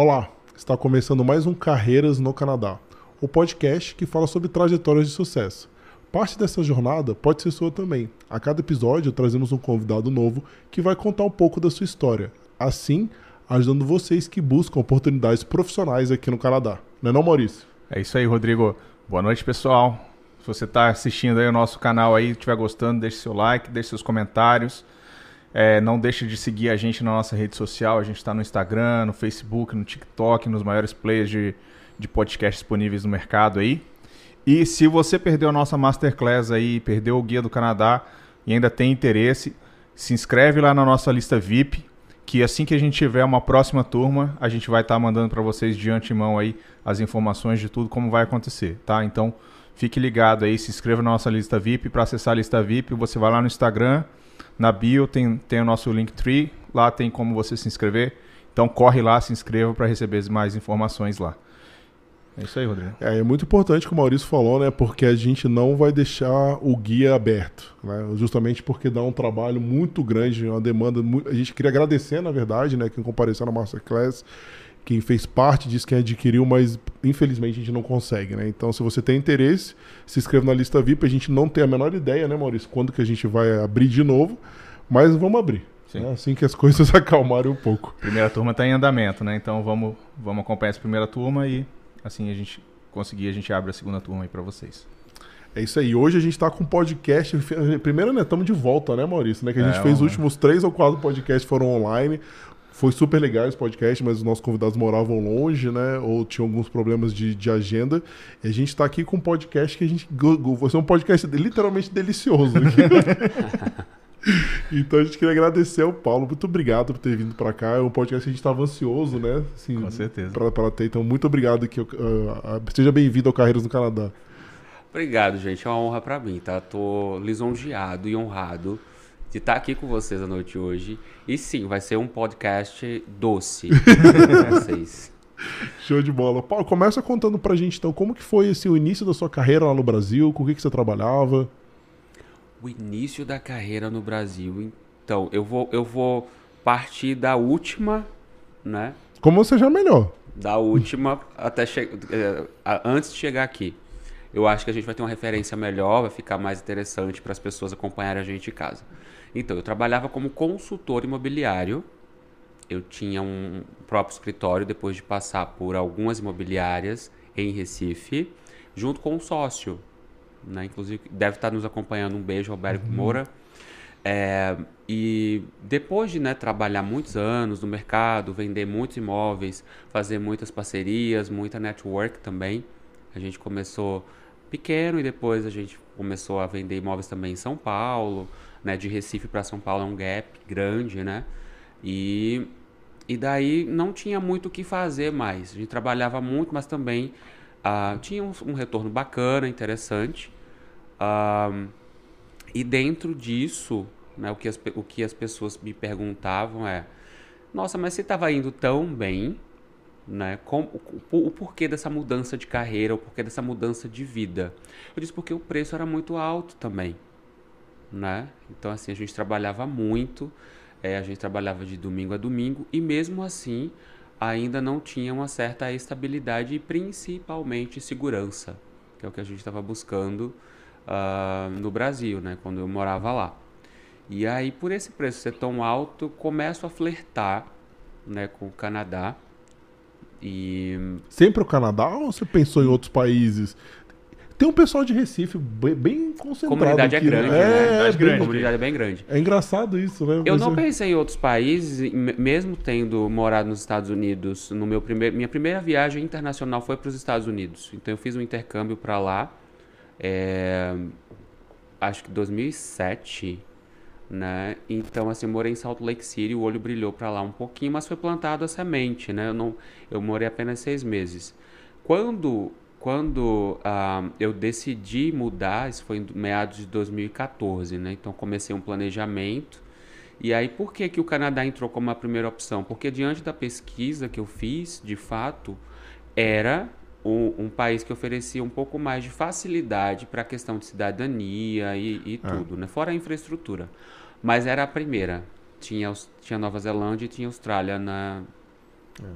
Olá, está começando mais um Carreiras no Canadá, o podcast que fala sobre trajetórias de sucesso. Parte dessa jornada pode ser sua também. A cada episódio trazemos um convidado novo que vai contar um pouco da sua história, assim ajudando vocês que buscam oportunidades profissionais aqui no Canadá. Não é não, Maurício? É isso aí, Rodrigo. Boa noite, pessoal. Se você está assistindo aí o nosso canal aí, estiver gostando, deixe seu like, deixe seus comentários. É, não deixe de seguir a gente na nossa rede social. A gente está no Instagram, no Facebook, no TikTok, nos maiores players de, de podcast disponíveis no mercado aí. E se você perdeu a nossa Masterclass aí, perdeu o Guia do Canadá e ainda tem interesse, se inscreve lá na nossa lista VIP, que assim que a gente tiver uma próxima turma, a gente vai estar tá mandando para vocês de antemão aí as informações de tudo como vai acontecer, tá? Então, fique ligado aí, se inscreva na nossa lista VIP. Para acessar a lista VIP, você vai lá no Instagram, na bio tem, tem o nosso Linktree, lá tem como você se inscrever. Então corre lá, se inscreva para receber mais informações lá. É isso aí, Rodrigo. É, é muito importante o que o Maurício falou, né? Porque a gente não vai deixar o guia aberto, né? Justamente porque dá um trabalho muito grande, uma demanda. A gente queria agradecer, na verdade, né? Quem compareceu na Masterclass, quem fez parte disso, quem adquiriu, mas infelizmente a gente não consegue, né? Então, se você tem interesse, se inscreva na lista VIP. A gente não tem a menor ideia, né, Maurício, quando que a gente vai abrir de novo, mas vamos abrir. Né? Assim que as coisas acalmarem um pouco. Primeira turma está em andamento, né? Então vamos, vamos acompanhar essa primeira turma e assim a gente conseguir, a gente abre a segunda turma aí para vocês. É isso aí. Hoje a gente está com um podcast. Primeiro, né? Estamos de volta, né, Maurício? Né, que a gente é, fez os últimos três ou quatro podcasts foram online. Foi super legal esse podcast, mas os nossos convidados moravam longe, né? Ou tinham alguns problemas de, de agenda. E a gente está aqui com um podcast que a gente. Vai ser um podcast literalmente delicioso. então a gente queria agradecer ao Paulo. Muito obrigado por ter vindo para cá. É um podcast que a gente estava ansioso, né? Assim, Com certeza. Para ter. Então, muito obrigado. Que, uh, seja bem-vindo ao Carreiras no Canadá. Obrigado, gente. É uma honra para mim, tá? Tô lisonjeado e honrado de estar tá aqui com vocês à noite hoje. E sim, vai ser um podcast doce para vocês. Show de bola. Paulo, começa contando pra gente então como que foi esse, o início da sua carreira lá no Brasil, com o que, que você trabalhava? O início da carreira no Brasil. Então, eu vou, eu vou partir da última, né? Como você já melhor. Da última até che... Eh, antes de chegar aqui. Eu acho que a gente vai ter uma referência melhor, vai ficar mais interessante para as pessoas acompanharem a gente em casa. Então, eu trabalhava como consultor imobiliário. Eu tinha um próprio escritório depois de passar por algumas imobiliárias em Recife, junto com um sócio né? Inclusive, deve estar nos acompanhando. Um beijo, Roberto uhum. Moura. É, e depois de né, trabalhar muitos anos no mercado, vender muitos imóveis, fazer muitas parcerias, muita network também, a gente começou pequeno e depois a gente começou a vender imóveis também em São Paulo, né, de Recife para São Paulo é um gap grande, né? E, e daí não tinha muito o que fazer mais. A gente trabalhava muito, mas também uh, tinha um, um, retorno bacana, interessante. Uh, e dentro disso, né, o, que as, o que as pessoas me perguntavam é: Nossa, mas você estava indo tão bem, né? Com, o, o, porquê dessa mudança de carreira, o porquê dessa mudança de vida? Eu disse porque o preço era muito alto também, né? Então, assim, a gente trabalhava muito, é, a gente trabalhava de domingo a domingo, e mesmo assim ainda não tinha uma certa estabilidade e principalmente segurança, que é o que a gente estava buscando uh, no Brasil, né, quando eu morava lá. E aí, por esse preço ser tão alto, começo a flertar né, com o Canadá. E... Sempre o Canadá ou você pensou em outros países? Tem um pessoal de Recife bem, bem concentrado. Comunidade aqui, é grande, né? É, é, é grande. comunidade é bem grande. É engraçado isso, né? Eu não pensei em outros países, mesmo tendo morado nos Estados Unidos. No meu primeiro, minha primeira viagem internacional foi para os Estados Unidos. Então eu fiz um intercâmbio para lá. É, acho que 2007, né? Então assim, eu morei em Salt Lake City, o olho brilhou para lá um pouquinho, mas foi plantado a semente, né? Eu não, eu morei apenas seis meses. Quando quando uh, eu decidi mudar, isso foi em meados de 2014, né? Então comecei um planejamento. E aí por que, que o Canadá entrou como a primeira opção? Porque diante da pesquisa que eu fiz, de fato, era um, um país que oferecia um pouco mais de facilidade para a questão de cidadania e, e é. tudo, né? Fora a infraestrutura. Mas era a primeira. Tinha, tinha Nova Zelândia e tinha Austrália na,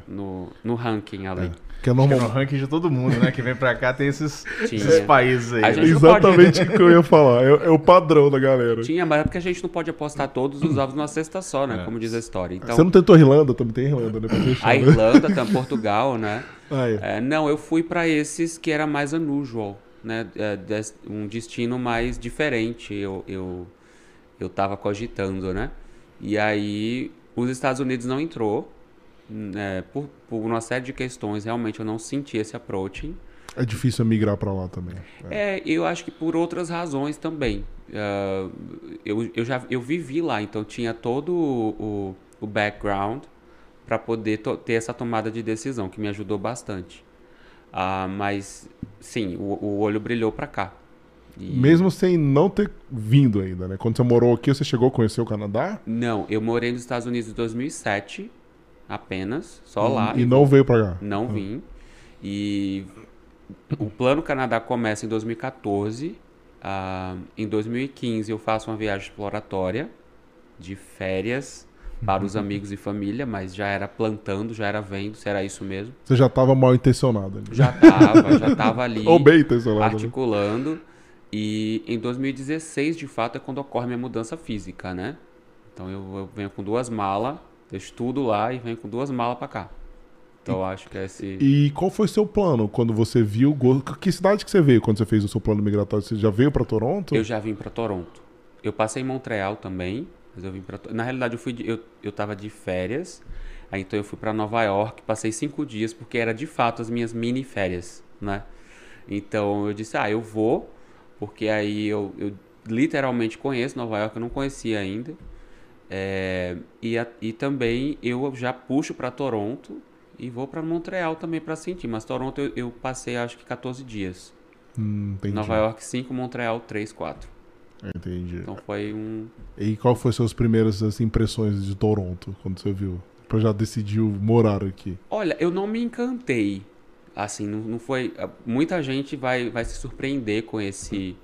no, no ranking ali. Que é que normal. é no ranking de todo mundo, né? Que vem pra cá tem esses, esses países aí. Né? Exatamente o que eu ia falar. É, é o padrão da galera. Tinha, mas é porque a gente não pode apostar todos os ovos numa cesta só, né? É. Como diz a história. Então, Você não tentou Irlanda? Também tem Irlanda, né? A né? Irlanda, tem Portugal, né? Ah, é. Não, eu fui para esses que era mais unusual, né? É, des- um destino mais diferente. Eu, eu, eu tava cogitando, né? E aí os Estados Unidos não entrou. Né, por, por uma série de questões, realmente eu não senti esse approach. É difícil migrar pra lá também. É. É, eu acho que por outras razões também. Ah, eu, eu já eu vivi lá, então tinha todo o, o, background para poder ter essa tomada de decisão, que me ajudou bastante. Ah, mas, sim, o, o olho brilhou para cá. E- Mesmo sem não ter vindo ainda, né? Quando você morou aqui, você chegou a conhecer o Canadá? Não, eu morei nos Estados Unidos em 2007, apenas, só lá. E não veio pra cá. Não vim. E o Plano Canadá começa em 2014. Ah, em 2015 eu faço uma viagem exploratória de férias para os amigos e família, mas já era plantando, já era vendo se era isso mesmo. Você já tava mal intencionado ali. Já tava, já tava ali Ou bem intencionado. né? articulando. E em 2016, de fato, é quando ocorre minha mudança física, né? Então eu, eu venho com duas malas, eu estudo lá e venho com duas malas para cá. Então eu acho que é esse. E qual foi seu plano quando você viu... Que cidade que você veio quando você fez o seu plano migratório? Você já veio pra Toronto? Eu já vim para Toronto. Eu passei em Montreal também, mas eu vim para Na realidade, eu fui de... eu, eu tava de férias. Aí então eu fui para Nova York, passei cinco dias porque era de fato as minhas mini férias, né? Então eu disse, ah, eu vou, porque aí eu, eu literalmente conheço Nova York, eu não conhecia ainda. É, e, a- e também eu já puxo para Toronto e vou para Montreal também para sentir. Mas Toronto eu, eu passei acho que 14 dias. Hum. Nova York 5, Montreal 3, 4. Entendi. Então foi um. E qual foi suas primeiras assim, impressões de Toronto quando você viu? Pra já decidiu morar aqui. Olha, eu não me encantei. Assim, não, não foi. Muita gente vai, vai se surpreender com esse.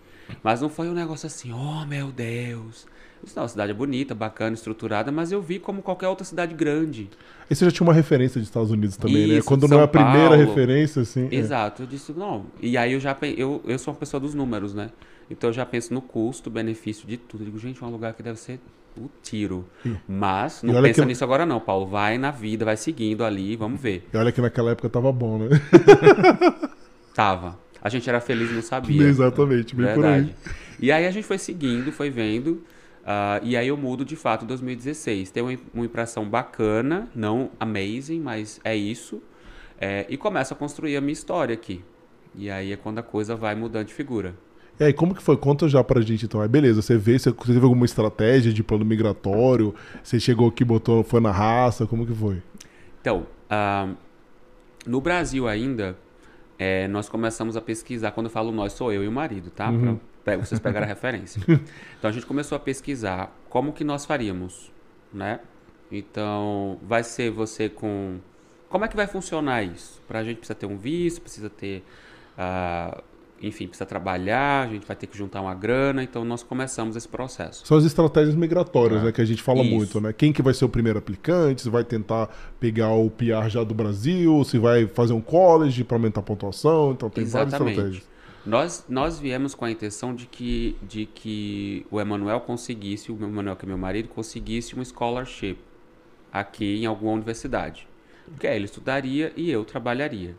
Mas não foi um negócio assim, oh meu Deus. Eu disse, não, a cidade é bonita, bacana, estruturada, mas eu vi como qualquer outra cidade grande. E você já tinha uma referência dos Estados Unidos também, né? Isso, Quando de não é a São primeira Paulo. referência, assim. é. Exato, eu disse, não. E aí eu já eu, eu sou uma pessoa dos números, né? Então eu já penso no custo, benefício de tudo. Eu digo, gente, é um lugar que deve ser o tiro. Mas não pensa que- nisso agora não, Paulo. Vai na vida, vai seguindo ali, vamos ver. E olha que naquela época tava bom, né? Tava. A gente era feliz e não sabia. Exatamente, bem por aí. Verdade. E aí a gente foi seguindo, foi vendo. Ah, e aí eu mudo de fato em 2016. Tem uma, uma impressão bacana, não amazing, mas é isso. É, e começo a construir a minha história aqui. E aí é quando a coisa vai mudando de figura. E aí, como que foi? Conta já pra gente então. Aí, beleza, você vê, você teve alguma estratégia de plano migratório? Você chegou aqui, botou, foi na raça, como que foi? Então, ah, no Brasil ainda, é, nós começamos a pesquisar. Quando eu falo nós, sou eu e o marido, tá? Pra, pra vocês pegarem a referência. Então a gente começou a pesquisar como que nós faríamos, né? Então, vai ser você com. Como é que vai funcionar isso? Pra gente precisa ter um visto, precisa ter. ah, enfim, precisa trabalhar, a gente vai ter que juntar uma grana, então nós começamos esse processo. São as estratégias migratórias, né? Que a gente fala Isso. muito, né? Quem que vai ser o primeiro aplicante? Se vai tentar pegar o PR já do Brasil? Se vai fazer um college para aumentar a pontuação? Então tem várias Exatamente. estratégias. Nós, nós viemos com a intenção de que, de que o Emanuel conseguisse, o Emanuel, que é meu marido, conseguisse um scholarship aqui em alguma universidade. Porque aí ele estudaria e eu trabalharia.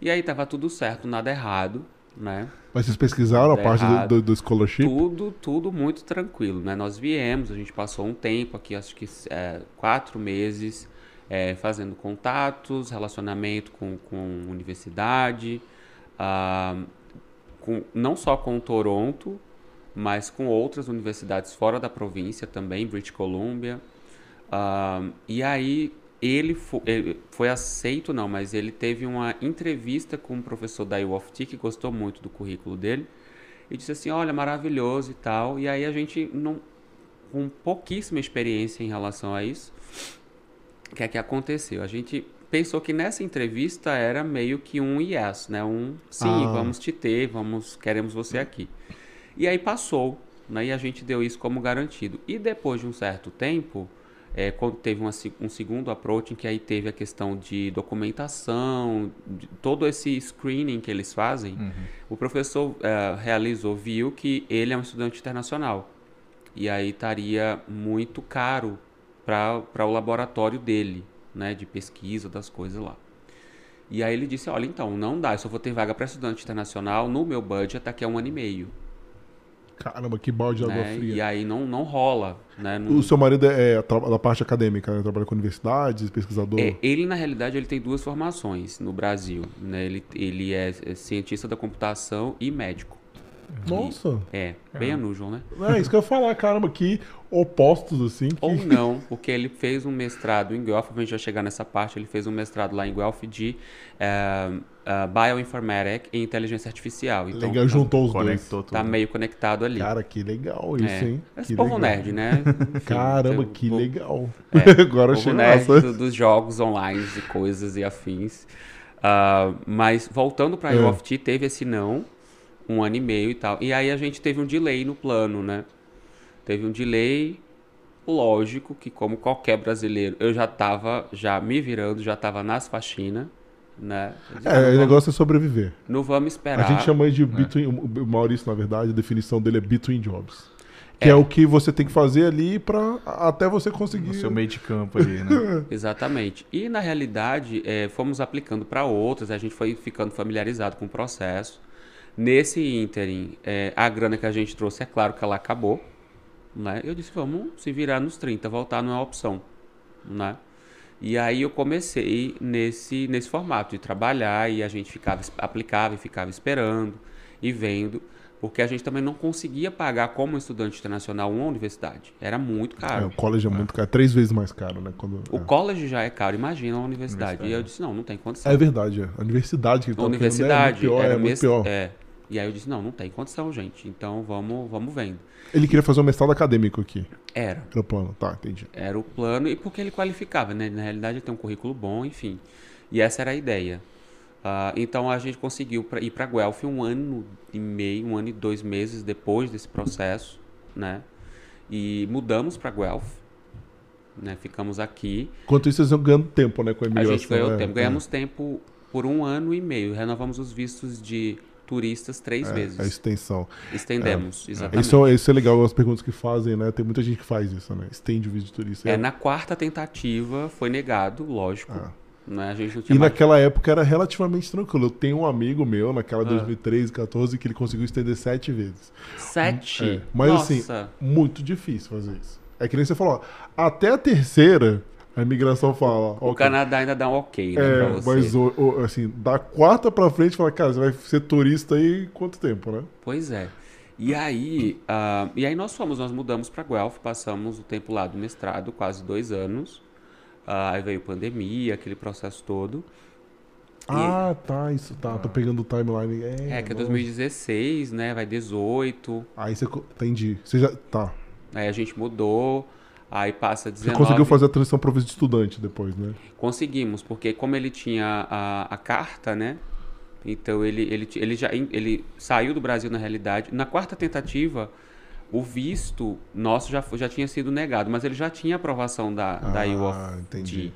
E aí estava tudo certo, nada errado, né? Mas vocês pesquisaram a parte errado. do, do scholarship? Tudo, tudo muito tranquilo, né? Nós viemos, a gente passou um tempo aqui, acho que é, quatro meses, é, fazendo contatos, relacionamento com, com universidade, ah, com, não só com Toronto, mas com outras universidades fora da província também, British Columbia. Ah, e aí ele, fo- ele foi aceito, não, mas ele teve uma entrevista com um professor da U of T que gostou muito do currículo dele e disse assim, olha, maravilhoso e tal. E aí a gente, não, com pouquíssima experiência em relação a isso, o que é que aconteceu? A gente pensou que nessa entrevista era meio que um yes, né? Um sim, Ah. vamos te ter, vamos, queremos você aqui. E aí passou, né? E a gente deu isso como garantido. E depois de um certo tempo, É, quando teve uma, um segundo approach, em que aí teve a questão de documentação, de todo esse screening que eles fazem, Uhum. o professor uh, realizou, viu que ele é um estudante internacional. E aí estaria muito caro para o laboratório dele, né, de pesquisa, das coisas lá. E aí ele disse, olha, então, não dá, eu só vou ter vaga para estudante internacional no meu budget daqui a um ano e meio. Caramba, que balde de água Né? fria. E aí não, não rola, né? Não- O seu marido é, tra- da parte acadêmica, né? Trabalha com universidades, pesquisador. É, ele, na realidade, ele tem duas formações no Brasil. Né? Ele, ele é cientista da computação e médico. Nossa. É, bem unusual, né? É isso que eu ia falar, caramba, que opostos assim. que- Ou não, porque ele fez um mestrado em Guelph, a gente vai chegar nessa parte, ele fez um mestrado lá em Guelph de eh, eh, Bioinformatics e Inteligência Artificial. Então, Legal, juntou os Conectou tudo. tá meio conectado ali. dois. Cara, que legal isso, é. hein? Esse Que povo legal. nerd, né? Enfim, Caramba, eu que vou- legal. É, Agora povo nerd do- dos jogos online e coisas e afins. Ah, mas voltando para a É. UFT, teve esse não, um ano e meio e tal. E aí a gente teve um delay no plano, né? Teve um delay, lógico que como qualquer brasileiro, eu já tava já me virando, já tava nas faxinas, né? Eu disse, É, não, o vamos, negócio é sobreviver. não vamos A esperar. gente chama É. de between, o Maurício, na verdade, a definição dele é between jobs. Que é, É. o que você tem que fazer ali para até você conseguir. No seu meio de campo ali, né? Exatamente. E na realidade, eh, fomos aplicando para outras, a gente foi ficando familiarizado com o processo. Nesse ínterim, eh, a grana que a gente trouxe, é claro que ela acabou. Né? Eu disse, vamos se virar nos 30, voltar não é opção. Né? E aí eu comecei nesse, nesse formato de trabalhar e a gente ficava, aplicava e ficava esperando e vendo, porque a gente também não conseguia pagar como estudante internacional uma universidade. Era muito É, caro. o college é muito caro, é três vezes mais caro, né? Quando, O é. college já é caro, imagina a universidade. E eu disse, não, não tem condição. É verdade, é. a universidade que a querendo, universidade é muito pior, era é muito pior. é. E aí eu disse, não, não tem condição, gente. Então vamos, vamos vendo. Ele queria fazer um mestrado acadêmico aqui. Era. Era o plano, tá, entendi. Era o plano e porque ele qualificava, né? Na realidade ele tem um currículo bom, enfim. E essa era a ideia. Ah, então a gente conseguiu pra, ir para Guelph um ano e meio, um ano e dois meses depois desse processo, né? E mudamos para Guelph, né? Ficamos aqui. Enquanto isso, vocês vão ganhando tempo, né, com a A imigração. gente ganhou é, tempo. Ganhamos tempo por um ano e meio. Renovamos os vistos de turistas três é, vezes. é a extensão. Estendemos, exatamente. Isso, é- isso é legal, as perguntas que fazem, né? Tem muita gente que faz isso, né? Estende o visto de turista. É, na quarta tentativa foi negado, lógico. Ah. Né? E mais... naquela época era relativamente tranquilo. Eu tenho um amigo meu, Ah. naquela 2013, 14, que ele conseguiu estender sete vezes. Sete. É, Mas Nossa. assim, muito difícil fazer isso. É que nem você falou, ó, até a terceira, a imigração fala. O ok, Canadá ainda dá um ok, né, É, mas o- o- assim, da quarta pra frente, fala, cara, você vai ser turista aí quanto tempo, né? Pois é. E aí, ah, e aí nós fomos, nós mudamos para Guelph, passamos o tempo lá do mestrado, quase dois anos. Ah, aí veio pandemia, aquele processo todo. Ah, tá, isso tá. Tô pegando o timeline. É, É, que é nossa. 2016, né? Vai 18. Aí você. Entendi. Você já. Tá. Aí a gente mudou. Aí passa Você 19. conseguiu fazer a transição para visto de estudante depois, né? Conseguimos, porque como ele tinha a, a carta, né? Então ele, ele, ele já ele saiu do Brasil na realidade. Na quarta tentativa, o visto nosso já, já tinha sido negado, mas ele já tinha aprovação da, da Ah, UOF. entendi.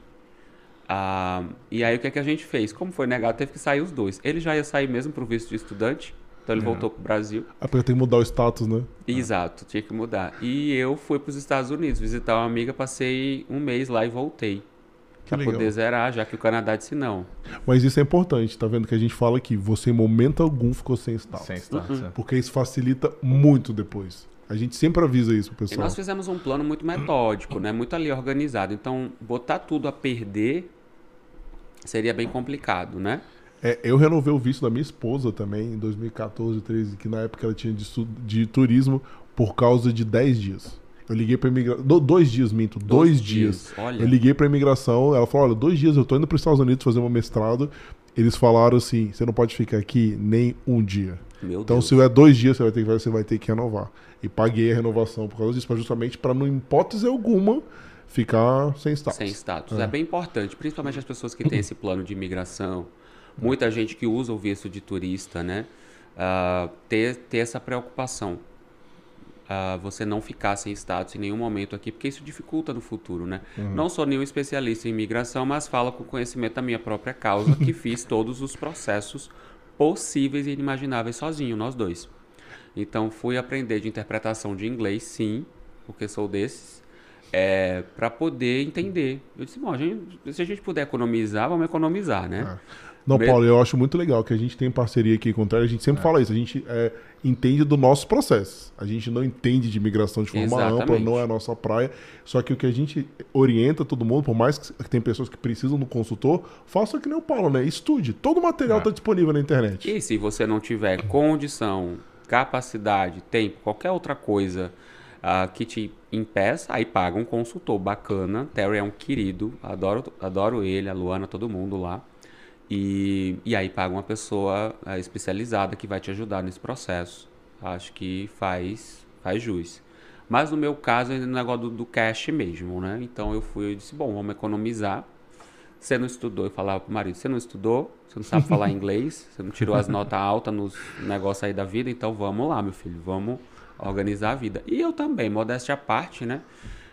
Ah, e aí o que, é que a gente fez? Como foi negado, teve que sair os dois. Ele já ia sair mesmo para o visto de estudante, então ele voltou para o Brasil. Ah, porque tem que mudar o status, né? Exato, tinha que mudar. E eu fui para os Estados Unidos visitar uma amiga, passei um mês lá e voltei. Que Pra legal. poder zerar, já que o Canadá disse não. Mas isso é importante, tá vendo que a gente fala que você em momento algum ficou sem status. Sem status. é. Porque isso facilita muito depois. A gente sempre avisa isso pro E pessoal. nós fizemos um plano muito metódico, né? Muito ali organizado. Então, botar tudo a perder seria bem complicado, né? É, eu renovei o visto da minha esposa também em 2014, 13, que na época ela tinha de, de turismo por causa de 10 dias. Eu liguei pra imigração. Dois dias, minto. Dois, dias. Olha, Eu liguei pra imigração, ela falou: olha, dois dias eu tô indo pros Estados Unidos fazer meu mestrado. Eles falaram assim: você não pode ficar aqui nem um dia. meu Então, Deus. se tiver dois dias, você vai ter que, você vai ter que renovar. E paguei a renovação por causa disso, justamente para, não hipótese alguma, ficar sem status. Sem status. É. bem importante, principalmente as pessoas que têm esse plano de imigração. Muita gente que usa o visto de turista, né? Ah, ter, ter essa preocupação. uh, você não ficar sem status em nenhum momento aqui, porque isso dificulta no futuro, né? Uhum. Não sou nenhum especialista em imigração, mas falo com conhecimento da minha própria causa, que fiz todos os processos possíveis e inimagináveis sozinho, nós dois. Então fui aprender de interpretação de inglês, sim, porque sou desses, é, para poder entender. Eu disse, bom, a gente, se a gente puder economizar, vamos economizar, né? É. Não, Paulo, eu acho muito legal que a gente tem parceria aqui com o a gente sempre é. fala isso, a gente é, entende do nosso processo. A gente não entende de migração de forma Exatamente. ampla, não é a nossa praia. Só que o que a gente orienta todo mundo, por mais que tem pessoas que precisam do consultor, faça que nem o Paulo, né? Estude. Todo o material está é. disponível na internet. E se você não tiver condição, capacidade, tempo, qualquer outra coisa uh, que te impeça, aí paga um consultor bacana. Terry é um querido, adoro, adoro ele, a Luana, todo mundo lá. E, e aí paga uma pessoa é, especializada que vai te ajudar nesse processo. Acho que faz, faz jus. Mas no meu caso, ainda é negócio do, do cash mesmo, né? Então eu fui e disse, bom, vamos economizar. Você não estudou, eu falava pro marido, você não estudou, você não sabe falar inglês, você não tirou as notas altas nos negócios aí da vida, então vamos lá, meu filho, vamos organizar a vida. E eu também, modéstia à parte, né?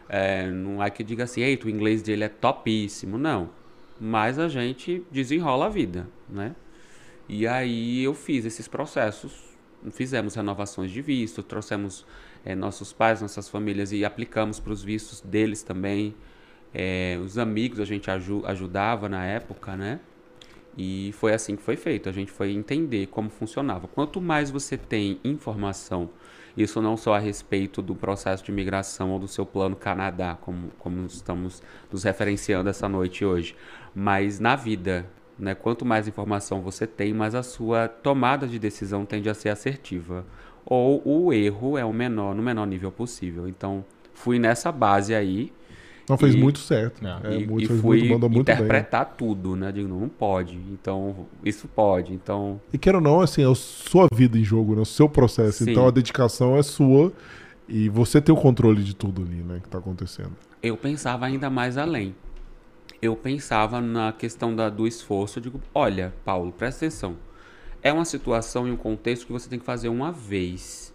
É, não é que diga assim, eita, o inglês dele é topíssimo. Não mas a gente desenrola a vida, né? E aí eu fiz esses processos, fizemos renovações de visto, trouxemos é, nossos pais, nossas famílias e aplicamos para os vistos deles também. É, os amigos a gente ajudava na época, né? E foi assim que foi feito. A gente foi entender como funcionava. Quanto mais você tem informação isso não só a respeito do processo de imigração ou do seu plano Canadá, como, como estamos nos referenciando essa noite hoje, mas na vida. Né? Quanto mais informação você tem, mais a sua tomada de decisão tende a ser assertiva. Ou o erro é o menor, no menor nível possível. Então, fui nessa base aí não, fez e, muito certo. É, e, muito, e fui muito, muito interpretar bem. tudo, né? Digo, não pode. Então, isso pode. Então. E quero ou não, assim, é a sua vida em jogo, né? O seu processo. Sim. Então a dedicação é sua e você tem o controle de tudo ali, né? Que tá acontecendo. Eu pensava ainda mais além. Eu pensava na questão da, do esforço. Eu digo, olha, Paulo, presta atenção. É uma situação e um contexto que você tem que fazer uma vez.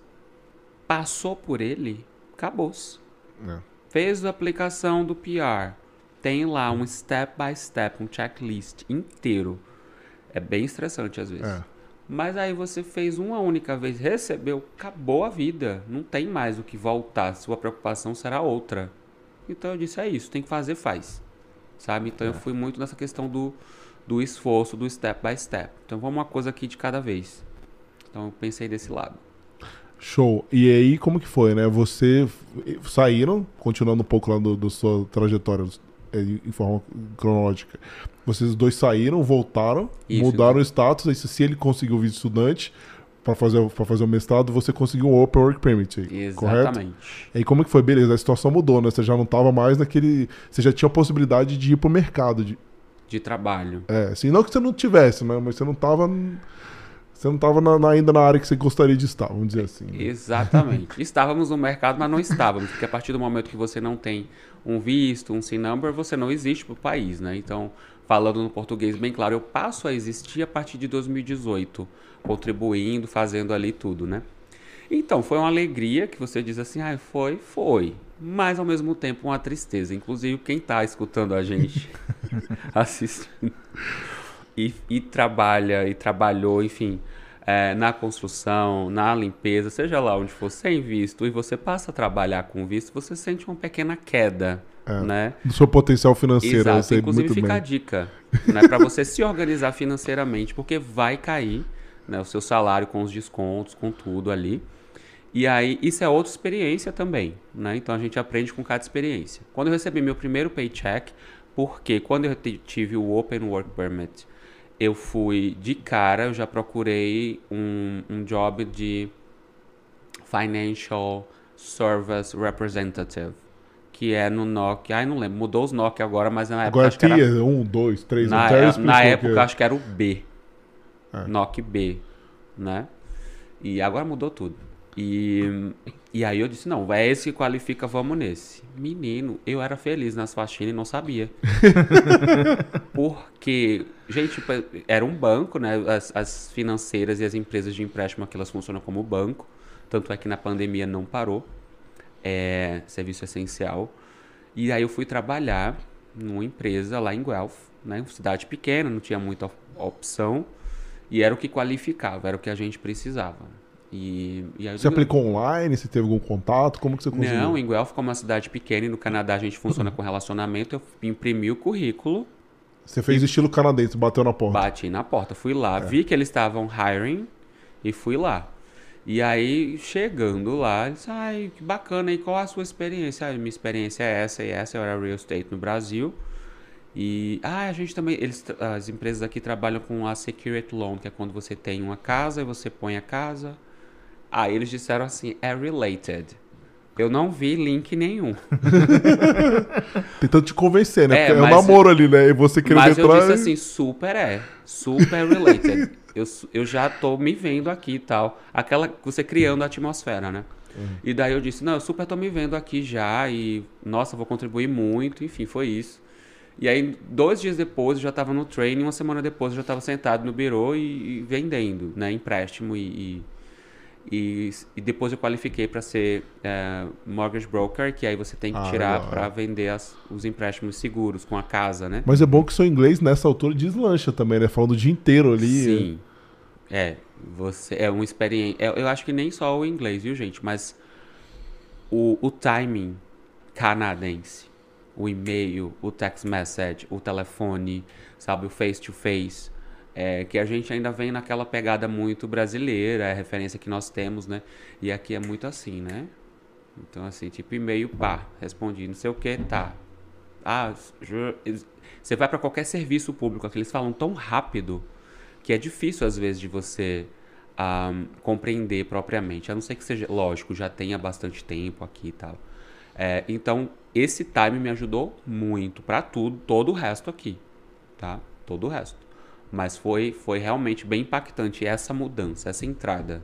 Passou por ele, acabou-se. É. Fez a aplicação do PR. Tem lá um step by step, um checklist inteiro. É bem estressante às vezes. É. Mas aí você fez uma única vez, recebeu, acabou a vida. Não tem mais o que voltar. Sua preocupação será outra. Então eu disse: é isso, tem que fazer, faz. Sabe? Então é. eu fui muito nessa questão do, do esforço, do step by step. Então vamos uma coisa aqui de cada vez. Então eu pensei desse lado. Show. E aí, como que foi, né? Você saíram, continuando um pouco lá do, do sua trajetória em forma cronológica. Vocês dois saíram, voltaram, Isso, mudaram então. o status. Aí, se ele conseguiu o visto estudante para fazer para fazer o mestrado, você conseguiu um Open Work Permit, Exatamente. correto? E aí, como que foi? Beleza, a situação mudou, né? Você já não estava mais naquele, você já tinha a possibilidade de ir para o mercado de de trabalho. É, assim, não que você não tivesse, né? Mas você não estava você não estava ainda na área que você gostaria de estar, vamos dizer assim. Né? Exatamente. Estávamos no mercado, mas não estávamos, porque a partir do momento que você não tem um visto, um SIN number, você não existe para o país, né? Então, falando no português bem claro, eu passo a existir a partir de 2018, contribuindo, fazendo ali tudo, né? Então, foi uma alegria que você diz assim, ah, foi, foi. Mas ao mesmo tempo uma tristeza. Inclusive, quem está escutando a gente assistindo e, e trabalha e trabalhou, enfim, é, na construção, na limpeza, seja lá onde for, sem visto, e você passa a trabalhar com visto, você sente uma pequena queda. É, né? Do seu potencial financeiro. Exato. Inclusive fica bem. a dica né, para você se organizar financeiramente, porque vai cair né, o seu salário com os descontos, com tudo ali. E aí, isso é outra experiência também, né? Então a gente aprende com cada experiência. Quando eu recebi meu primeiro paycheck, porque quando eu tive o Open Work Permit eu fui de cara, eu já procurei um, um job de Financial Service Representative, que é no Nokia. Ai, não lembro, mudou os Nokia agora, mas na época. Agora tinha era, um, dois, três, na, é, na época acho que era o B. É. Nokia B, né? E agora mudou tudo. E, e aí eu disse, não, é esse que qualifica, vamos nesse. Menino, eu era feliz nas faxinas e não sabia. Porque, gente, era um banco, né? As, as, financeiras e as empresas de empréstimo aqui, elas funcionam como banco. Tanto é que na pandemia não parou. É serviço essencial. E aí eu fui trabalhar numa empresa lá em Guelph, né? Cidade pequena, não tinha muita opção. E era o que qualificava, era o que a gente precisava. E, e aí, Você aplicou online? Você teve algum contato? Como que você conseguiu? Não, em Guelph, como é uma cidade pequena e no Canadá a gente funciona com relacionamento, eu imprimi o currículo, Você fez estilo canadense, bateu na porta. bati na porta, fui lá, vi que eles estavam hiring e fui lá. E aí, chegando lá, eles, ai, que bacana, e qual a sua experiência? Ah, minha experiência é essa e essa, eu era real estate no Brasil. E, ah, a gente também, eles, as empresas aqui trabalham com a security loan, que é quando você tem uma casa e você põe a casa. Aí eles disseram assim, é related. Eu não vi link nenhum. Tentando te convencer, né? É, Porque é um mas- namoro ali, né? E você querendo Mas eu entrar. disse assim, super é. Super related. eu, eu já tô me vendo aqui e tal. Aquela, você criando a atmosfera, né? E daí eu disse, não, eu super tô me vendo aqui já e, nossa, vou contribuir muito. Enfim, foi isso. E aí, dois dias depois, eu já estava no training. Uma semana depois, eu já estava sentado no birô e, e vendendo, né? Empréstimo e... e e, e depois eu qualifiquei para ser é, mortgage broker, que aí você tem que Ah, tirar para é. vender as- os empréstimos seguros com a casa, né? Mas é bom que seu inglês nessa altura deslancha também, né? Falando o dia inteiro ali. Sim. É, você é uma experiência. Eu, eu acho que nem só o inglês, viu, gente? Mas o, o timing canadense, o e-mail, o text message, o telefone, sabe, o face to face, é, que a gente ainda vem naquela pegada muito brasileira, é a referência que nós temos, né? E aqui é muito assim, né? Então, assim, tipo, e-mail, pá, respondi, não sei o que, tá. Ah, você vai para qualquer serviço público, aqui eles falam tão rápido que é difícil, às vezes, de você ah, compreender propriamente. A não ser que seja, lógico, já tenha bastante tempo aqui e tal. É, então, esse time me ajudou muito para tudo, todo o resto aqui, tá? Todo o resto. Mas foi, foi realmente bem impactante essa mudança, essa entrada.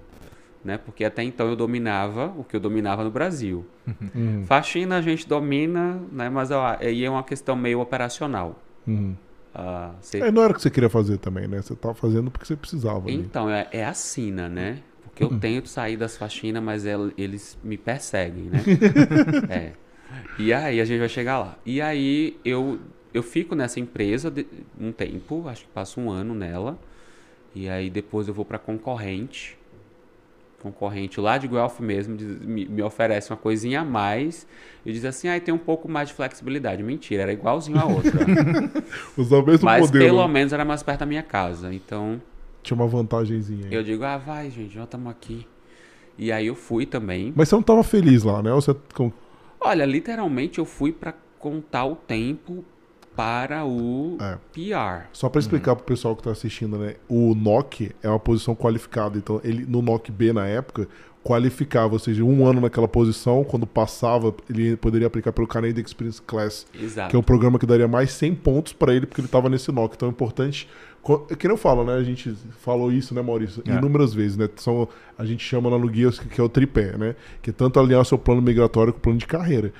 Né? Porque até então eu dominava o que eu dominava no Brasil. Uhum, Faxina a gente domina, né? mas aí é uma questão meio operacional. uhum. Ah, você- É, não era o que você queria fazer também, né? Você tava fazendo porque você precisava. ali. Então, é, é a sina, né? Porque eu tento sair das faxinas, mas el- eles me perseguem, né? é. E aí a gente vai chegar lá. E aí eu, eu fico nessa empresa de- um tempo, acho que passo um ano nela. E aí depois eu vou para concorrente. Concorrente lá de Guelph mesmo diz- me, me oferece uma coisinha a mais e diz assim: ah, tem um pouco mais de flexibilidade. Mentira, era igualzinho a outra. Usar o mesmo Mas modelo. pelo menos era mais perto da minha casa. Então Tinha uma vantagenzinha aí. eu digo, ah, vai, gente, já estamos aqui. E aí eu fui também. Mas você não tava feliz lá, né? Ou você... Olha, literalmente eu fui para contar o tempo para o É. PR. Só pra explicar pro pessoal que tá assistindo, né? O NOC é uma posição qualificada. Então, ele no NOC B na época qualificava, ou seja, um ano naquela posição, quando passava, ele poderia aplicar pelo Canadian Experience Class, Exato. que é um programa que daria mais 100 pontos pra ele, porque ele tava nesse NOC. Então é importante. co- Que não fala, né? A gente falou isso, né, Maurício? É. Inúmeras vezes, né? São, a gente chama lá no guia que é o tripé, né? Que é tanto alinhar o seu plano migratório com o plano de carreira.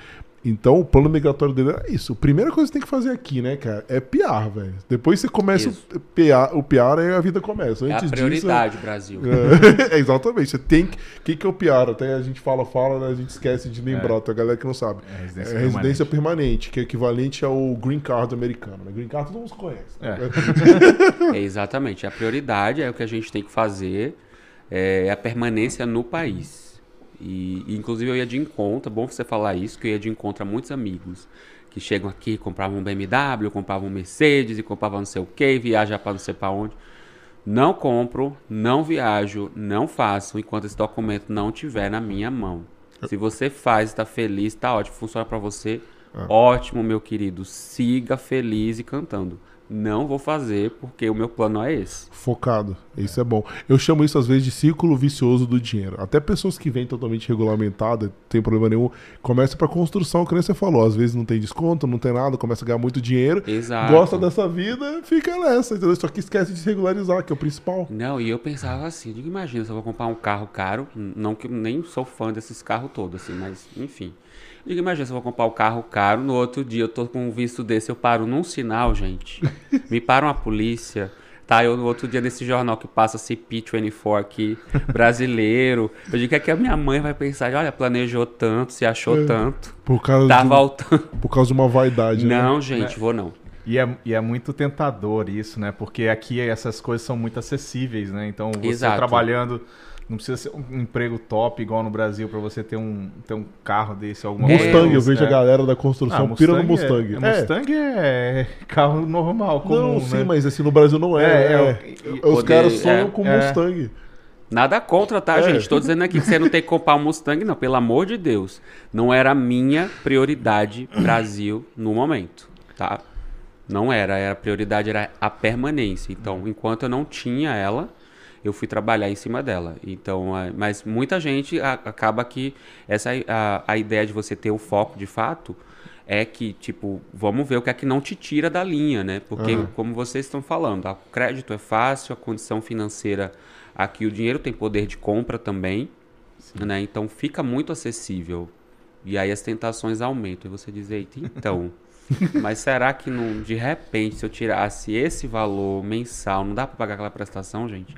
Então, o plano migratório dele é isso. A primeira coisa que você tem que fazer aqui, né, cara, é PR, velho. Depois você começa Isso. o PR, o aí a vida começa. É a Antes prioridade, Brasil. disso. É, exatamente. Você tem que. O que, que é o PR? Até a gente fala, fala, né, a gente esquece de lembrar, tá? A galera que não sabe. É residência É residência permanente, que é equivalente ao Green Card americano. Né? Green Card todo mundo conhece. né? É. É exatamente. A prioridade é o que a gente tem que fazer, é a permanência no país. E, e, inclusive, eu ia de encontro, é bom você falar isso, que eu ia de encontro a muitos amigos que chegam aqui, compravam um BMW, compravam um Mercedes e compravam não sei o que, viajar para não sei para onde. Não compro, não viajo, não faço enquanto esse documento não estiver na minha mão. Se você faz, está feliz, está ótimo, funciona para você, ótimo, meu querido. Siga feliz e cantando. Não vou fazer porque o meu plano é esse. Focado. Isso é bom. Eu chamo isso às vezes de círculo vicioso do dinheiro. Até pessoas que vêm totalmente regulamentadas, tem problema nenhum, começa pra construção, que nem você falou. Às vezes não tem desconto, não tem nada, começa a ganhar muito dinheiro. Exato. Gosta dessa vida, fica nessa, entendeu? Só que esquece de se regularizar, que é o principal. Não, e eu pensava assim, digo, imagina se eu vou comprar um carro caro, não que nem sou fã desses carros todos, assim, mas enfim. Digo, imagina se eu vou comprar um carro caro, no outro dia eu tô com um visto desse, eu paro num sinal, gente. Me para uma polícia, Tá, eu no outro dia nesse jornal que passa CP24 aqui, brasileiro. Eu digo que é que a minha mãe vai pensar, olha, planejou tanto, se achou É. tanto. Por causa, Tá de, voltando. por causa de uma vaidade, né? Não, gente, vou não. E é, e é muito tentador isso, né? Porque aqui essas coisas são muito acessíveis, né? Então você Exato. trabalhando. Não precisa ser um emprego top igual no Brasil pra você ter um, ter um carro desse, alguma Mustang, coisa. eu vejo É. a galera da construção Ah, pira no Mustang Mustang. É, é, Mustang é carro normal, comum, não, sim, né? mas assim, no Brasil não é. É, é. é, Os poder- caras sonham é, com é. Mustang. Nada contra, tá, É. gente? Tô dizendo aqui que você não tem que comprar um Mustang, não. Pelo amor de Deus. Não era a minha prioridade Brasil no momento, tá? Não era. era a prioridade era a permanência. Então, enquanto eu não tinha ela, eu fui trabalhar em cima dela. Então, é, mas muita gente acaba que essa a, a ideia de você ter o foco de fato é que, tipo, vamos ver o que é que não te tira da linha, né? Porque, Aham. como vocês estão falando, o crédito é fácil, a condição financeira aqui, o dinheiro tem poder de compra também, né? Então fica muito acessível. E aí as tentações aumentam. E você diz, eita, então. Mas será que não, de repente, se eu tirasse esse valor mensal, não dá para pagar aquela prestação, gente?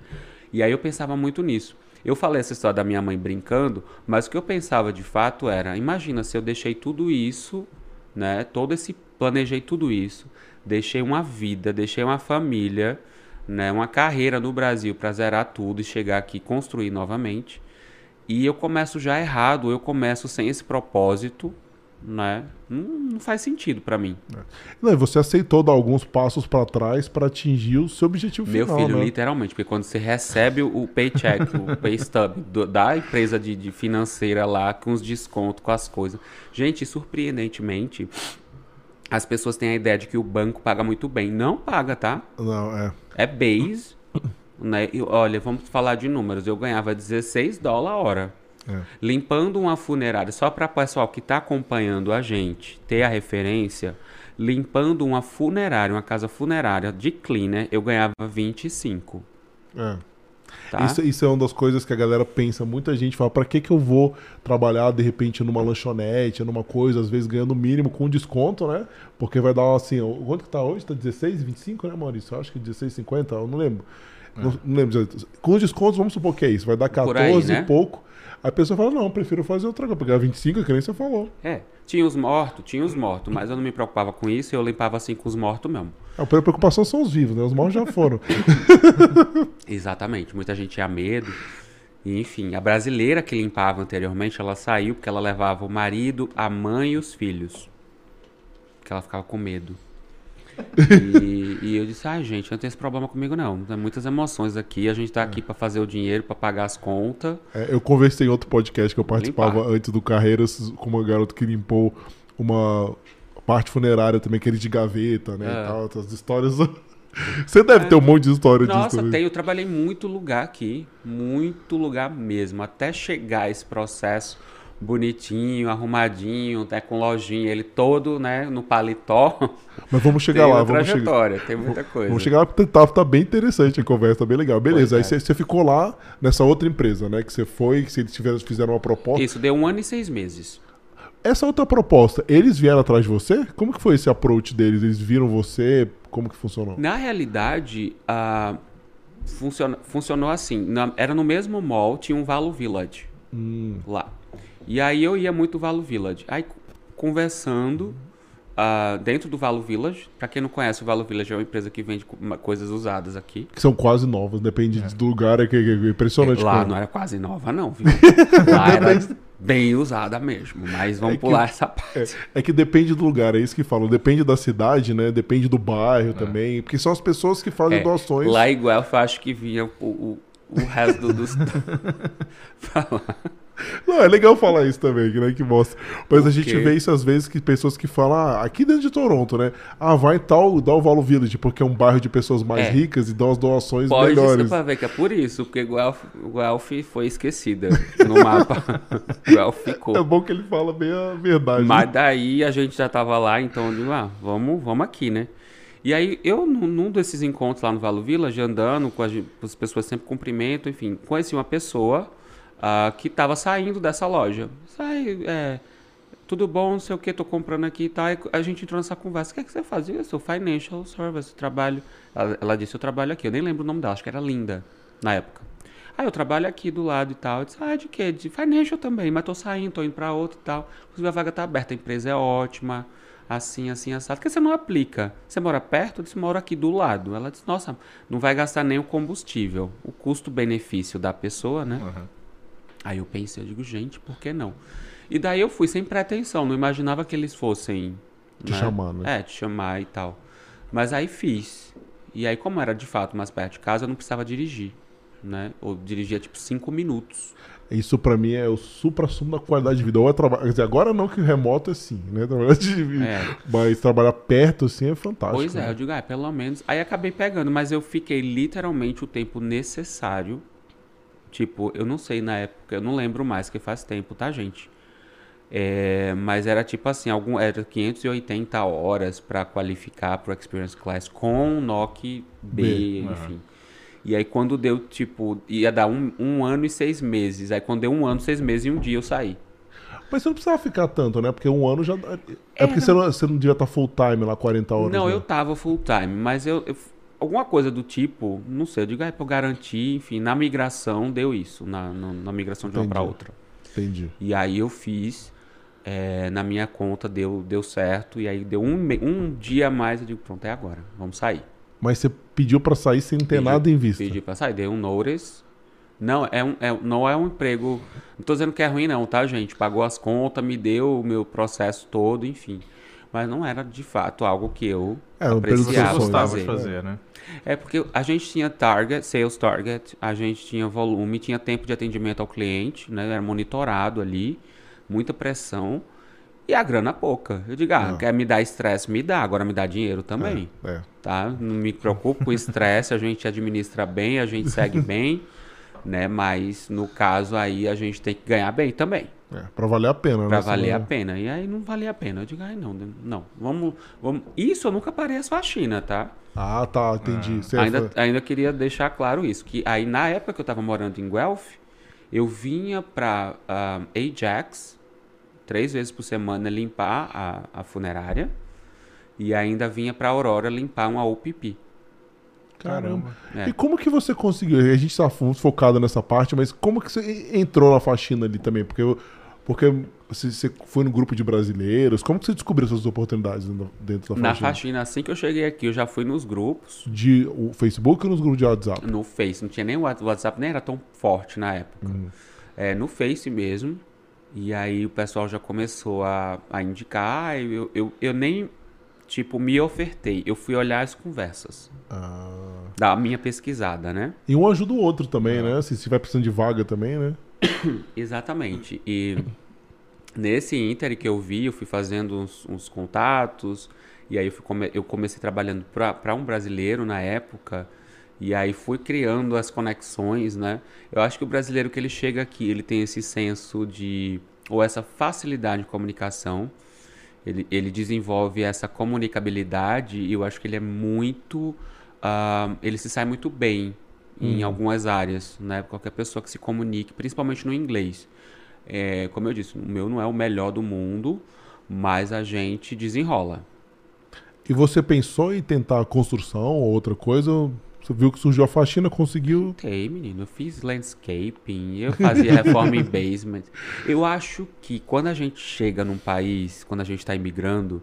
E aí eu pensava muito nisso. Eu falei essa história da minha mãe brincando, mas o que eu pensava de fato era, imagina se eu deixei tudo isso, né? Todo esse planejei tudo isso, deixei uma vida, deixei uma família, né, uma carreira no Brasil para zerar tudo e chegar aqui e construir novamente. E eu começo já errado, eu começo sem esse propósito, né? Não, não faz sentido para mim. Não, e você aceitou dar alguns passos pra trás pra atingir o seu objetivo Meu final, filho, né? literalmente, porque quando você recebe o paycheck, o pay stub do- da empresa de, de financeira lá, com os descontos, com as coisas. Gente, surpreendentemente, as pessoas têm a ideia de que o banco paga muito bem. Não paga, tá? Não, é. É base. Né? E, olha, vamos falar de números. Eu ganhava 16 dólares a hora. É. Limpando uma funerária, só para o pessoal que está acompanhando a gente ter a referência, limpando uma funerária, uma casa funerária de cleaner, eu ganhava 25. é. Tá? Isso, isso é uma das coisas que a galera pensa. Muita gente fala, pra que que eu vou trabalhar de repente numa lanchonete, numa coisa, às vezes ganhando o mínimo com desconto, né? Porque vai dar assim, quanto que tá hoje? Tá 16, 25, né, Maurício? Eu acho que 16,50, eu não lembro. Não, não lembro. Com os descontos, vamos supor que é isso, vai dar 14 Por aí, né? e pouco. A pessoa fala, não, prefiro fazer outra coisa, pegar 25, que nem você falou. É, tinha os mortos, tinha os mortos, mas eu não me preocupava com isso, eu limpava assim com os mortos mesmo. A preocupação são os vivos, né? Os mortos já foram. Exatamente, muita gente tinha medo. E, enfim, a brasileira que limpava anteriormente, ela saiu porque ela levava o marido, a mãe e os filhos. Porque ela ficava com medo. E, e eu disse, ai gente, não tem esse problema comigo não. Tem muitas emoções aqui, a gente tá aqui pra fazer o dinheiro, pra pagar as contas. É, eu conversei em outro podcast que eu participava Limpar. antes do Carreiras com uma garota que limpou uma parte funerária também, aquele de gaveta, né? É. E tal, essas histórias. Você deve ter um monte de história disso Nossa, também. tem, eu trabalhei muito lugar aqui, muito lugar mesmo, até chegar esse processo bonitinho, arrumadinho, até com lojinha, ele todo, né, no paletó. Mas vamos chegar lá, vamos chegar. trajetória, tem muita coisa. Vamos chegar lá porque tá, tá bem interessante a conversa, bem legal. Beleza, aí Pois é. você, você ficou lá nessa outra empresa, né? Que você foi, que eles tiveram, fizeram uma proposta. Isso deu um ano e seis meses. Essa outra proposta, eles vieram atrás de você? Como que foi esse approach deles? Eles viram você? Como que funcionou? Na realidade, funciona, funcionou assim. na- era no mesmo mall, tinha um Valo Village Hum, lá. E aí eu ia muito Valo Village. Aí co- conversando ah, dentro do Valo Village, pra quem não conhece, o Valo Village é uma empresa que vende coisas usadas aqui. que são quase novas, depende do lugar, é, que, que- é impressionante. Lá como- não era quase nova, não, viu? Lá era bem usada mesmo. Mas vamos É que- pular essa parte. É, é que depende do lugar, é isso que falam. Depende da cidade, né? Depende do bairro também. Porque são as pessoas que fazem É, doações. Lá em Guelph, eu acho que vinha o, o, o resto do- dos. Falar. Não, é legal falar isso também, que, né, que mostra. Mas a gente vê isso às vezes que pessoas que falam, ah, aqui dentro de Toronto, né? Ah, vai em tal, dá o Valo Village, porque é um bairro de pessoas mais É. ricas e dão as doações Pode melhores. pra ver que é por isso, porque Guelph, Guelph foi esquecida no mapa. Guelph ficou. É bom que ele fala bem a verdade. Mas daí a gente já tava lá, então eu digo, ah, vamos, vamos aqui, né? E aí eu, num, desses encontros lá no Valo Village, andando com as, com as pessoas sempre cumprimento, enfim, conheci uma pessoa ah, que estava saindo dessa loja. Sai, é, tudo bom, não sei o que, tô comprando aqui e tal. A gente entrou nessa conversa. O que é que você faz? Eu sou financial service, trabalho. Ela, ela disse, eu trabalho aqui. Eu nem lembro o nome dela, acho que era Linda, na época. Ah, eu trabalho aqui do lado e tal. Eu disse, ah, de quê? De financial também, mas tô saindo, tô indo pra outro e tal. Inclusive a vaga tá aberta, a empresa é ótima, assim, assim, assado. Por que você não aplica? Você mora perto? Eu disse, moro aqui do lado. Ela disse, nossa, não vai gastar nem o combustível. O custo-benefício da pessoa, né? Uhum. Aí eu pensei, eu digo, gente, por que não? E daí eu fui sem pretensão, não imaginava que eles fossem. Te né? chamar, né? É, te chamar e tal. Mas aí fiz. E aí, como era de fato mais perto de casa, eu não precisava dirigir. Né? Ou dirigia tipo cinco minutos. Isso pra mim é o supra-sumo da qualidade de vida. Ou é trabalhar. Quer dizer, agora não que remoto é assim, né? Trabalhar de... É. Mas trabalhar perto assim é fantástico. Pois é, né? eu digo, ah, pelo menos. Aí acabei pegando, mas eu fiquei literalmente o tempo necessário. Tipo, eu não sei na época, eu não lembro mais, que faz tempo, tá, gente? É, mas era tipo assim, algum, era 580 horas para qualificar pro Experience Class com NOC B, B, enfim. E aí quando deu, tipo, ia dar um, um ano e seis meses. Aí quando deu um ano, seis meses e um dia eu saí. Mas você não precisava ficar tanto, né? Porque um ano já. É Era. porque você não, você não devia estar full time lá, 40 horas. não, né? eu tava full time, mas eu, eu- alguma coisa do tipo, não sei, eu digo, é pra eu garantir, enfim, na migração deu isso, na, na, na migração de uma pra Entendi. outra. Entendi. E aí eu fiz, é, na minha conta deu, deu certo, e aí deu um, um dia a mais, eu digo, pronto, é agora, vamos sair. Mas você pediu pra sair sem ter Pedi- nada em vista. Pedi pra sair, dei um notice. Não, é um, é, não é um emprego. Não tô dizendo que é ruim, não, tá, gente? Pagou as contas, me deu o meu processo todo, enfim. Mas não era de fato algo que eu É, apreciava. Gostava fazer. de fazer, né? É porque a gente tinha target, sales target, a gente tinha volume, tinha tempo de atendimento ao cliente, né? Era monitorado ali, muita pressão e a grana pouca. Eu digo, ah, Não. quer me dar estresse? Me dá, agora me dá dinheiro também É. tá? Não me preocupo com estresse, a gente administra bem, a gente segue bem, né? Mas no caso aí a gente tem que ganhar bem também, É, pra valer a pena, né? pra Senão- valer a pena. E aí não valia a pena. Eu digo, ai não, não, vamos, vamos. Isso eu nunca parei as faxinas, tá? Ah, tá, entendi. Você Ainda, foi- ainda queria deixar claro isso, que aí na época que eu tava morando em Guelph, eu vinha pra ah, Ajax três vezes por semana limpar a, a funerária e ainda vinha pra Aurora limpar uma OPP. Caramba. É. E como que você conseguiu? A gente tá muito focado nessa parte, mas como que você entrou na faxina ali também? Porque, porque você, foi no grupo de brasileiros. Como que você descobriu essas oportunidades dentro da Na faxina? faxina, assim que eu cheguei aqui, eu já fui nos grupos, De o Facebook ou nos grupos de WhatsApp? no Face, não tinha nem o Whats- o WhatsApp, nem era tão forte na época. Uhum. É, no Face mesmo. E aí o pessoal já começou a, a indicar, eu, eu, eu nem, tipo, me ofertei. Eu fui olhar as conversas, Ah. da minha pesquisada, né? E um ajuda o outro também, né? Se estiver precisando de vaga também, né? Exatamente. E nesse Inter que eu vi, eu fui fazendo uns, uns contatos, e aí eu, come- eu comecei trabalhando para um brasileiro na época, e aí fui criando as conexões, né? Eu acho que o brasileiro que ele chega aqui, ele tem esse senso de, ou essa facilidade de comunicação, ele, ele desenvolve essa comunicabilidade, e eu acho que ele é muito, ah, ele se sai muito bem em algumas áreas, né? Qualquer pessoa que se comunique, principalmente no inglês. É, como eu disse, o meu não é o melhor do mundo, mas a gente desenrola. E você pensou em tentar construção ou outra coisa? Você viu que surgiu a faxina, conseguiu. Ok, menino, eu fiz landscaping, eu fazia reforma em basement. Eu acho que quando a gente chega num país, quando a gente está imigrando,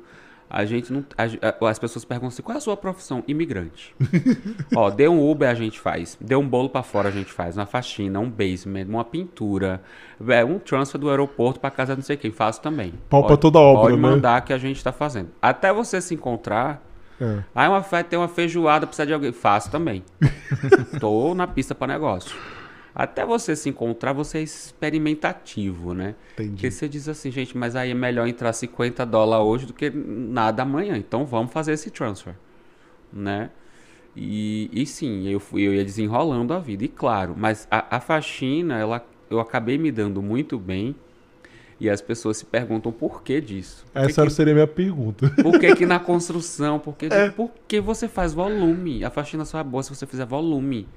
a gente não. a- a- as pessoas perguntam assim: qual é a sua profissão? Imigrante. Ó, deu um Uber a gente faz, deu um bolo pra fora a gente faz, uma faxina, um basement, uma pintura, é, um transfer do aeroporto pra casa não sei quem, faço também. Pau Pode- toda obra, Pode né? mandar que a gente tá fazendo. Até você se encontrar, É. Aí uma vai ter uma feijoada, precisa de alguém. Faço também. Tô na pista para negócio. Até você se encontrar, você é experimentativo, né? Entendi. Porque você diz assim, gente, mas aí é melhor entrar 50 dólares hoje do que nada amanhã. Então vamos fazer esse transfer, né? E, e sim, eu, fui, eu ia desenrolando a vida, e claro, mas a, a faxina, ela, eu acabei me dando muito bem. E as pessoas se perguntam por que disso. Por que Essa que- seria a minha pergunta. por que, que na construção? Por que, É. porque você faz volume. A faxina só é boa se você fizer volume.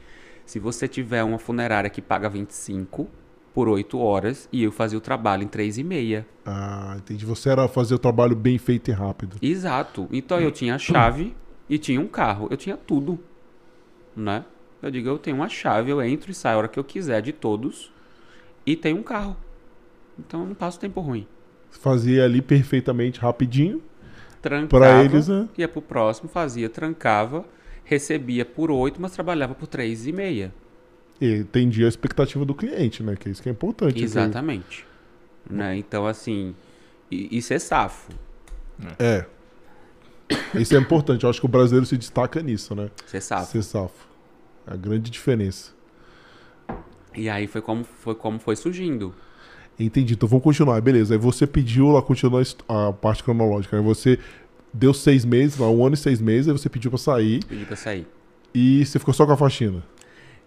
Se você tiver uma funerária que paga 25, por 8 horas e eu fazia o trabalho em 3 e meia. Ah, entendi. Você era fazer o trabalho bem feito e rápido. Exato. Então eu tinha a chave e tinha um carro. Eu tinha tudo, né? Eu digo, eu tenho uma chave, eu entro e saio a hora que eu quiser de todos e tenho um carro. Então eu não passo tempo ruim. Fazia ali perfeitamente, rapidinho. Trancava, Pra eles, né? ia pro próximo, fazia, trancava, recebia por 8, mas trabalhava por 3 e meia. E entendi a expectativa do cliente, né? Que é isso que é importante. Exatamente. Né? Então, assim, e, e ser safo. É. Isso é importante. Eu acho que o brasileiro se destaca nisso, né? Ser safo. Ser safo. É a grande diferença. E aí foi como foi, como foi surgindo. Entendi. Então vamos continuar. Beleza. Aí você pediu lá, continuar a parte cronológica. Aí você deu seis meses, lá, um ano e seis meses, aí você pediu pra sair Pedi pra sair. e você ficou só com a faxina.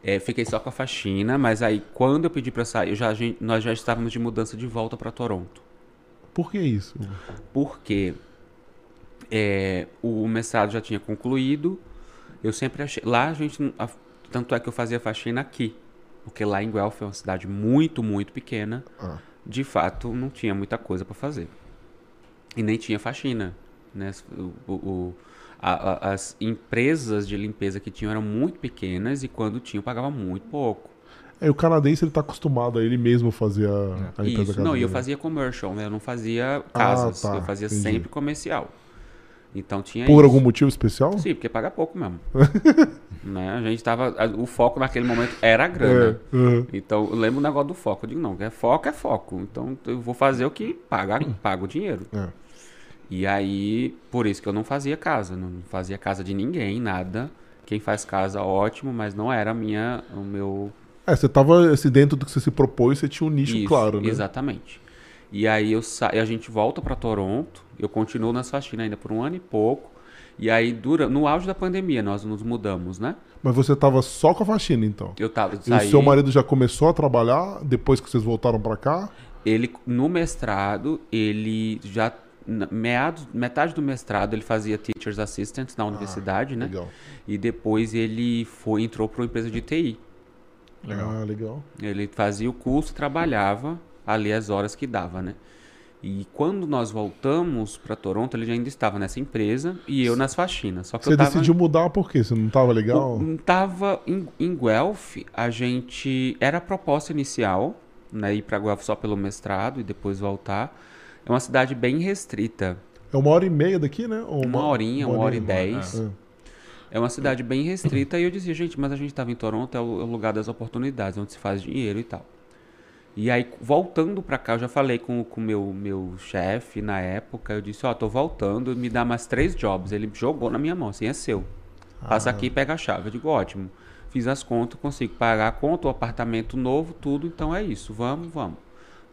É, fiquei só com a faxina, mas aí quando eu pedi pra sair, já, gente- nós já estávamos de mudança de volta pra Toronto. Por que isso? Porque é, o mestrado já tinha concluído. Eu sempre achei. Lá a gente. a- tanto é que eu fazia faxina aqui. Porque lá em Guelph é uma cidade muito, muito pequena. Ah, De fato, não tinha muita coisa pra fazer. E nem tinha faxina. Né? O- o- a- a- as empresas de limpeza que tinham eram muito pequenas e quando tinham pagava muito pouco. É, o canadense ele tá acostumado a ele mesmo fazer a, a limpeza Isso, não, e eu fazia commercial, né? Eu não fazia casas, tá, eu fazia entendi. sempre comercial. Então tinha Por isso. algum motivo especial? Sim, porque paga pouco mesmo. né? A gente tava. O foco naquele momento era a grana. É, uhum. Então, eu lembro o negócio do foco. Eu digo, não, é foco, é foco. Então, eu vou fazer o que paga, paga o dinheiro. É. E aí, por isso que eu não fazia casa. Não fazia casa de ninguém, nada. Quem faz casa, ótimo, mas não era a minha, o meu É, você tava assim, dentro do que você se propôs, você tinha um nicho Isso, claro, né? Exatamente. E aí eu sa... e a gente volta para Toronto, eu continuo nas faxinas ainda por um ano e pouco. E aí dura no auge da pandemia nós nos mudamos, né? Mas você tava só com a faxina, então. Eu tava E saí, o seu marido já começou a trabalhar depois que vocês voltaram pra cá? ele no mestrado, ele já meados, metade do mestrado ele fazia teachers assistant na universidade, né? Ah, Legal. E depois ele foi entrou para uma empresa de TI. Legal. Ah, legal. Ele fazia o curso, trabalhava ali as horas que dava, né? E quando nós voltamos para Toronto, ele já ainda estava nessa empresa e eu nas faxinas. Só que Você eu tava, decidiu mudar por quê? Você não tava legal? o- tava em, em Guelph, a gente era a proposta inicial, né, ir para Guelph só pelo mestrado e depois voltar. É uma cidade bem restrita. É uma hora e meia daqui, né? Ou Uma horinha, uma hora e dez. É. É uma cidade bem restrita e eu dizia, gente, mas a gente estava em Toronto, é o é o lugar das oportunidades, onde se faz dinheiro e tal. E aí, voltando pra cá, eu já falei com o meu, meu chefe na época, eu disse, ó, tô voltando, me dá mais três jobs. Ele jogou na minha mão, assim, é seu. Passa aqui e pega a chave. Eu digo, ótimo. Fiz as contas, consigo pagar a conta, o apartamento novo, tudo, então é isso, vamos, vamos.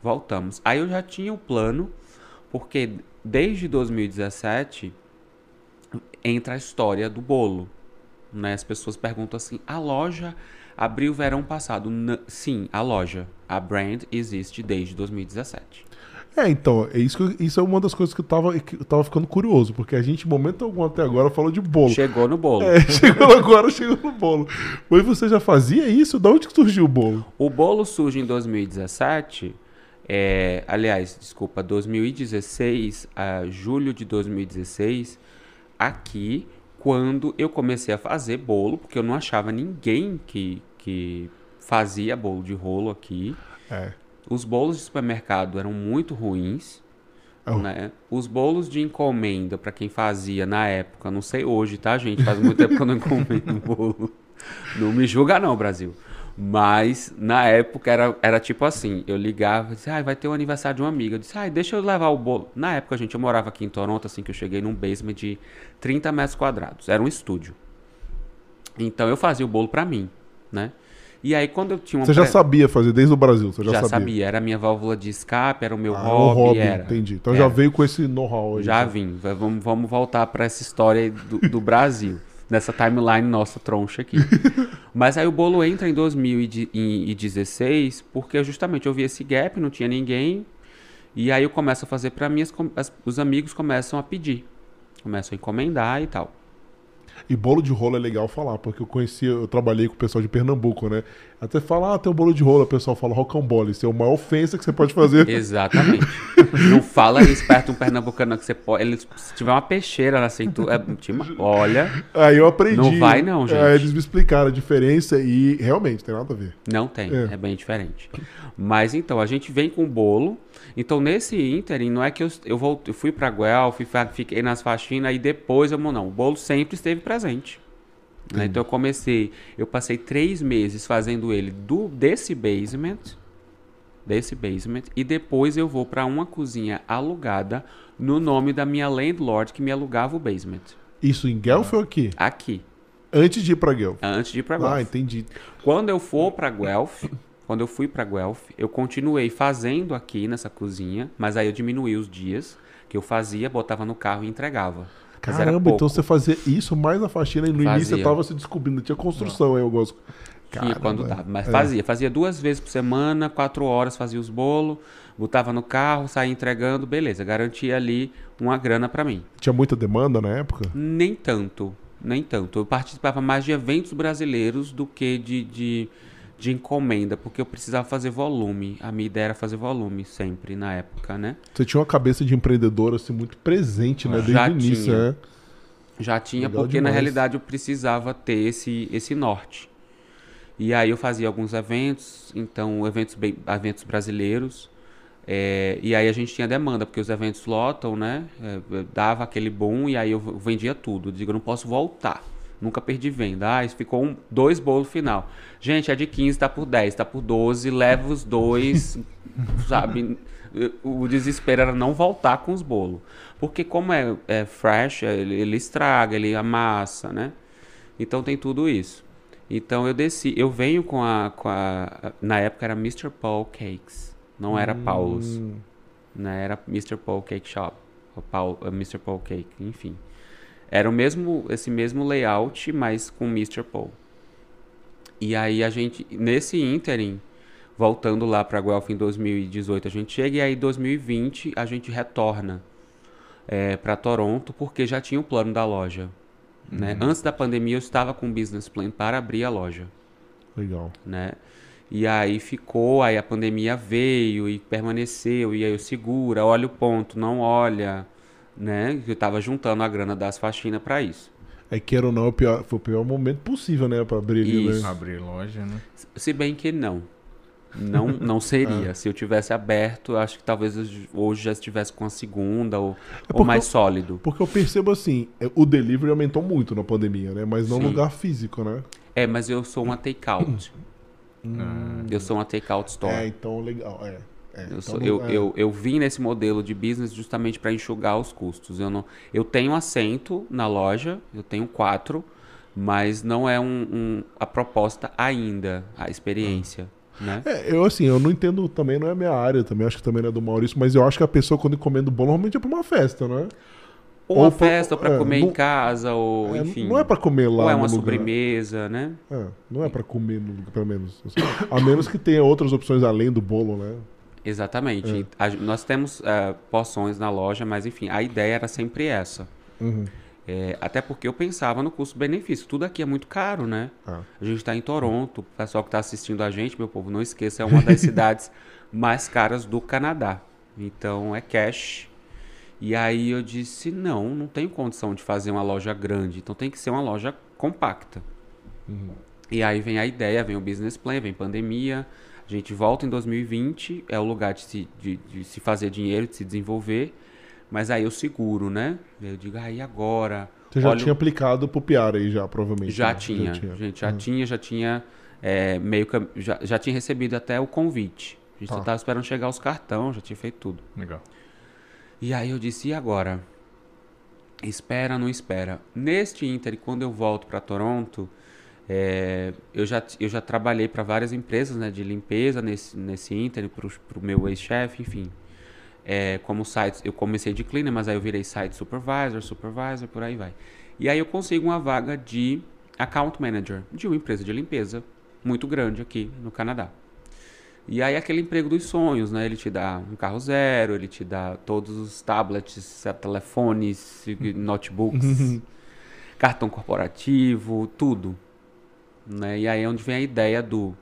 Voltamos. Aí eu já tinha o plano, porque desde 2017 entra a história do bolo. Né? As pessoas perguntam assim: a loja abriu verão passado? N- sim, a loja. A brand existe desde 2017. É, então, é isso, isso é uma das coisas que eu, tava, que eu tava ficando curioso, porque a gente, momento algum até agora, falou de bolo. Chegou no bolo. É, chegou agora, chegou no bolo. Mas você já fazia isso? Da onde que surgiu o bolo? O bolo surge em 2017. é, aliás, desculpa, 2016, a julho de 2016, aqui, quando eu comecei a fazer bolo, porque eu não achava ninguém que, que fazia bolo de rolo aqui. É. Os bolos de supermercado eram muito ruins. Oh. Né? Os bolos de encomenda, para quem fazia na época, não sei hoje, tá, gente? Faz muito tempo que eu não encomendo bolo. Não me julga, não, Brasil. Mas na época era, era tipo assim: eu ligava e disse, ah, vai ter o aniversário de uma amiga. Eu disse, ah, deixa eu levar o bolo. Na época, gente, eu morava aqui em Toronto, assim que eu cheguei num basement de 30 metros quadrados. Era um estúdio. Então eu fazia o bolo pra mim, né? E aí quando eu tinha uma Você já pré- sabia fazer desde o Brasil? Você já, já sabia? sabia. Era a minha válvula de escape, era o meu Ah, hobby, o hobby, era. entendi. Então Era. já veio com esse know-how aí. Já tá? vim. Va- Vamos, vamos voltar para essa história aí do, do Brasil. Nessa timeline nossa troncha aqui. Mas aí o bolo entra em 2016 porque justamente eu vi esse gap, não tinha ninguém. E aí eu começo a fazer para mim, as- os amigos começam a pedir. Começam a encomendar e tal. E bolo de rolo é legal falar, porque eu conheci, eu trabalhei com o pessoal de Pernambuco, né? Até fala, ah, tem um bolo de rolo, o pessoal fala rocambole. Isso é uma ofensa que você pode fazer. Exatamente. não fala isso perto um pernambucano que você pode. Ele, se tiver uma peixeira na cintura, é, olha. Aí eu aprendi. Não vai, não, gente. Aí eles me explicaram a diferença e realmente tem nada a ver. Não tem, é, é bem diferente. Mas então, a gente vem com o bolo. Então, nesse ínterim, não é que eu, eu, vou, eu fui para Guelph, fiquei nas faxinas e depois eu. Não, o bolo sempre esteve presente. Né? Então, eu comecei, eu passei três meses fazendo ele do desse basement, desse basement, e depois eu vou para uma cozinha alugada no nome da minha landlord que me alugava o basement. Isso em Guelph ou aqui? Aqui. Antes de ir para Guelph? Antes de ir para Guelph. Ah, entendi. Quando eu for para Guelph, quando eu fui para Guelph, eu continuei fazendo aqui nessa cozinha, mas aí eu diminuí os dias que eu fazia, botava no carro e entregava. Caramba, então você fazia isso mais na faxina e no fazia. início você estava se descobrindo, tinha construção aí, eu gosto. Tinha quando dava, mas é. fazia. Fazia duas vezes por semana, quatro horas fazia os bolos, botava no carro, saía entregando, beleza, garantia ali uma grana para mim. Tinha muita demanda na época? Nem tanto, nem tanto. Eu participava mais de eventos brasileiros do que de, de de encomenda, porque eu precisava fazer volume. A minha ideia era fazer volume sempre, na época, né? Você tinha uma cabeça de empreendedor, assim, muito presente, né? Desde Já o início, tinha. né? Já tinha, Legal porque demais. na realidade eu precisava ter esse, esse norte. E aí eu fazia alguns eventos, então eventos, bem, eventos brasileiros. É, e aí a gente tinha demanda, porque os eventos lotam, né? É, dava aquele boom e aí eu vendia tudo. Eu digo, eu não posso voltar. Nunca perdi venda. Ah, ficou um, dois bolos final. Gente, é de 15, tá por 10, tá por 12, leva os dois, sabe? O desespero era não voltar com os bolos. Porque como é, é fresh, ele, ele, estraga, ele amassa, né? Então tem tudo isso. Então eu desci, eu venho com a, com a na época era Mr. Paul Cakes, não era hum. Paul's, né? Era Mr. Paul Cake Shop, Paul, uh, Mr. Paul Cake, enfim. Era o mesmo, esse mesmo layout, mas com Mr. Paul. E aí a gente, nesse ínterim, voltando lá para Guelph em 2018, a gente chega e aí em 2020 a gente retorna é, para Toronto porque já tinha o plano da loja. Né? Uhum. Antes da pandemia eu estava com um business plan para abrir a loja. Legal. Né? E aí ficou, aí a pandemia veio e permaneceu, e aí eu segura, olha o ponto, não olha né? Que eu tava juntando a grana das faxinas para isso. É que ou não, o pior, foi o pior momento possível, né? Pra abrir isso. Né? Abrir loja, né? Se bem que não. Não, não seria. ah. Se eu tivesse aberto, acho que talvez hoje já estivesse com a segunda ou, é ou mais eu, sólido. Porque eu percebo assim, é, o delivery aumentou muito na pandemia, né? Mas não Sim. lugar físico, né? É, mas eu sou uma take-out. hum. Eu sou uma take-out store. É, então legal. É. É, eu, então sou, eu, é. eu, eu, vim nesse modelo de business justamente para enxugar os custos. Eu, não, eu tenho assento na loja, eu tenho quatro, mas não é um, um a proposta ainda, a experiência. Ah. Né? É, eu assim, eu não entendo também, não é a minha área também, acho que também não é do Maurício, mas eu acho que a pessoa quando encomenda o bolo normalmente é para uma festa, não é? Ou uma festa, ou para é, comer não, em casa, ou é, enfim. Não é para comer lá. Ou é uma sobremesa, né? É, não é para comer, pelo menos. Assim, a menos que tenha outras opções além do bolo, né? Exatamente. É. A, nós temos uh, porções na loja, mas enfim, a ideia era sempre essa. Uhum. É, até porque eu pensava no custo-benefício. Tudo aqui é muito caro, né? Ah. A gente está em Toronto. O pessoal que está assistindo a gente, meu povo, não esqueça, é uma das cidades mais caras do Canadá. Então é cash. E aí eu disse: não, não tenho condição de fazer uma loja grande. Então tem que ser uma loja compacta. Uhum. E aí vem a ideia, vem o business plan, vem pandemia. A gente volta em 2020, é o lugar de se, de, de se fazer dinheiro, de se desenvolver. Mas aí eu seguro, né? Eu digo, aí ah, agora. Você já tinha aplicado pro Piara aí já, provavelmente. Já, né? tinha, já tinha, gente, já uhum. tinha, já tinha é, meio que. Já, já tinha recebido até o convite. A gente tá. só tava esperando chegar os cartões, já tinha feito tudo. Legal. E aí eu disse, e agora? Espera, não espera. Neste Inter, quando eu volto para Toronto, é, eu, já, eu já trabalhei para várias empresas né, de limpeza nesse, nesse Inter, para o meu ex-chefe, enfim. É, como sites, eu comecei de cleaner, mas aí eu virei site supervisor, supervisor, por aí vai. E aí eu consigo uma vaga de account manager de uma empresa de limpeza muito grande aqui no Canadá. E aí aquele emprego dos sonhos, né? Ele te dá um carro zero, ele te dá todos os tablets, telefones, notebooks. cartão corporativo, tudo. Né? E aí é onde vem a ideia do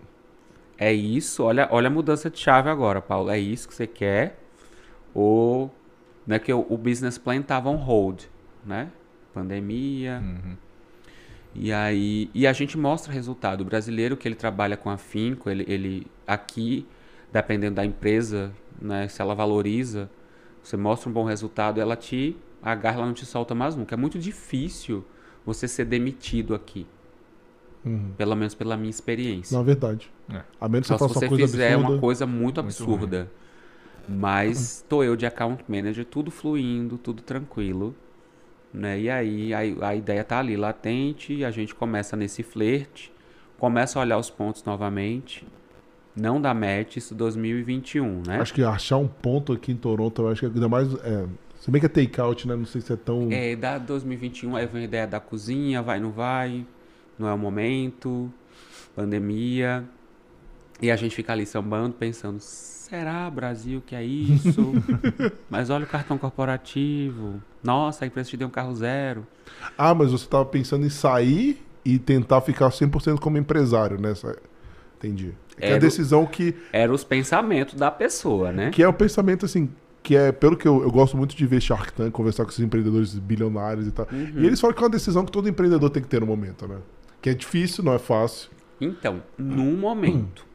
é isso, olha, olha a mudança de chave agora, Paulo. É isso que você quer? Ou né, que o, o business plan estava on hold, né? Pandemia. Uhum. E aí e a gente mostra resultado. O brasileiro que ele trabalha com afinco, ele, ele aqui, dependendo da empresa, né, se ela valoriza, você mostra um bom resultado, ela te agarra, ela não te solta mais nunca. É muito difícil você ser demitido aqui. Uhum. Pelo menos pela minha experiência. Não, é verdade. É. A menos que você se faça você uma coisa fizer absurda. uma coisa muito Muito absurda. Mas tô eu de account manager, tudo fluindo, tudo tranquilo. Né? E aí a, a ideia tá ali, latente, a gente começa nesse flerte, começa a olhar os pontos novamente. Não dá match, isso 2021, né? Acho que achar um ponto aqui em Toronto, eu acho que ainda mais. É, se bem que é take-out, né? Não sei se é tão. É, da 2021 aí vem a ideia da cozinha, vai, não vai, não é o momento, pandemia. E a gente fica ali sambando, pensando, será Brasil que é isso? Mas olha o cartão corporativo. Nossa, a empresa te deu um carro zero. Ah, mas você tava pensando em sair e tentar ficar 100% como empresário, né? Entendi. É, que é a Era decisão que, Era os pensamentos da pessoa, né? que é o pensamento assim. Que é, pelo que eu, eu gosto muito de ver Shark Tank, conversar com esses empreendedores bilionários e tal. Uhum. E eles falam que é uma decisão que todo empreendedor tem que ter no momento, né? Que é difícil, não é fácil. Então, num momento,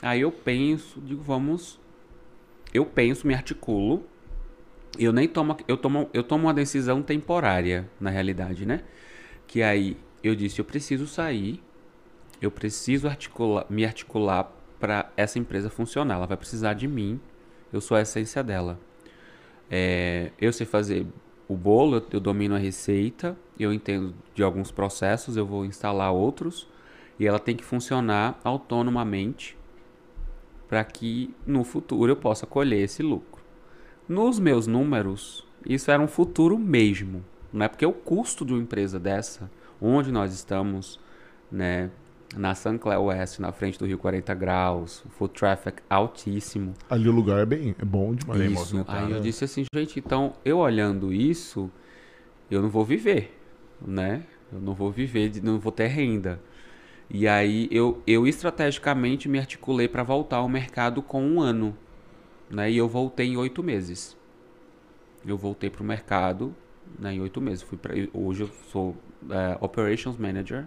aí eu penso, digo, vamos. Eu penso, me articulo. Eu nem tomo. Eu tomo, eu tomo uma decisão temporária, na realidade, né? Que aí eu disse, eu preciso sair, eu preciso articular, me articular para essa empresa funcionar. Ela vai precisar de mim. Eu sou a essência dela. É, eu sei fazer o bolo, eu, domino a receita, eu entendo de alguns processos, eu vou instalar outros e ela tem que funcionar autonomamente para que no futuro eu possa colher esse lucro. Nos meus números, isso era um futuro mesmo, não é porque o custo de uma empresa dessa, onde nós estamos, né, na St. Clair West, na frente do Rio 40 Graus, foot traffic altíssimo, Ali o lugar é bem, é bom demais. Bem isso. Aí eu né? disse assim, gente, então eu olhando isso, eu não vou viver, né? Eu não vou viver, não vou ter renda. E aí eu, eu estrategicamente me articulei para voltar ao mercado com um ano, né? E eu voltei em oito meses. Eu voltei para o mercado né, em oito meses. Fui pra, hoje eu sou é, Operations Manager.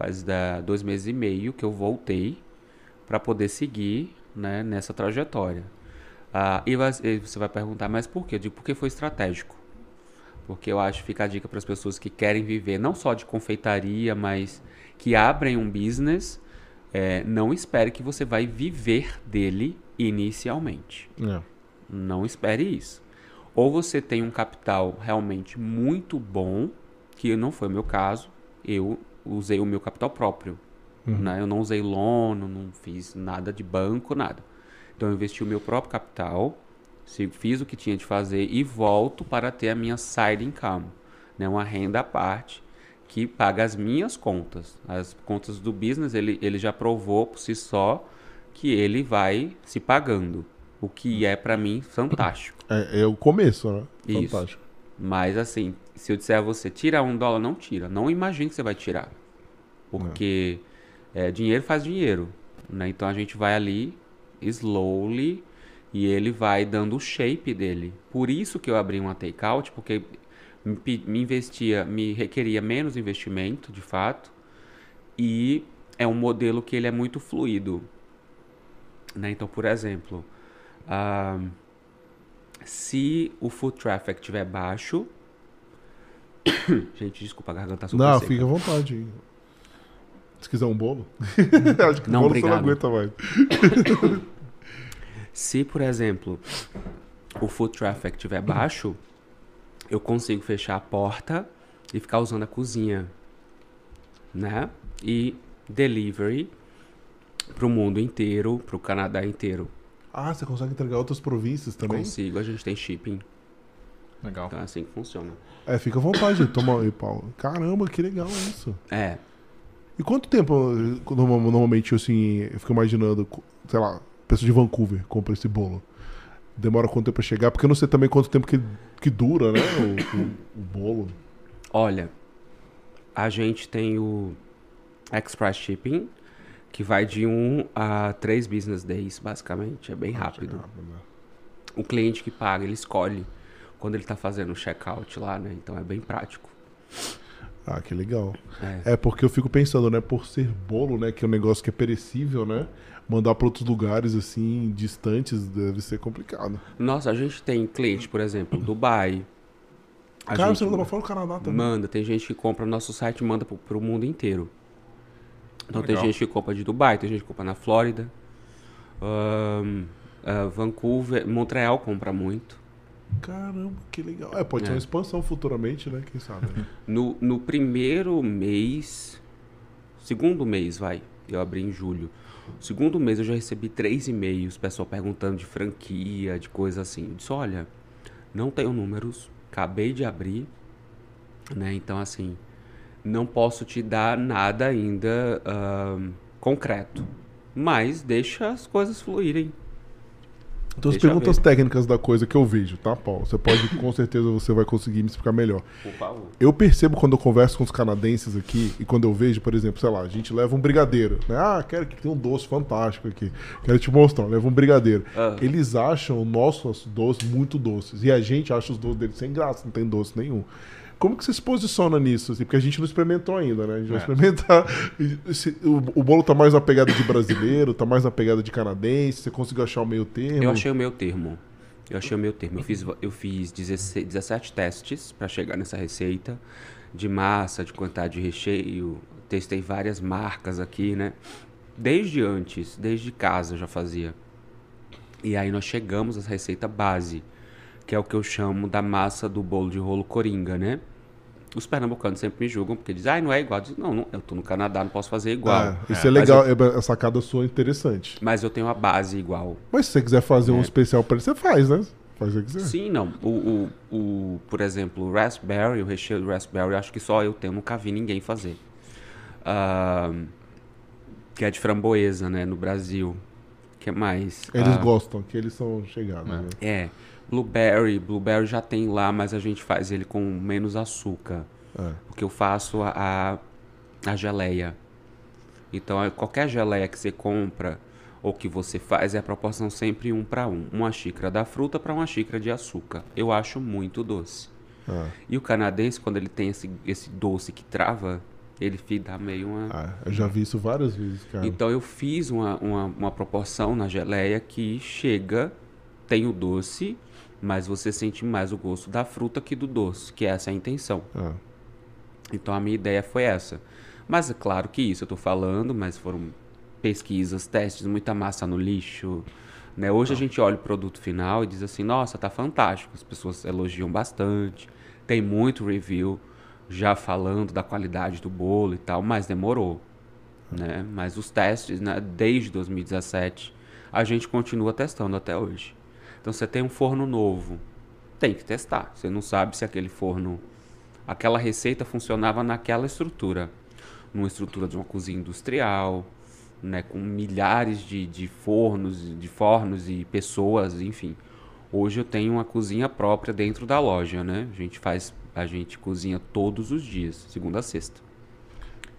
Faz da, dois meses e meio que eu voltei para poder seguir né, nessa trajetória. Ah, e vai- e você vai perguntar, mas por quê? Eu digo, porque foi estratégico. Porque eu acho que fica a dica para as pessoas que querem viver não só de confeitaria, mas que abrem um business. é, não espere que você vai viver dele inicialmente. É. Não espere isso. Ou você tem um capital realmente muito bom, que não foi o meu caso. Eu usei o meu capital próprio. né? Eu não usei loan, não fiz nada de banco, nada. Então eu investi o meu próprio capital, fiz o que tinha de fazer e volto para ter a minha side income, né? uma renda à parte que paga as minhas contas. As contas do business, ele, ele já provou por si só que ele vai se pagando. O que é para mim fantástico. É, é o começo, né? Isso. Fantástico. Mas assim, se eu disser a você, tira um dólar, não tira. Não imagine que você vai tirar. Porque é, dinheiro faz dinheiro. Né? Então a gente vai ali, slowly, e ele vai dando o shape dele. Por isso que eu abri uma takeout, porque me, investia, me requeria menos investimento, de fato. E é um modelo que ele é muito fluido. Né? Então, por exemplo, ah, se o foot traffic estiver baixo. Gente, desculpa, a garganta super Não, seca. fica à vontade. Se quiser um bolo. Acho que Não, bolo você não obrigado. aguenta mais. Se, por exemplo, o foot traffic estiver baixo, eu consigo fechar a porta e ficar usando a cozinha, né? E delivery pro mundo inteiro, pro Canadá inteiro. Ah, você consegue entregar outras províncias também? Consigo, a gente tem shipping. Legal. Então é assim que funciona. É, fica à vontade. Toma aí, Paulo. Caramba, que legal isso. É, E quanto tempo, norma- normalmente, assim, eu fico imaginando, sei lá, pessoa de Vancouver compra esse bolo. Demora quanto tempo pra chegar? Porque eu não sei também quanto tempo que, que dura, né? O, o- o bolo. olha, A gente tem o Express Shipping, que vai de um a três business days, basicamente. É bem rápido. né? O cliente que paga, ele escolhe quando ele está fazendo o checkout lá, né? Então é bem prático. Ah, que legal. É. É porque eu fico pensando, né, por ser bolo, né, que é um negócio que é perecível, né? Mandar para outros lugares assim distantes deve ser complicado. Nossa, a gente tem cliente, por exemplo, Dubai. A Cara, gente você dá pra falar o Canadá também. manda, tem gente que compra no nosso site manda pro, pro mundo inteiro. Então tem Legal. gente que compra de Dubai, tem gente que compra na Flórida. Ahn, ah, Vancouver, Montreal compra muito. Caramba, que legal. É, pode ser É. uma expansão futuramente, né? Quem sabe. né? No, no primeiro mês, segundo mês, vai, eu abri em julho. Segundo mês eu já recebi três e-mails, pessoal perguntando de franquia, de coisa assim. Eu disse, olha, não tenho números, acabei de abrir, né? Então assim, não posso te dar nada ainda ahn, concreto. Mas deixa as coisas fluírem. Então, as perguntas ver. técnicas da coisa que eu vejo, tá, Paulo? Você pode, com certeza, você vai conseguir me explicar melhor. Por favor. Eu percebo quando eu converso com os canadenses aqui e quando eu vejo, por exemplo, sei lá, a gente leva um brigadeiro, né? Ah, quero que tenha um doce fantástico aqui. Quero te mostrar, leva um brigadeiro. Ah. Eles acham nossos doces muito doces e a gente acha os doces deles sem graça, não tem doce nenhum. Como que você se posiciona nisso? assim? Porque a gente não experimentou ainda, né? A gente vai É. experimentar. E se- o, o bolo tá mais na pegada de brasileiro, tá mais na pegada de canadense. Você conseguiu achar o meio termo? Eu achei o meu termo. Eu achei o meu termo. Eu fiz, eu fiz 16, 17 testes para chegar nessa receita de massa, de quantidade de recheio. Testei várias marcas aqui, né? Desde antes, desde casa eu já fazia. E aí nós chegamos à receita base, que é o que eu chamo da massa do bolo de rolo coringa, né? Os pernambucanos sempre me julgam porque dizem, ah, não é igual. Eu digo, não, não, eu tô no Canadá, não posso fazer igual. Ah, isso é, Mas legal, é, a sacada sua é interessante. Mas eu tenho a base igual. Mas se você quiser fazer um É. especial pra ele, você faz, né? Faz o que quiser. Sim, não. O, o, o, por exemplo, o raspberry, o recheio do raspberry, acho que só eu tenho, nunca vi ninguém fazer. Ah, que é de framboesa, né, no Brasil. que mais? Eles Ah, gostam, que eles são chegados. É. Né? É. Blueberry, blueberry já tem lá, mas a gente faz ele com menos açúcar. É. Porque eu faço a, a, a geleia. Então, é- qualquer geleia que você compra ou que você faz é a proporção sempre um para um. Uma xícara da fruta para uma xícara de açúcar. Eu acho muito doce. Ah, E o canadense, quando ele tem esse, esse doce que trava, ele dá meio uma... ah, eu já vi isso várias vezes, cara. Então eu fiz uma, uma, uma proporção na geleia que chega, tem o doce, mas você sente mais o gosto da fruta que do doce, que essa é a intenção. Ah, Então a minha ideia foi essa. Mas é claro que isso eu tô falando, mas foram pesquisas, testes, muita massa no lixo. Né? Hoje a gente olha o produto final e diz assim, nossa, tá fantástico. As pessoas elogiam bastante. Tem muito review já falando da qualidade do bolo e tal, mas demorou. Né? Mas os testes, né, desde 2017, a gente continua testando até hoje. Então você tem um forno novo, tem que testar. Você não sabe se aquele forno aquela receita funcionava naquela estrutura, numa estrutura de uma cozinha industrial, né, com milhares de, de fornos, de fornos e pessoas, enfim. Hoje eu tenho uma cozinha própria dentro da loja, né? A gente faz, a gente cozinha todos os dias, segunda a sexta.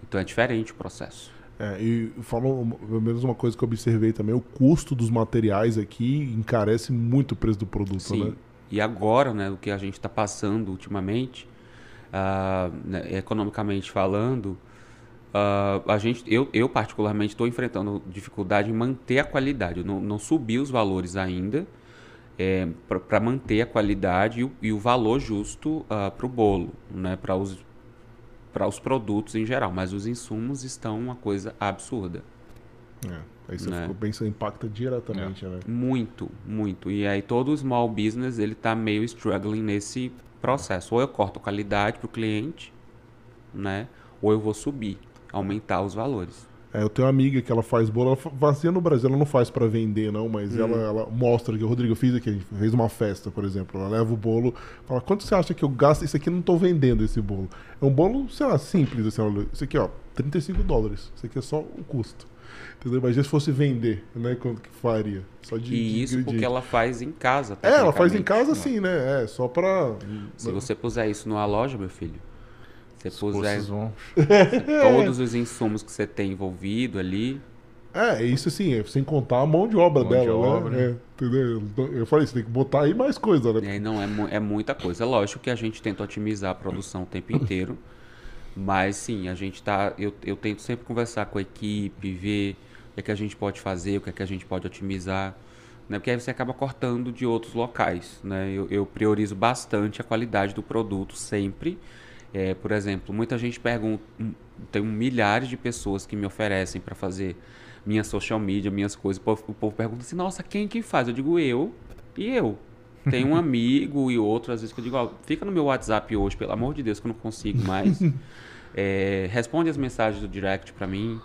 Então é diferente o processo. É, e falam, pelo menos uma coisa que eu observei também, o custo dos materiais aqui encarece muito o preço do produto, Sim. né? E agora, né, o que a gente está passando ultimamente, ah, né, economicamente falando, ah, a gente, eu, eu particularmente estou enfrentando dificuldade em manter a qualidade. Eu não, não subi os valores ainda para manter a qualidade e o, e o valor justo para o bolo, né, para os para os produtos em geral, mas os insumos estão uma coisa absurda. É. Aí você Né? ficou pensando, impacta diretamente, né? Muito, muito. E aí todo o small business ele tá meio struggling nesse processo. Ou eu corto a qualidade pro cliente, né? Ou eu vou subir, aumentar os valores. É, eu tenho uma amiga que ela faz bolo, ela no Brasil, ela não faz pra vender, não, mas Hum. ela, ela mostra que o Rodrigo eu fiz aqui, a gente fez uma festa, por exemplo. Ela leva o bolo, fala, quanto você acha que eu gasto? Isso aqui eu não tô vendendo esse bolo. É um bolo, sei lá, simples, assim, olha, isso aqui, ó, 35 dólares. Isso aqui é só o custo. Entendeu? Imagina se fosse vender, né? Quanto que faria? Só de. e isso porque ela faz em casa. É, ela faz em casa sim, né? É, só pra. Se você puser isso numa loja, meu filho, Você Os puser custos vão... todos os insumos que você tem envolvido ali. É, isso assim, é sem contar a mão de obra Mão de dela, obra. né? É, entendeu? Eu falei, você tem que botar aí mais coisa, né? É, não, é, mu- é muita coisa. Lógico que a gente tenta otimizar a produção o tempo inteiro. Mas sim, a gente tá. Eu, eu tento sempre conversar com a equipe, ver o que, é que a gente pode fazer, o que, é que a gente pode otimizar. Né? Porque aí você acaba cortando de outros locais. Né? Eu, eu priorizo bastante a qualidade do produto sempre. É, por exemplo, muita gente pergunta. Tem milhares de pessoas que me oferecem para fazer minha social media, minhas coisas. O povo, o povo pergunta assim: nossa, quem que faz? Eu digo eu e eu. Tem um amigo e outro, às vezes, que eu digo: ó, fica no meu WhatsApp hoje, pelo amor de Deus, que eu não consigo mais. É, responde as mensagens do direct para mim.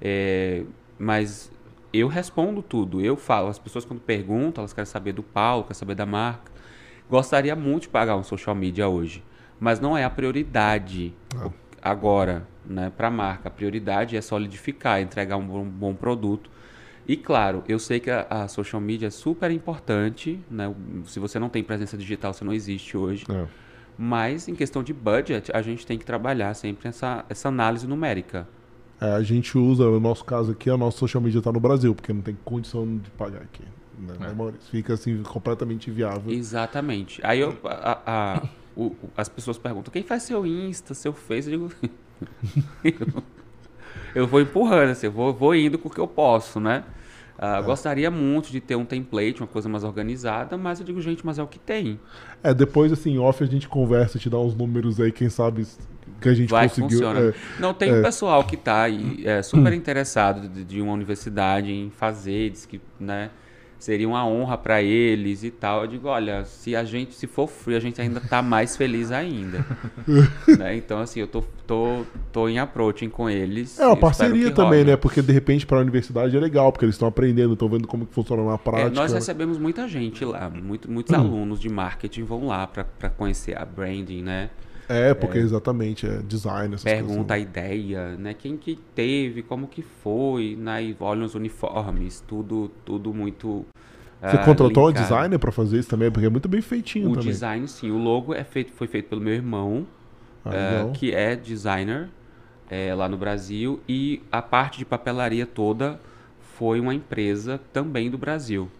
É, mas eu respondo tudo. Eu falo. As pessoas, quando perguntam, elas querem saber do Paulo, querem saber da marca. Gostaria muito de pagar um social media hoje, mas não é a prioridade Ah. agora, né, para a marca. A prioridade é solidificar, entregar um bom, bom produto. E claro, eu sei que a, a social media é super importante, né? Se você não tem presença digital, você não existe hoje. É. Mas em questão de budget, a gente tem que trabalhar sempre essa, essa análise numérica. É, a gente usa, no nosso caso aqui, a nossa social media tá no Brasil, porque não tem condição de pagar aqui. Né, É. Fica assim, completamente inviável. Exatamente. Aí eu, a- a- o- o- as pessoas perguntam: quem faz seu Insta, seu Face? Eu digo. eu vou empurrando, assim, eu vou, vou indo com o que eu posso, né? Ah, Gostaria muito de ter um template, uma coisa mais organizada, mas eu digo, gente, mas é o que tem. É, depois, assim, off a gente conversa, te dá uns números aí, quem sabe que a gente Vai, conseguiu. funciona. é, Não, tem é. um pessoal que está é, super interessado de, de uma universidade em fazer, diz que né, seria uma honra para eles e tal. Eu digo, olha, se a gente, se for free, a gente ainda tá mais feliz ainda. Né? Então, assim, eu tô, tô, tô em approaching com eles. É uma parceria também, né? Porque de repente para a universidade é legal, porque eles estão aprendendo, estão vendo como que funciona na É, prática. nós recebemos muita gente lá, muito, muitos Hum. alunos de marketing vão lá para conhecer a branding, né? É, porque exatamente, é design, essas pergunta a coisas. ideia, né? Quem que teve, como que foi, né? E olha os uniformes, tudo, tudo muito. Você ah, contratou um designer para fazer isso também, porque é muito bem feitinho O também. design, sim. O logo é feito, foi feito pelo meu irmão, Ah, legal. que é designer eh, lá no Brasil, e a parte de papelaria toda foi uma empresa também do Brasil,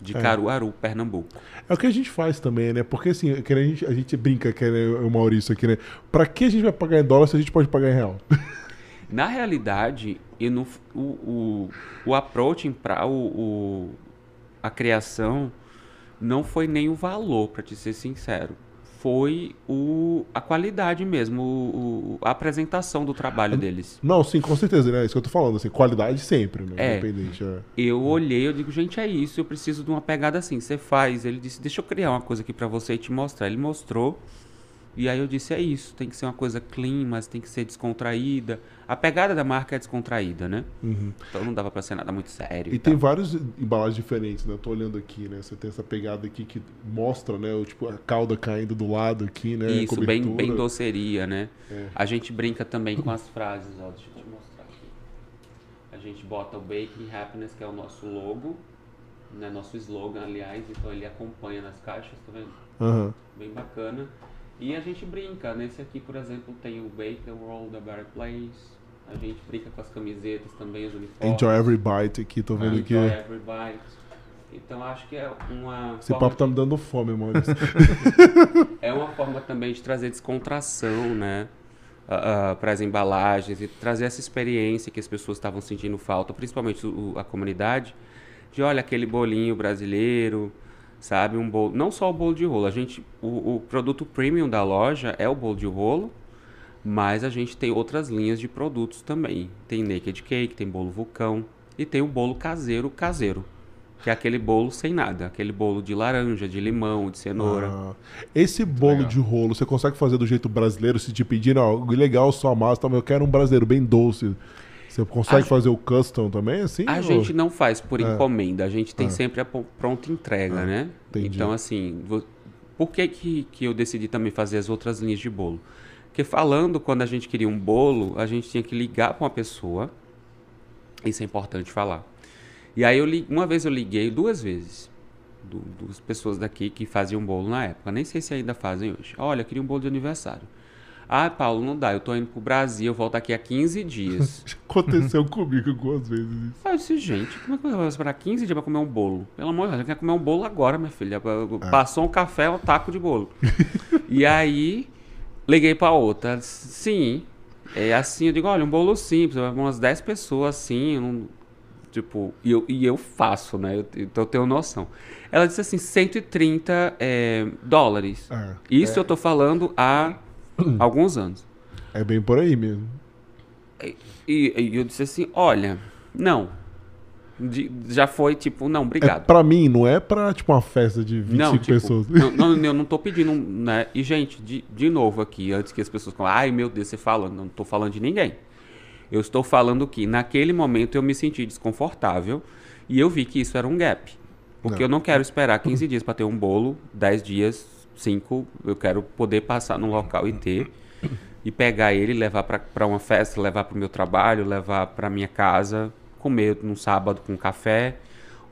de É. Caruaru, Pernambuco. É o que a gente faz também, né? Porque assim, nem a, gente, a gente brinca, que né, o Maurício aqui, né? Pra que a gente vai pagar em dólar se a gente pode pagar em real? Na realidade, eu não, o, o, o approaching para o, o- a criação não foi nem o valor, para te ser sincero. Foi o, a qualidade mesmo, o, a apresentação do trabalho deles. Não, sim, com certeza, né? Isso que eu tô falando, assim, qualidade sempre, né? É. Independente. É. Eu olhei, eu digo, gente, é isso, eu preciso de uma pegada assim. Você faz. Ele disse, deixa eu criar uma coisa aqui para você e te mostrar. Ele mostrou. E aí eu disse, é isso, tem que ser uma coisa clean, mas tem que ser descontraída. A pegada da marca é descontraída, né? Uhum. Então não dava pra ser nada muito sério. E e tem tal. várias embalagens diferentes, né? Eu tô olhando aqui, né? Você tem essa pegada aqui que mostra, né? O, tipo, a cauda caindo do lado aqui, né? Isso, bem, bem doceria, né? É. A gente brinca também com as frases, ó. Deixa eu te mostrar aqui. A gente bota o Baking Happiness, que é o nosso logo, né? Nosso slogan, aliás, então ele acompanha nas caixas, tá vendo? Aham. Bem bacana. E a gente brinca. Nesse aqui, por exemplo, tem o Bake the World a Better Place. A gente brinca com as camisetas também, os uniformes. Enjoy every bite aqui, tô vendo aqui. Enjoy every bite. Então acho que é uma Esse papo tá me dando fome, Maurício. É uma forma também de trazer descontração, né? para as embalagens e trazer essa experiência que as pessoas estavam sentindo falta, principalmente o- a comunidade, de olha aquele bolinho brasileiro, sabe? Um bolo, não só o bolo de rolo, a gente, o, o produto premium da loja é o bolo de rolo, mas a gente tem outras linhas de produtos também. Tem naked cake, tem bolo vulcão e tem o bolo caseiro caseiro, que é aquele bolo sem nada, aquele bolo de laranja, de limão, de cenoura. Ah, esse bolo Legal. de rolo, você consegue fazer do jeito brasileiro? Se te pedirem, ó, legal sua massa, mas eu quero um brasileiro bem doce. Você consegue A fazer o custom também, assim? A ou- gente não faz por É. encomenda, a gente tem É. sempre a pronta entrega, É, né? entendi. Então, assim, por que, que, que eu decidi também fazer as outras linhas de bolo? Porque falando, quando a gente queria um bolo, a gente tinha que ligar para uma pessoa, isso é importante falar. E aí, eu li, uma vez eu liguei, duas vezes, du- duas pessoas daqui que faziam bolo na época, nem sei se ainda fazem hoje. Olha, eu queria um bolo de aniversário. Ah, Paulo, não dá, eu tô indo pro Brasil, eu volto daqui a 15 dias. Aconteceu comigo algumas vezes isso. Aí eu disse, gente, como é que eu vou esperar 15 dias pra comer um bolo? Pelo amor de Deus, eu quero comer um bolo agora, minha filha. Passou um café, um taco de bolo. e aí, liguei pra outra. Disse, Sim, é assim, eu digo, olha, um bolo simples, umas 10 pessoas assim, não- tipo, e eu, e eu faço, né? Eu, então eu tenho noção. Ela disse assim, 130 é, dólares. É, Isso eu tô falando há alguns anos. é bem por aí mesmo. E, e eu disse assim, olha, não. De- já foi tipo, não, É, obrigado. pra mim, não é pra, tipo, uma festa de 25 não, tipo, pessoas. Não, não, eu não tô pedindo, né? E, gente, de, de novo aqui, antes que as pessoas falem, ai meu Deus, você falando, não tô falando de ninguém. Eu estou falando que naquele momento eu me senti desconfortável e eu vi que isso era um gap. Porque Não. eu não quero esperar 15 dias para ter um bolo, 10 dias, 5, eu quero poder passar num local e ter. E pegar ele, levar para uma festa, levar para o meu trabalho, levar para minha casa, comer num sábado com café,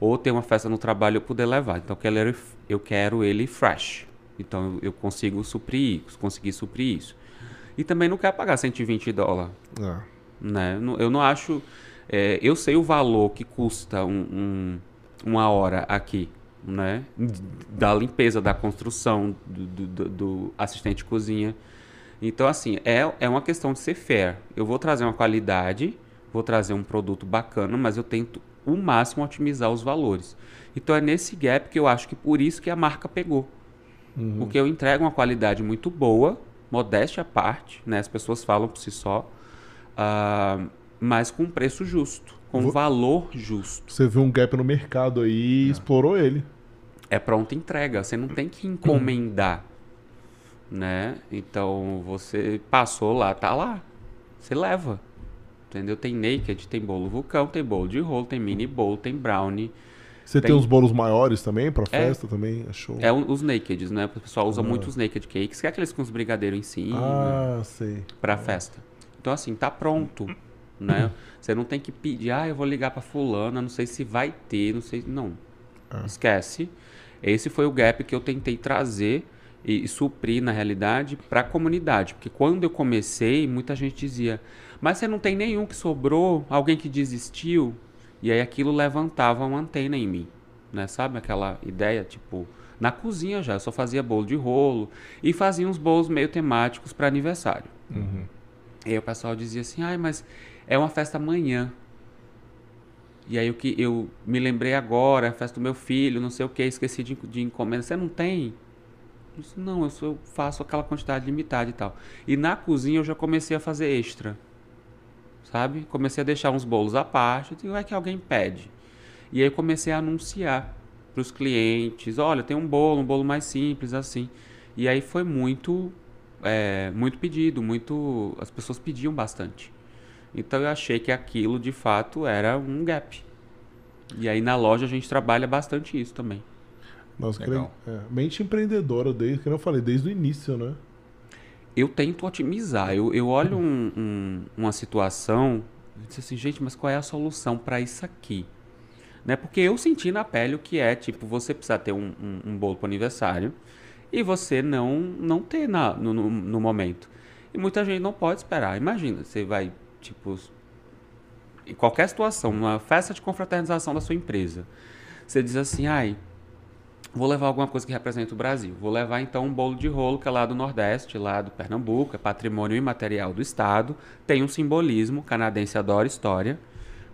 ou ter uma festa no trabalho eu poder levar. Então eu quero ele, eu quero ele fresh. Então eu- consigo suprir isso, conseguir suprir isso. E também não quero pagar 120 dólares É. né? Não- Eu não acho. é, eu sei o valor que custa um, um- uma hora aqui, né? Da limpeza, da construção, do, do- do- assistente de cozinha. Então, assim, é, é uma questão de ser fair. Eu vou trazer uma qualidade, vou trazer um produto bacana, mas eu tento o máximo otimizar os valores. Então é nesse gap que eu acho que por isso que a marca pegou. Porque eu entrego uma qualidade muito boa, modéstia à parte, né? As pessoas falam por si só, ah, mas com um preço justo, com um valor justo. Você viu um gap no mercado aí e explorou ele. É pronta entrega, você não tem que encomendar, né? Então você passou lá, tá lá, você leva, entendeu? Tem naked, tem bolo vulcão, tem bolo de rolo, tem mini bolo, tem brownie. Você tem, Tem. os bolos maiores também pra festa também? Achou? É o- os nakeds, né? O pessoal usa muito os naked cakes, que é aqueles com os brigadeiros em cima. Ah, sei. para festa. Então assim, tá pronto, né? Você não tem que pedir, ah, eu vou ligar para fulana, não sei se vai ter, não sei, não. Esquece. Esse foi o gap que eu tentei trazer e, e suprir na realidade para a comunidade, porque quando eu comecei, muita gente dizia: "Mas você não tem nenhum que sobrou, alguém que desistiu?" E aí aquilo levantava uma antena em mim, né? Sabe aquela ideia tipo na cozinha já, eu só fazia bolo de rolo e fazia uns bolos meio temáticos para aniversário. E aí o pessoal dizia assim, ai, mas é uma festa amanhã. E aí o que eu me lembrei agora, é a festa do meu filho, não sei o que, esqueci de, de encomenda. Você não tem? Não, eu, eu faço aquela quantidade limitada e tal. E na cozinha eu já comecei a fazer extra. Sabe? Comecei a deixar uns bolos à parte. Digo, é que alguém pede. E aí eu comecei a anunciar para os clientes, olha, tem um bolo, um bolo mais simples assim. E aí foi muito é, muito pedido, muito as pessoas pediam bastante. Então eu achei que aquilo de fato era um gap. E aí na loja a gente trabalha bastante isso também. Nossa, Legal. que é, mente empreendedora, desde, que eu falei, desde o início, né? Eu tento otimizar. Eu, eu olho um- um- uma situação e disse assim, gente, mas qual é a solução para isso aqui? Né? Porque eu senti na pele o que é, tipo, você precisa ter um, um, um bolo para aniversário e você não, não ter na, no, no, no momento. E muita gente não pode esperar. Imagina, você vai, tipo, em qualquer situação, uma festa de confraternização da sua empresa, você diz assim, ai, vou levar alguma coisa que represente o Brasil. Vou levar então um bolo de rolo que é lá do Nordeste, lá do Pernambuco, é patrimônio imaterial do estado, tem um simbolismo, canadense adora história.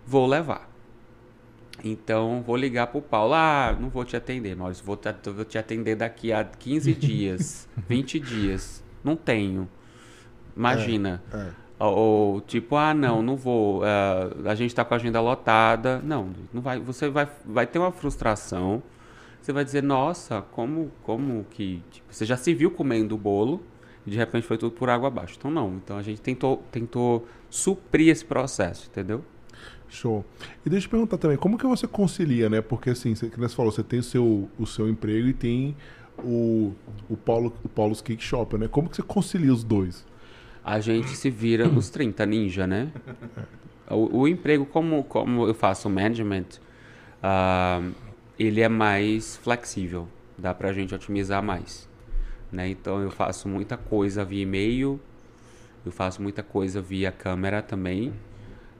Vou levar. Então vou ligar pro Paulo, ah, não vou te atender, Maurício, vou te, vou te atender daqui a 15 dias, 20 dias. Não tenho. Imagina. É. Ou, ou, tipo, ah, não, não vou. ah, a gente está com a agenda lotada. Não, não vai. Você vai, vai ter uma frustração. Você vai dizer, nossa, como, como que. tipo, você já se viu comendo o bolo e de repente foi tudo por água abaixo. Então não. Então a gente tentou, tentou suprir esse processo, entendeu? Show. E deixa eu perguntar também, como que você concilia, né? Porque assim, você, que você falou, você tem o seu, o seu emprego e tem o, o, Paulo, o Paulo's Cake Shop, né? Como que você concilia os dois? A gente se vira nos 30 ninja, né? O, o emprego, como, como eu faço management, ah, ele é mais flexível. Dá pra gente otimizar mais. Né? Então eu faço muita coisa via e-mail, Eu faço muita coisa via câmera também.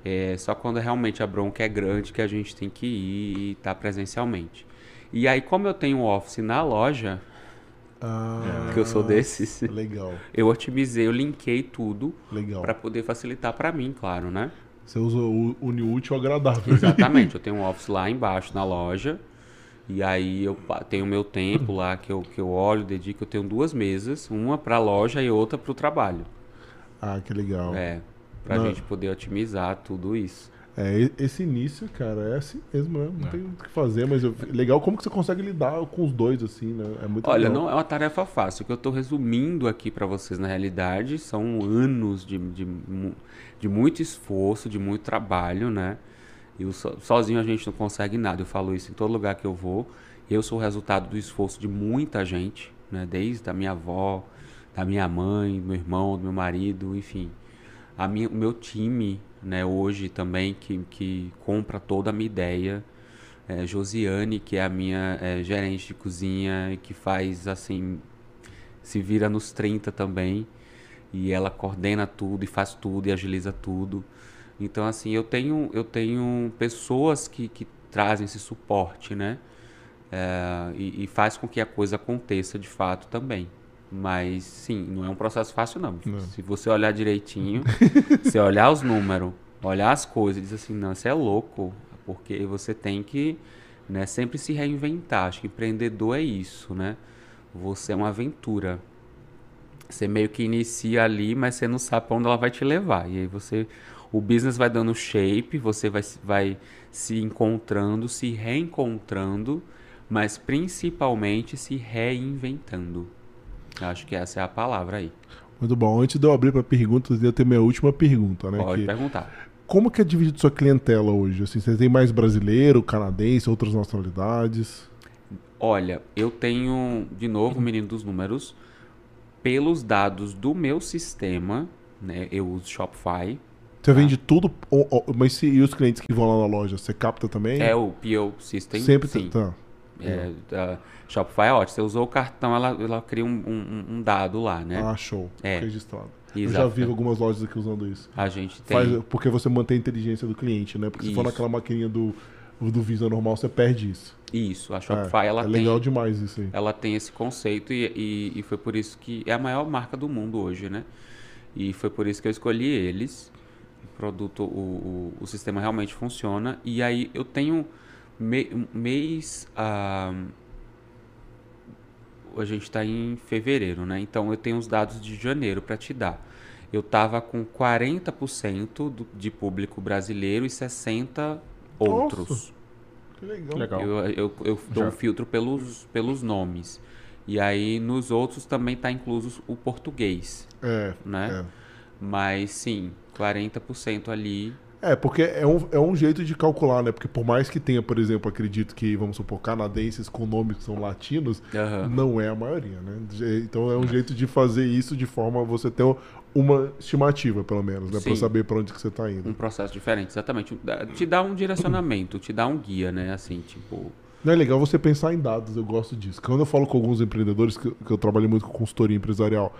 É, só quando realmente a bronca é grande que a gente tem que ir e estar tá presencialmente. E aí, como eu tenho office na loja, Ah, que eu sou desses, Legal, eu otimizei, eu linkei tudo legal. para poder facilitar para mim, claro, né? Você usa o une útil ao agradável. Exatamente, eu tenho um office lá embaixo na loja. E aí eu tenho o meu tempo lá que eu, que eu olho, dedico. Eu tenho duas mesas, uma para a loja e outra para o trabalho. Ah, que legal. É, pra Não. gente poder otimizar tudo isso. É, esse início, cara, é assim mesmo, né? Não É. tem o que fazer, mas eu- legal como que você consegue lidar com os dois, assim, né? É muito Olha, legal. não é uma tarefa fácil. O que eu estou resumindo aqui para vocês, na realidade, são anos de, de, de muito esforço, de muito trabalho, né? E sozinho a gente não consegue nada. Eu falo isso em todo lugar que eu vou. Eu sou o resultado do esforço de muita gente, né? Desde a minha avó, da minha mãe, do meu irmão, do meu marido, enfim. A minha, o meu time, né, hoje também, que, que compra toda a minha ideia. É, Josiane, que é a minha é, gerente de cozinha que faz assim, se vira nos 30 também. E ela coordena tudo e faz tudo e agiliza tudo. Então, assim, eu tenho, eu tenho pessoas que, que trazem esse suporte, né? É, e, e faz com que a coisa aconteça de fato também. Mas, sim, não é um processo fácil, não. Não. Se você olhar direitinho, se olhar os números, olhar as coisas e dizer assim, não, você é louco, porque você tem que né, sempre se reinventar. Acho que empreendedor é isso, né? Você é uma aventura. Você meio que inicia ali, mas você não sabe para onde ela vai te levar. E aí você, o business vai dando shape, você vai, vai se encontrando, se reencontrando, mas principalmente se reinventando. Acho que essa é a palavra aí. Muito bom. Antes de eu abrir para perguntas, eu tenho minha última pergunta, né? Pode que- perguntar. como que é dividido sua clientela hoje? Assim, você tem mais brasileiro, canadense, outras nacionalidades? Olha, eu tenho, de novo, menino dos números, pelos dados do meu sistema, né? Eu uso Shopify. Você vende tudo, mas se, e os clientes que vão lá na loja, você capta também? É o PO System. Sempre sim. tá. É, Shopify é ótimo. Você usou o cartão, ela, ela cria um, um- um dado lá, né? Ah, show. É. Registrado. Eu Exato. já vi algumas lojas aqui usando isso. A gente tem. Faz, porque você mantém a inteligência do cliente, né? Porque se for Isso. naquela maquininha do, do Visa normal, você perde isso. Isso, a Shopify é, ela é tem. legal demais isso aí. Ela tem esse conceito e, e, e foi por isso que é a maior marca do mundo hoje, né? E foi por isso que eu escolhi eles. O produto, o, o, o sistema realmente funciona. E aí eu tenho mês. ah, a gente está em fevereiro, né? Então eu tenho os dados de janeiro para te dar. Eu tava com 40% do, de público brasileiro e 60% outros. Que legal. Legal. Eu, eu, eu dou Já. um filtro pelos, pelos nomes. E aí nos outros também está incluso o português, É, né? é. Mas sim, 40% ali. É, porque é um, é um jeito de calcular, né? Porque por mais que tenha, por exemplo, acredito que, vamos supor, canadenses com nomes que são latinos, Aham. não é a maioria, né? Então é um jeito de fazer isso de forma a você ter uma estimativa, pelo menos, né? Pra Sim. saber pra onde que você tá indo. Um processo diferente, exatamente. Te dá um direcionamento, te dá um guia, né? Assim, tipo. Não é legal você pensar em dados, eu gosto disso. Quando eu falo com alguns empreendedores, que, que eu trabalho muito com consultoria empresarial,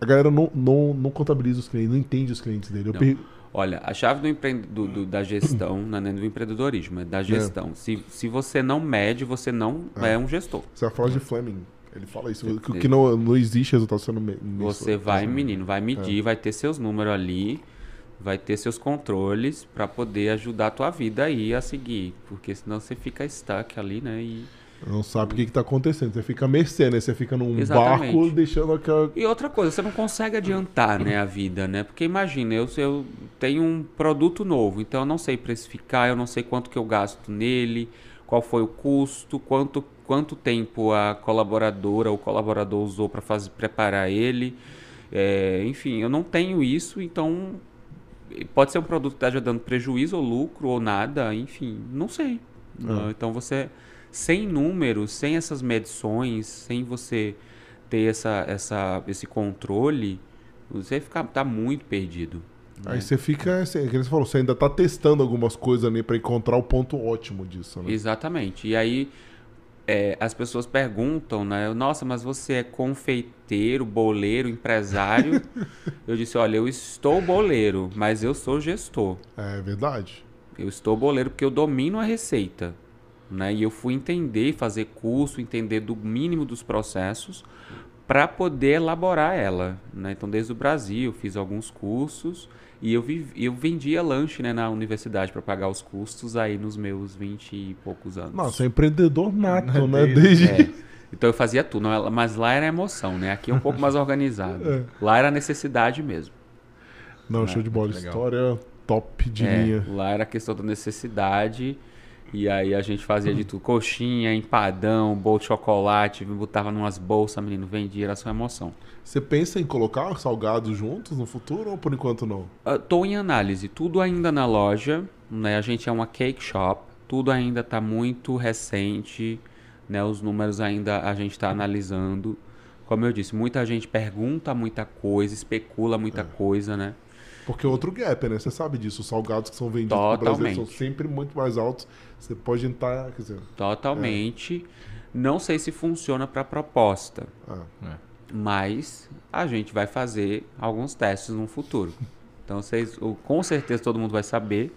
a galera não, não, não contabiliza os clientes, não entende os clientes dele. Eu Não. per- Olha, a chave do, empre... do- do- da gestão, não é nem do empreendedorismo, é da gestão. Se, se você não mede, você não é, um gestor. Isso é a frase de Fleming. Ele fala isso, que, que não, não existe resultado sendo me- nisso. Você vai, menino, vai medir, vai ter seus números ali, vai ter seus controles para poder ajudar a tua vida aí a seguir. Porque senão você fica stuck ali, né? E, Não sabe o que, que tá acontecendo. Você fica mercê, né? Você fica num Exatamente. barco deixando aquela. e outra coisa, você não consegue adiantar né, a vida, né? Porque imagina, eu, eu tenho um produto novo, então eu não sei precificar, eu não sei quanto que eu gasto nele, qual foi o custo, quanto, quanto tempo a colaboradora ou colaborador usou para preparar ele. É, enfim, eu não tenho isso, então pode ser um produto que esteja dando prejuízo ou lucro ou nada, enfim, não sei. Ah, Então você, sem números, sem essas medições, sem você ter essa, essa, esse controle, você fica, tá muito perdido. né? Aí você fica. Assim, que você falou, você ainda tá testando algumas coisas ali pra encontrar o ponto ótimo disso, né? Exatamente. E aí é, as pessoas perguntam, né? Nossa, mas você é confeiteiro, boleiro, empresário? eu disse, olha, eu estou boleiro, mas eu sou gestor. É verdade. Eu estou boleiro porque eu domino a receita. Né? E eu fui entender, fazer curso, entender do mínimo dos processos para poder elaborar ela. Né? Então, desde o Brasil, fiz alguns cursos e eu, vivi, eu vendia lanche né, na universidade para pagar os custos aí nos meus 20 e poucos anos. Nossa, é empreendedor nato, né? Desde... É. Então eu fazia tudo, mas lá era emoção, né? Aqui é um pouco mais organizado. É. Lá era necessidade mesmo. Não, show de bola. Legal. História top de é, linha. Lá era questão da necessidade. E aí a gente fazia de tudo. Coxinha, empadão, bolo de chocolate, botava numas bolsas, menino, vendia, era só emoção. Você pensa em colocar salgados juntos no futuro ou por enquanto não? Estou em análise. Tudo ainda na loja. Né? A gente é uma cake shop. Tudo ainda está muito recente. Né? Os números ainda a gente está analisando. Como eu disse, muita gente pergunta muita coisa, especula muita é. coisa, né? Porque é outro gap, né? Você sabe disso. Os salgados que são vendidos Totalmente. no Brasil são sempre muito mais altos. Você pode entrar, quer dizer... Totalmente. É. Não sei se funciona para proposta. Ah. É. Mas a gente vai fazer alguns testes no futuro. Então, vocês, com certeza todo mundo vai saber,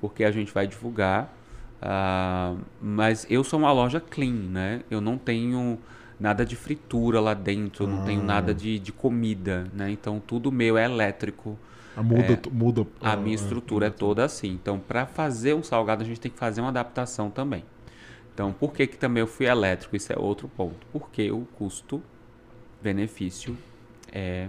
porque a gente vai divulgar. Uh, mas eu sou uma loja clean, né? Eu não tenho nada de fritura lá dentro, ah. não tenho nada ah. de, de comida, né? Então, tudo meu é elétrico. A muda, é, muda a minha estrutura é, é toda assim. Então, para fazer um salgado, a gente tem que fazer uma adaptação também. Então, por que, que também eu fui elétrico? Isso é outro ponto. Porque o custo-benefício é,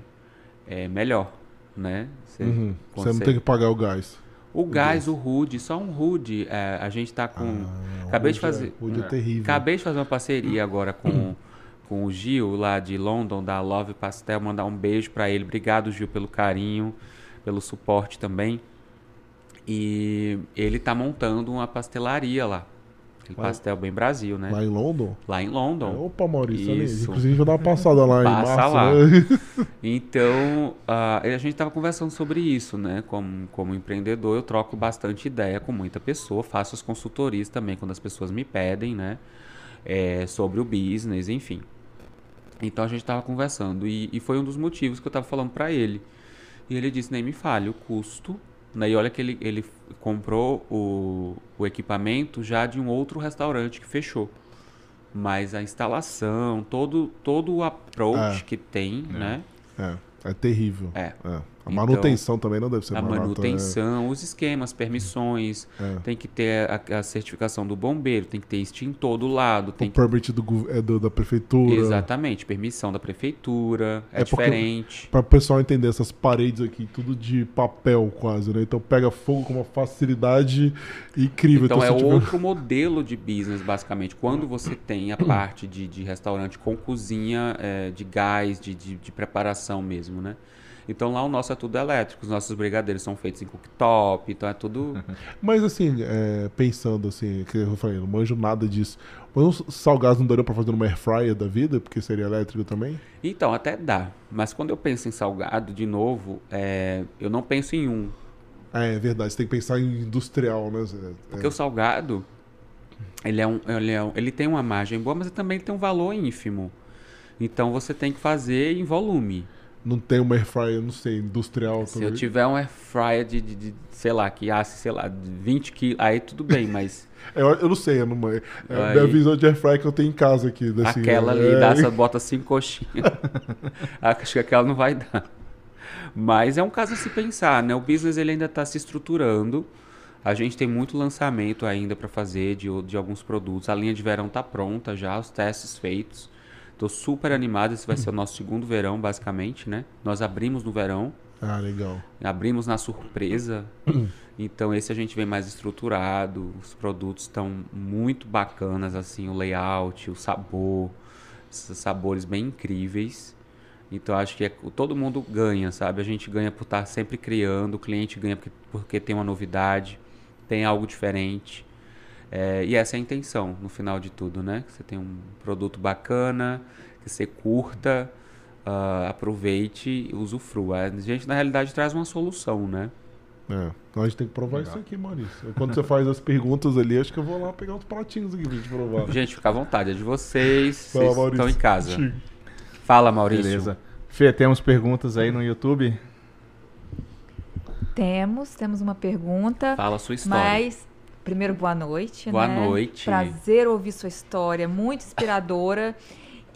é melhor, né? Você, uhum. Você não tem que pagar o gás. O, o gás, gás, o rude, só um rude. É, a gente está com. Ah, acabei de fazer. É, é terrível. Acabei de fazer uma parceria agora com, com o Gil, lá de London, da Love Pastel. Mandar um beijo para ele. Obrigado, Gil, pelo carinho pelo suporte também. E ele está montando uma pastelaria lá. Aquele lá, pastel bem Brasil, né? Lá em London? Lá em London. Opa, Maurício, Isso. inclusive vou dar uma passada lá Passa em março. lá. Né? Então, uh, a gente estava conversando sobre isso, né? Como, como empreendedor, eu troco bastante ideia com muita pessoa, faço as consultorias também quando as pessoas me pedem, né? É, sobre o business, enfim. Então a gente estava conversando e, e, foi um dos motivos que eu estava falando para ele. E ele disse, nem me fale o custo. Né? E olha que ele, ele comprou o, o equipamento já de um outro restaurante que fechou. Mas a instalação, todo, todo o approach é. que tem, é. né? É, é terrível. É. A então, manutenção também não deve ser A barata, manutenção, é. os esquemas, permissões, é. tem que ter a, a, certificação do bombeiro, tem que ter extintor do lado. O permit do, é do, da prefeitura. Exatamente, permissão da prefeitura, é, é diferente. Para o pessoal entender, essas paredes aqui, tudo de papel quase, né? Então pega fogo com uma facilidade incrível. Então, então é tiver... outro modelo de business, basicamente. Quando você tem a parte de, de restaurante com cozinha, é, de gás, de, de, de preparação mesmo, né? Então lá o nosso é tudo elétrico, os nossos brigadeiros são feitos em cooktop, então é tudo. Mas assim, é, pensando assim, que eu falei, não manjo nada disso. Mas os salgados não dariam para fazer numa air fryer da vida, porque seria elétrico também? Então, até dá. Mas quando eu penso em salgado, de novo, é, eu não penso em um. É, é verdade, você tem que pensar em industrial, né? É. Porque o salgado, ele, é um, ele, é um, ele tem uma margem boa, mas ele também tem um valor ínfimo. Então você tem que fazer em volume não tem uma air fryer, não sei, industrial Se eu tiver um air fryer de, de, de, sei lá, que asse, sei lá, 20 quilos, aí tudo bem, mas... eu, eu não sei, eu não, é a aí, minha visão de air fryer que eu tenho em casa aqui. Desse, aquela ali, é... dá, essa, bota cinco coxinhas. Acho que aquela não vai dar. Mas é um caso a se pensar, né? O business ele ainda está se estruturando. A gente tem muito lançamento ainda para fazer de, de alguns produtos. A linha de verão está pronta já, os testes feitos. Estou super animado. Esse vai ser o nosso segundo verão, basicamente, né? Nós abrimos no verão. Ah, legal. Abrimos na surpresa. então, esse a gente vem mais estruturado. Os produtos estão muito bacanas, assim, o layout, o sabor. Sabores bem incríveis. Então, acho que é, todo mundo ganha, sabe? A gente ganha por estar sempre criando, o cliente ganha porque, porque tem uma novidade, tem algo diferente. É, e essa é a intenção no final de tudo, né? Que você tem um produto bacana, que você curta, uh, aproveite e usufrua. A gente, na realidade, traz uma solução, né? É. Então a gente tem que provar Legal. isso aqui, Maurício. Quando você faz as perguntas ali, acho que eu vou lá pegar uns pratinhos aqui pra gente provar. Gente, fica à vontade, é de vocês. Fala, vocês Maurício. estão em casa. Fala, Maurício. Beleza. Fê, temos perguntas aí no YouTube? Temos, temos uma pergunta. Fala a sua história. Mas, primeiro, boa noite. Boa né? noite. Prazer ouvir sua história, muito inspiradora.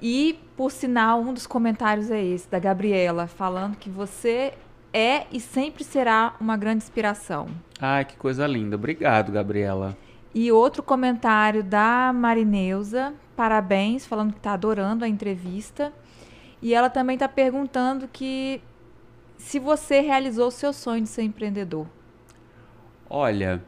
E, por sinal, um dos comentários é esse, da Gabriela, falando que você é e sempre será uma grande inspiração. Ai, que coisa linda. Obrigado, Gabriela. E outro comentário da Marineuza, parabéns, falando que está adorando a entrevista. E ela também está perguntando que se você realizou o seu sonho de ser empreendedor. Olha,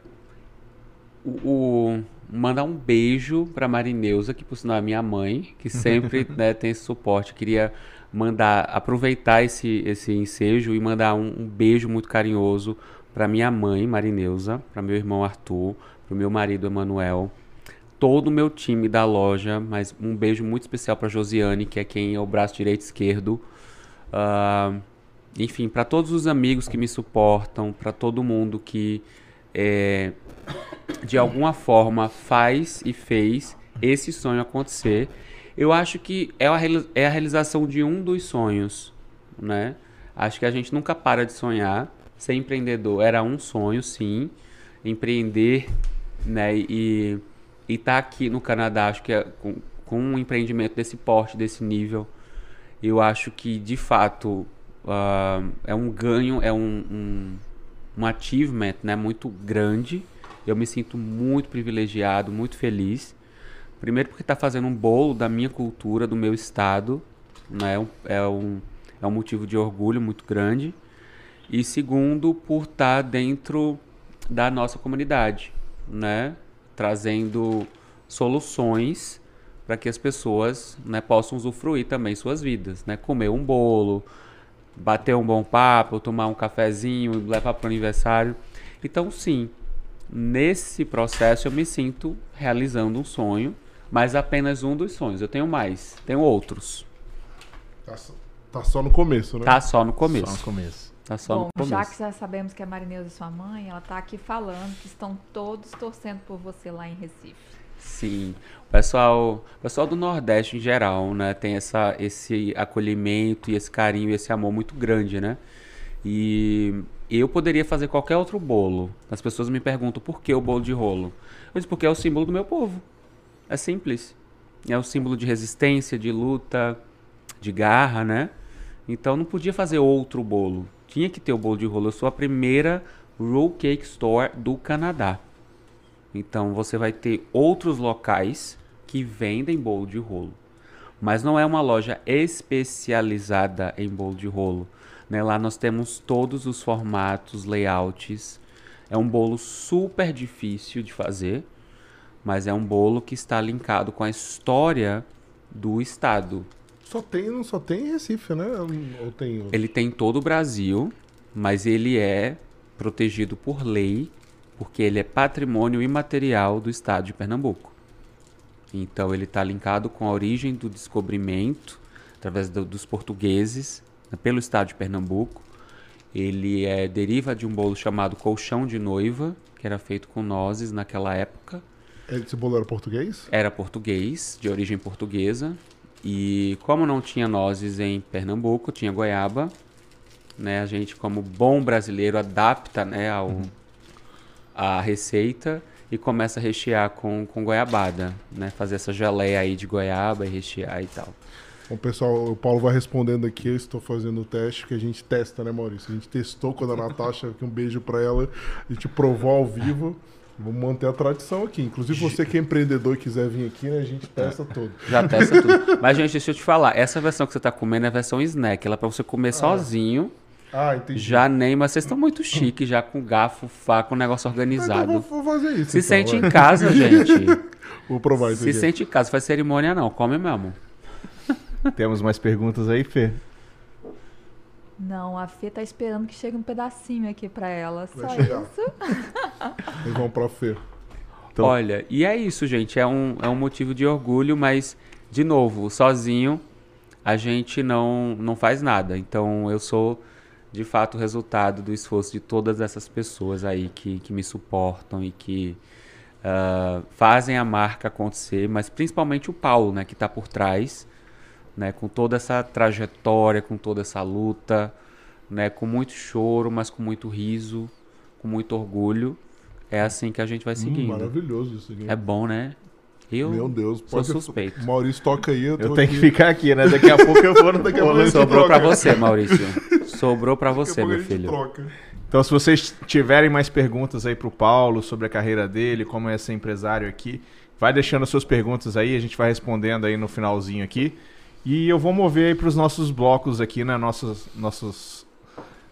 o, mandar um beijo para Marineuza, que por sinal é minha mãe, que sempre né, tem esse suporte. queria mandar aproveitar esse esse ensejo e mandar um, um beijo muito carinhoso para minha mãe Marineuza, para meu irmão Arthur, para meu marido Emanuel, todo o meu time da loja, mas um beijo muito especial para Josiane, que é quem é o braço direito e esquerdo. Uh, enfim, para todos os amigos que me suportam, para todo mundo que é, de alguma forma faz e fez esse sonho acontecer. Eu acho que é a, é a realização de um dos sonhos, né? Acho que a gente nunca para de sonhar. Ser empreendedor era um sonho, sim. Empreender, né? E estar tá aqui no Canadá, acho que é, com, com um empreendimento desse porte, desse nível, eu acho que de fato uh, é um ganho, é um, um, um achievement, né? Muito grande. Eu me sinto muito privilegiado, muito feliz. Primeiro porque está fazendo um bolo da minha cultura, do meu estado, né? É um, é um motivo de orgulho muito grande. E segundo, por estar tá dentro da nossa comunidade, né? Trazendo soluções para que as pessoas né, possam usufruir também suas vidas, né? Comer um bolo, bater um bom papo, tomar um cafezinho, levar para o aniversário. Então, sim, nesse processo eu me sinto realizando um sonho mas apenas um dos sonhos. Eu tenho mais, tenho outros. Tá, tá só no começo, né? Tá só no começo. Só no começo. Tá só Bom, no começo. já que já sabemos que a Marineuza é sua mãe, ela tá aqui falando que estão todos torcendo por você lá em Recife. Sim, o pessoal, pessoal do Nordeste em geral, né, tem essa, esse acolhimento e esse carinho e esse amor muito grande, né? E eu poderia fazer qualquer outro bolo. As pessoas me perguntam por que o bolo de rolo. Eu disse porque é o símbolo do meu povo. É simples. É o símbolo de resistência, de luta, de garra, né? Então não podia fazer outro bolo. Tinha que ter o bolo de rolo. Eu sou a primeira roll cake store do Canadá. Então você vai ter outros locais que vendem bolo de rolo. Mas não é uma loja especializada em bolo de rolo. Né? Lá nós temos todos os formatos, layouts. É um bolo super difícil de fazer mas é um bolo que está linkado com a história do estado. Só tem, não só tem em Recife, né? Ou tem Ele tem todo o Brasil, mas ele é protegido por lei, porque ele é patrimônio imaterial do estado de Pernambuco. Então ele está linkado com a origem do descobrimento através do, dos portugueses pelo estado de Pernambuco. Ele é deriva de um bolo chamado colchão de noiva, que era feito com nozes naquela época. Esse bolo era português? Era português, de origem portuguesa. E como não tinha nozes em Pernambuco, tinha goiaba, né? A gente, como bom brasileiro, adapta, né, ao, uhum. a receita e começa a rechear com, com goiabada, né? Fazer essa geleia aí de goiaba e rechear e tal. Bom, pessoal, o Paulo vai respondendo aqui. Eu estou fazendo o teste que a gente testa, né, Maurício? A gente testou quando a Natasha, aqui um beijo para ela, a gente provou ao vivo. Vamos manter a tradição aqui. Inclusive, você que é empreendedor e quiser vir aqui, né, a gente testa tudo. Já testa tudo. Mas, gente, deixa eu te falar. Essa versão que você está comendo é a versão snack. Ela é para você comer ah. sozinho. Ah, entendi. Já nem, mas vocês estão muito chiques, já com garfo, faca, um negócio organizado. Então, vou fazer isso. Se então, sente vai. em casa, gente. vou provar isso Se aqui. sente em casa, faz cerimônia não, come mesmo. Temos mais perguntas aí, Fê? Não, a Fê tá esperando que chegue um pedacinho aqui para ela. Vai Só chegar. isso. Eles vão pra Fê. Então... Olha, e é isso, gente. É um, é um motivo de orgulho, mas, de novo, sozinho a gente não, não faz nada. Então eu sou de fato o resultado do esforço de todas essas pessoas aí que, que me suportam e que uh, fazem a marca acontecer, mas principalmente o Paulo, né, que está por trás, né, com toda essa trajetória, com toda essa luta, né, com muito choro, mas com muito riso, com muito orgulho. É assim que a gente vai seguindo. Hum, maravilhoso isso aqui. É bom, né? Eu Meu Deus, sou suspeito. Maurício toca aí. Eu, eu tenho aqui. que ficar aqui, né? Daqui a pouco eu vou no daqui a pouco Sobrou para você, Maurício. Sobrou para você, meu filho. Troca. Então, se vocês tiverem mais perguntas aí pro Paulo sobre a carreira dele, como é ser empresário aqui, vai deixando suas perguntas aí, a gente vai respondendo aí no finalzinho aqui. E eu vou mover aí para os nossos blocos aqui, né? Nossos, nossos,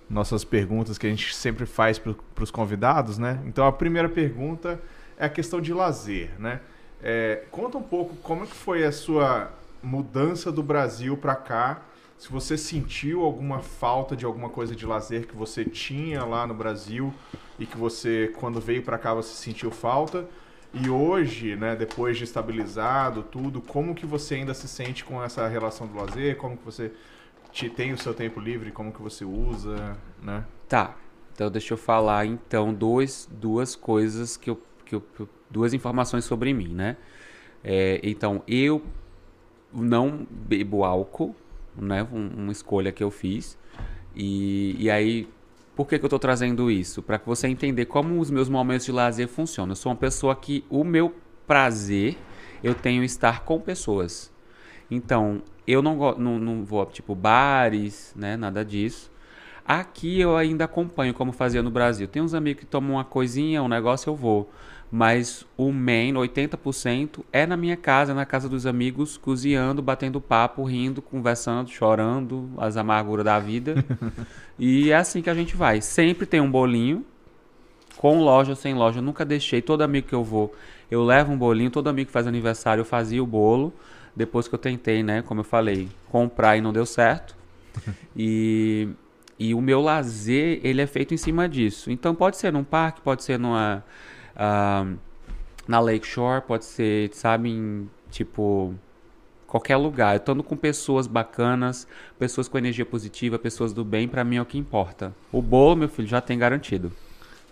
nossas perguntas que a gente sempre faz para os convidados, né? Então, a primeira pergunta é a questão de lazer, né? É, conta um pouco como é que foi a sua mudança do Brasil para cá. Se você sentiu alguma falta de alguma coisa de lazer que você tinha lá no Brasil e que você, quando veio para cá, você sentiu falta. E hoje, né, depois de estabilizado tudo, como que você ainda se sente com essa relação do lazer? Como que você te, tem o seu tempo livre? Como que você usa, né? Tá. Então deixa eu falar então dois, duas coisas que eu, que eu duas informações sobre mim, né? É, então, eu não bebo álcool, né? Um, uma escolha que eu fiz. E, e aí, por que, que eu estou trazendo isso? Para que você entender como os meus momentos de lazer funcionam. Eu sou uma pessoa que o meu prazer eu tenho estar com pessoas. Então, eu não, não, não vou, tipo, bares, né? Nada disso. Aqui eu ainda acompanho como fazia no Brasil. Tem uns amigos que tomam uma coisinha, um negócio, eu vou mas o main, 80%, é na minha casa, na casa dos amigos, cozinhando, batendo papo, rindo, conversando, chorando, as amarguras da vida. e é assim que a gente vai. Sempre tem um bolinho, com loja ou sem loja, eu nunca deixei. Todo amigo que eu vou, eu levo um bolinho. Todo amigo que faz aniversário, eu fazia o bolo. Depois que eu tentei, né, como eu falei, comprar e não deu certo. e, e o meu lazer, ele é feito em cima disso. Então pode ser num parque, pode ser numa Uh, na Lakeshore, pode ser, sabe, em, tipo, qualquer lugar. Eu estando com pessoas bacanas, pessoas com energia positiva, pessoas do bem, para mim é o que importa. O bolo, meu filho, já tem garantido.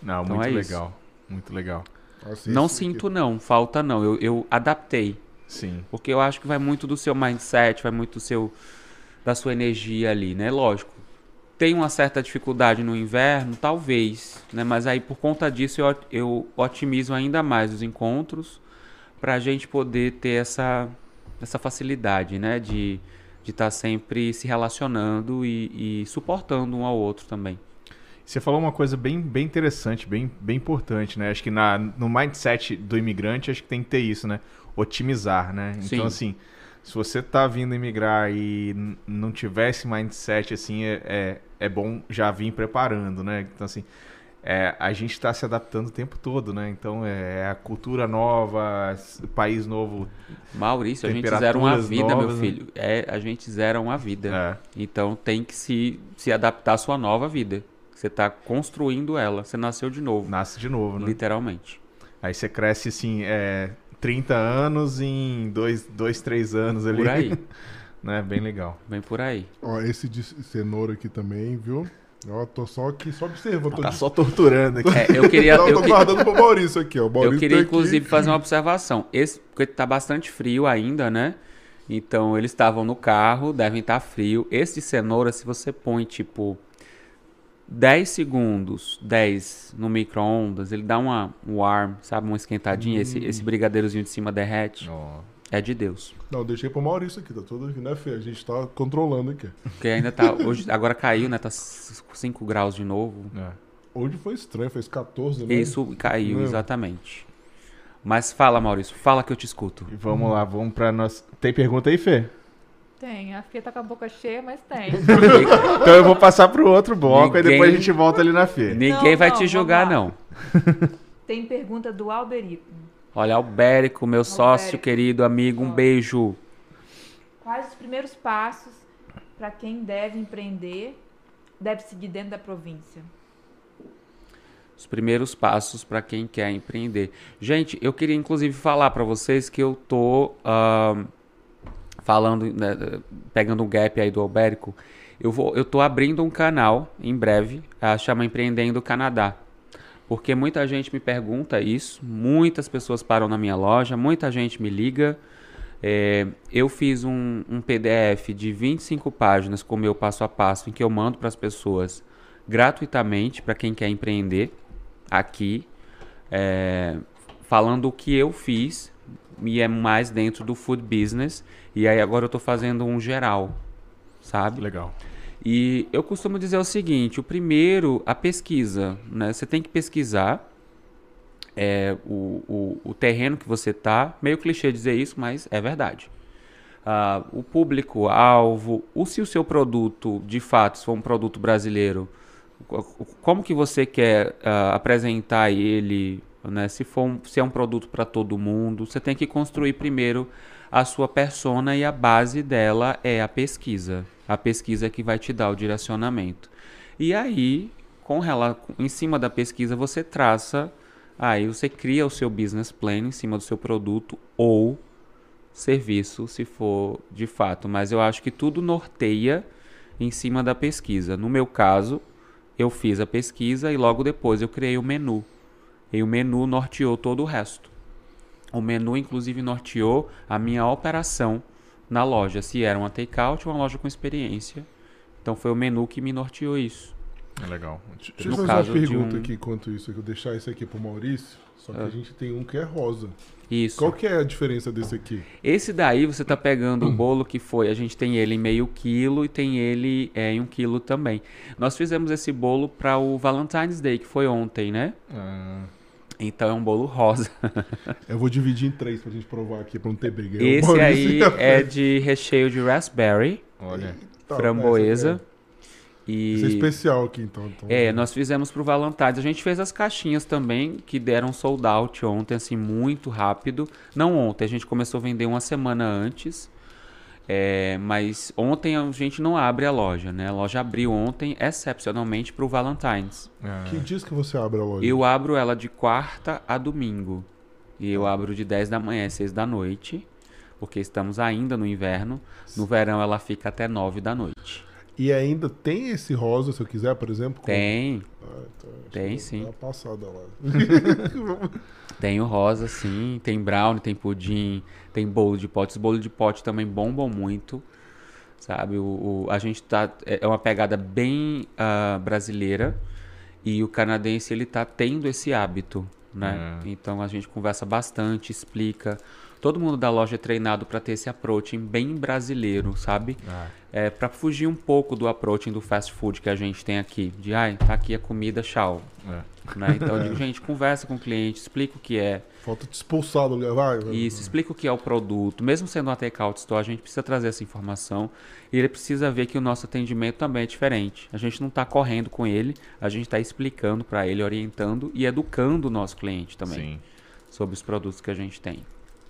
Não, então muito é legal. Isso. Muito legal. Nossa, não sinto, não, falta não. Eu, eu adaptei. Sim. Porque eu acho que vai muito do seu mindset, vai muito do seu da sua energia ali, né? Lógico tem uma certa dificuldade no inverno, talvez, né? Mas aí por conta disso eu, eu otimizo ainda mais os encontros para a gente poder ter essa, essa facilidade, né? De estar tá sempre se relacionando e, e, suportando um ao outro também. Você falou uma coisa bem, bem interessante, bem, bem importante, né? Acho que na, no mindset do imigrante, acho que tem que ter isso, né? Otimizar, né? Então, Sim. assim, se você tá vindo imigrar e não tiver esse mindset, assim, é, é, é bom já vir preparando, né? Então, assim, é, a gente está se adaptando o tempo todo, né? Então, é, é a cultura nova, país novo. Maurício, a gente zera uma vida, novas, meu né? filho. É, a gente zera uma vida. É. Então, tem que se, se adaptar à sua nova vida. Você está construindo ela. Você nasceu de novo. Nasce de novo, né? Literalmente. Aí você cresce, assim, é, 30 anos em 2, dois, 3 anos ali. Por aí. né? Bem legal. Bem por aí. Ó, esse de cenoura aqui também, viu? Ó, tô só aqui, só observando. Tá só torturando aqui. É, eu queria. Não, eu tô guardando pro Maurício aqui, ó. Maurício eu queria, tá inclusive, fazer uma observação. Esse, porque tá bastante frio ainda, né? Então, eles estavam no carro, devem estar tá frio. Esse de cenoura, se você põe, tipo, 10 segundos, 10 no micro-ondas, ele dá uma, um warm, sabe? Uma esquentadinha, hum. esse, esse brigadeirozinho de cima derrete. Oh. É de Deus. Não, deixei pro Maurício aqui, tá tudo aqui, né, Fê? A gente tá controlando aqui. Porque ainda tá. Hoje, agora caiu, né? Tá 5 graus de novo. É. Hoje foi estranho, fez 14, né? Isso caiu, exatamente. Mas fala, Maurício, fala que eu te escuto. E vamos hum. lá, vamos pra nós. Tem pergunta aí, Fê? Tem, a Fê tá com a boca cheia, mas tem. então eu vou passar pro outro bloco Ninguém... e depois a gente volta ali na Fê. Ninguém não, vai não, te julgar, não. Tem pergunta do Alberico. Olha, Alberico, meu Alberico. sócio querido, amigo, um beijo. Quais os primeiros passos para quem deve empreender, deve seguir dentro da província? Os primeiros passos para quem quer empreender. Gente, eu queria inclusive falar para vocês que eu tô uh, falando, né, pegando um gap aí do Albérico, Eu vou, eu tô abrindo um canal em breve, a chama Empreendendo Canadá. Porque muita gente me pergunta isso, muitas pessoas param na minha loja, muita gente me liga. É, eu fiz um, um, PDF de 25 páginas com o meu passo a passo, em que eu mando para as pessoas gratuitamente, para quem quer empreender aqui, é, falando o que eu fiz, e é mais dentro do food business. E aí agora eu estou fazendo um geral, sabe? Legal. E eu costumo dizer o seguinte: o primeiro, a pesquisa. Né? Você tem que pesquisar é, o, o, o terreno que você está. Meio clichê dizer isso, mas é verdade. Uh, o público-alvo, o se o seu produto, de fato, se for um produto brasileiro, como que você quer uh, apresentar ele, né? se, for um, se é um produto para todo mundo, você tem que construir primeiro a sua persona e a base dela é a pesquisa a pesquisa que vai te dar o direcionamento. E aí, com ela, em cima da pesquisa, você traça, aí você cria o seu business plan em cima do seu produto ou serviço, se for de fato. Mas eu acho que tudo norteia em cima da pesquisa. No meu caso, eu fiz a pesquisa e logo depois eu criei o menu. E o menu norteou todo o resto. O menu, inclusive, norteou a minha operação na loja, se era uma takeout ou uma loja com experiência. Então foi o menu que me norteou isso. É legal. Deixa eu fazer uma pergunta um... aqui enquanto isso, que eu deixar esse aqui pro Maurício. Só que ah. a gente tem um que é rosa. Isso. Qual que é a diferença desse aqui? Esse daí você tá pegando o bolo que foi, a gente tem ele em meio quilo e tem ele é, em um quilo também. Nós fizemos esse bolo para o Valentine's Day, que foi ontem, né? Ah. Então é um bolo rosa. Eu vou dividir em três pra gente provar aqui pra não ter briga. Esse aí é de recheio de raspberry. Olha. framboesa. E... Esse é especial aqui, então, então. É, nós fizemos pro Valentine's. A gente fez as caixinhas também, que deram sold out ontem, assim, muito rápido. Não ontem, a gente começou a vender uma semana antes. É, mas ontem a gente não abre a loja, né? A loja abriu ontem, excepcionalmente, para o Valentine's. É. Que dias que você abre a loja? Eu abro ela de quarta a domingo. E eu abro de 10 da manhã às 6 da noite, porque estamos ainda no inverno. No verão ela fica até 9 da noite. E ainda tem esse rosa, se eu quiser, por exemplo? Tem. Ah, então, tem sim. passada lá. tem o rosa, sim. Tem brownie, tem pudim, tem bolo de pote. Os bolos de pote também bombam muito. Sabe? O, o a gente tá. É, é uma pegada bem uh, brasileira. E o canadense, ele tá tendo esse hábito, né? É. Então a gente conversa bastante, explica. Todo mundo da loja é treinado para ter esse approaching bem brasileiro, sabe? Ah. É, para fugir um pouco do approaching do fast food que a gente tem aqui. De, ai, tá aqui a comida, tchau. É. Né? Então eu digo, gente, conversa com o cliente, explica o que é. Falta te expulsar do lugar, vai. Isso, explica o que é o produto. Mesmo sendo uma takeout store, a gente precisa trazer essa informação. E ele precisa ver que o nosso atendimento também é diferente. A gente não está correndo com ele, a gente está explicando para ele, orientando e educando o nosso cliente também. Sim. Sobre os produtos que a gente tem.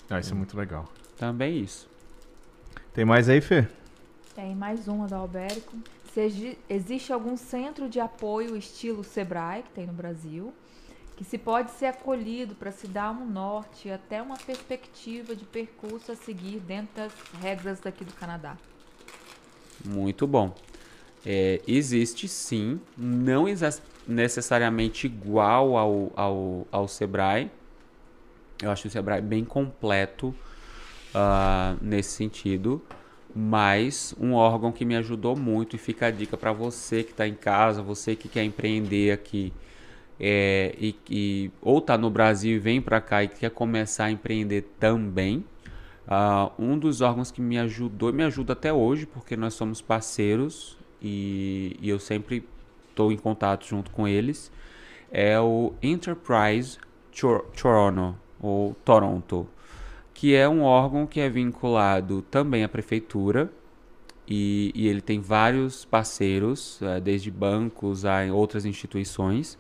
Ah, isso é muito legal. Também isso. Tem mais aí, Fê? Tem mais uma do Albérico. Se existe algum centro de apoio estilo Sebrae, que tem no Brasil, que se pode ser acolhido para se dar um norte até uma perspectiva de percurso a seguir dentro das regras daqui do Canadá? Muito bom. É, existe sim, não necessariamente igual ao, ao, ao Sebrae, eu acho o Sebrae bem completo uh, nesse sentido, mas um órgão que me ajudou muito e fica a dica para você que está em casa, você que quer empreender aqui é, e, e, ou está no Brasil e vem para cá e quer começar a empreender também. Uh, um dos órgãos que me ajudou e me ajuda até hoje, porque nós somos parceiros e, e eu sempre estou em contato junto com eles, é o Enterprise Toronto ou Toronto, que é um órgão que é vinculado também à prefeitura e, e ele tem vários parceiros, é, desde bancos a outras instituições,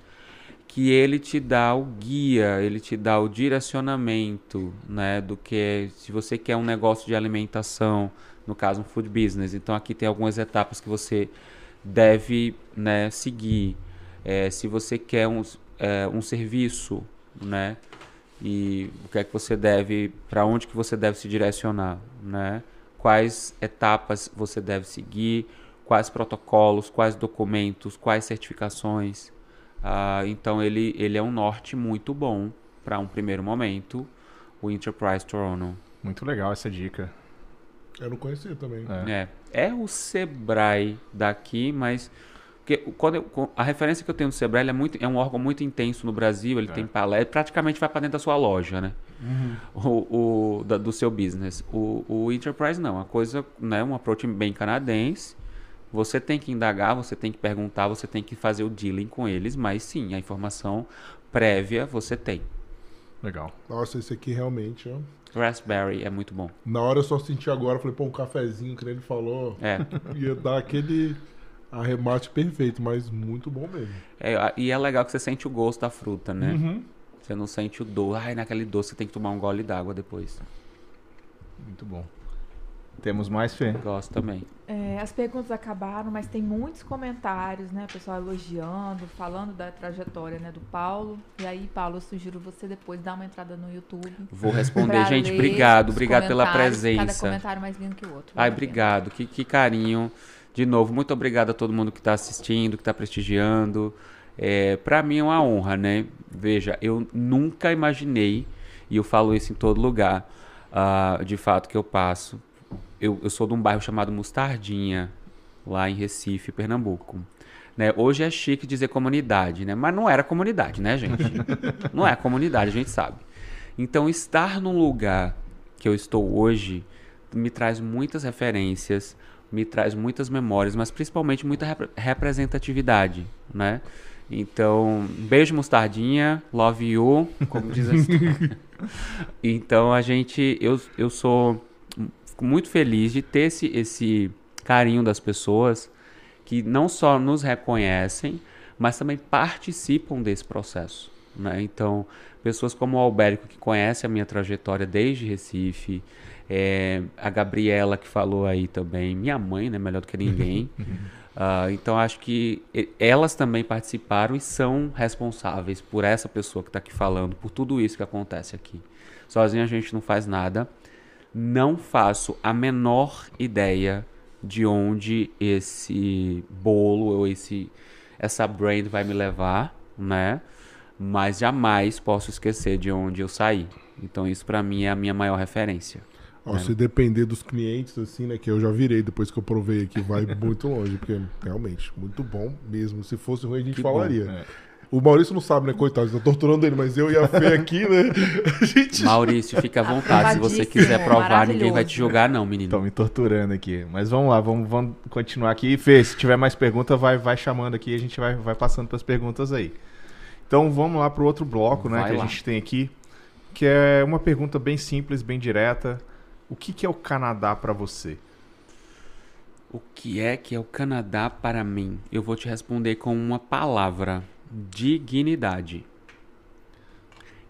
que ele te dá o guia, ele te dá o direcionamento, né, do que é, se você quer um negócio de alimentação, no caso um food business, então aqui tem algumas etapas que você deve né, seguir. É, se você quer um, é, um serviço, né, e o que é que você deve, para onde que você deve se direcionar, né? Quais etapas você deve seguir, quais protocolos, quais documentos, quais certificações. Ah, então ele, ele é um norte muito bom para um primeiro momento, o Enterprise Toronto. Muito legal essa dica. Eu não conhecia também. É. é, o Sebrae daqui, mas porque quando eu, a referência que eu tenho do Sebrae ele é, muito, é um órgão muito intenso no Brasil, ele É. tem palestra, praticamente vai para dentro da sua loja, né? O, o- da- do seu business. O, o Enterprise não, a coisa, né, um approach bem canadense. Você tem que indagar, você tem que perguntar, você tem que fazer o dealing com eles, mas sim, a informação prévia você tem. Legal. Nossa, esse aqui realmente, ó. Raspberry é muito bom. Na hora eu só senti agora, falei, pô, um cafezinho, que nem ele falou, É, ia dar aquele arremate perfeito, mas muito bom mesmo. é, e é legal que você sente o gosto da fruta, né? Uhum. Você não sente o doce. Ai, naquele doce você tem que tomar um gole d'água depois. Muito bom. Temos mais, Fê? Gosto também. É, as perguntas acabaram, mas tem muitos comentários, né? Pessoal elogiando, falando da trajetória né, do Paulo. E aí, Paulo, eu sugiro você depois dar uma entrada no YouTube. Vou responder, gente. Obrigado, obrigado pela comentários, Cada presença. comentário mais lindo que o outro. Ai, obrigado. Que, que carinho. De novo, muito obrigado a todo mundo que está assistindo, que está prestigiando. É, para mim é uma honra, né? Veja, eu nunca imaginei, e eu falo isso em todo lugar, ah, de fato, que eu passo. Eu, eu sou de um bairro chamado Mostardinha, lá em Recife, Pernambuco. Né? Hoje é chique dizer comunidade, né? Mas não era comunidade, né, gente? não é comunidade, a gente sabe. Então, estar num lugar que eu estou hoje me traz muitas referências, me traz muitas memórias, mas principalmente muita repre- representatividade, né? Então, beijo mostardinha, love you, como diz a história. Então, a gente, eu, eu sou muito feliz de ter esse, esse carinho das pessoas que não só nos reconhecem, mas também participam desse processo. Né? Então, pessoas como o Albérico, que conhece a minha trajetória desde Recife, é, a Gabriela, que falou aí também, minha mãe, né, melhor do que ninguém. Ah, então, acho que elas também participaram e são responsáveis por essa pessoa que está aqui falando, por tudo isso que acontece aqui. Sozinho a gente não faz nada. Não faço a menor ideia de onde esse bolo ou esse essa brand vai me levar, né? Mas jamais posso esquecer de onde eu saí. Então isso pra mim é a minha maior referência. Ó, É. se depender dos clientes, assim, né, que eu já virei depois que eu provei aqui, vai muito longe, porque realmente, muito bom mesmo. Se fosse ruim, a gente Que bom. falaria. É. O Maurício não sabe, né, coitado, tá torturando ele, mas eu e a Fê aqui, né, a gente... Maurício, fica à vontade. Se você quiser provar, ninguém vai te julgar, não, menino. Estão me torturando aqui. Mas vamos lá, vamos, vamos continuar aqui. Fê, se tiver mais pergunta, vai, vai chamando aqui e a gente vai, vai passando para as perguntas aí. Então vamos lá para o outro bloco né, Vai que lá. a gente tem aqui, que é uma pergunta bem simples, bem direta. O que, que é o Canadá para você? O que é que é o Canadá para mim? Eu vou te responder com uma palavra: dignidade.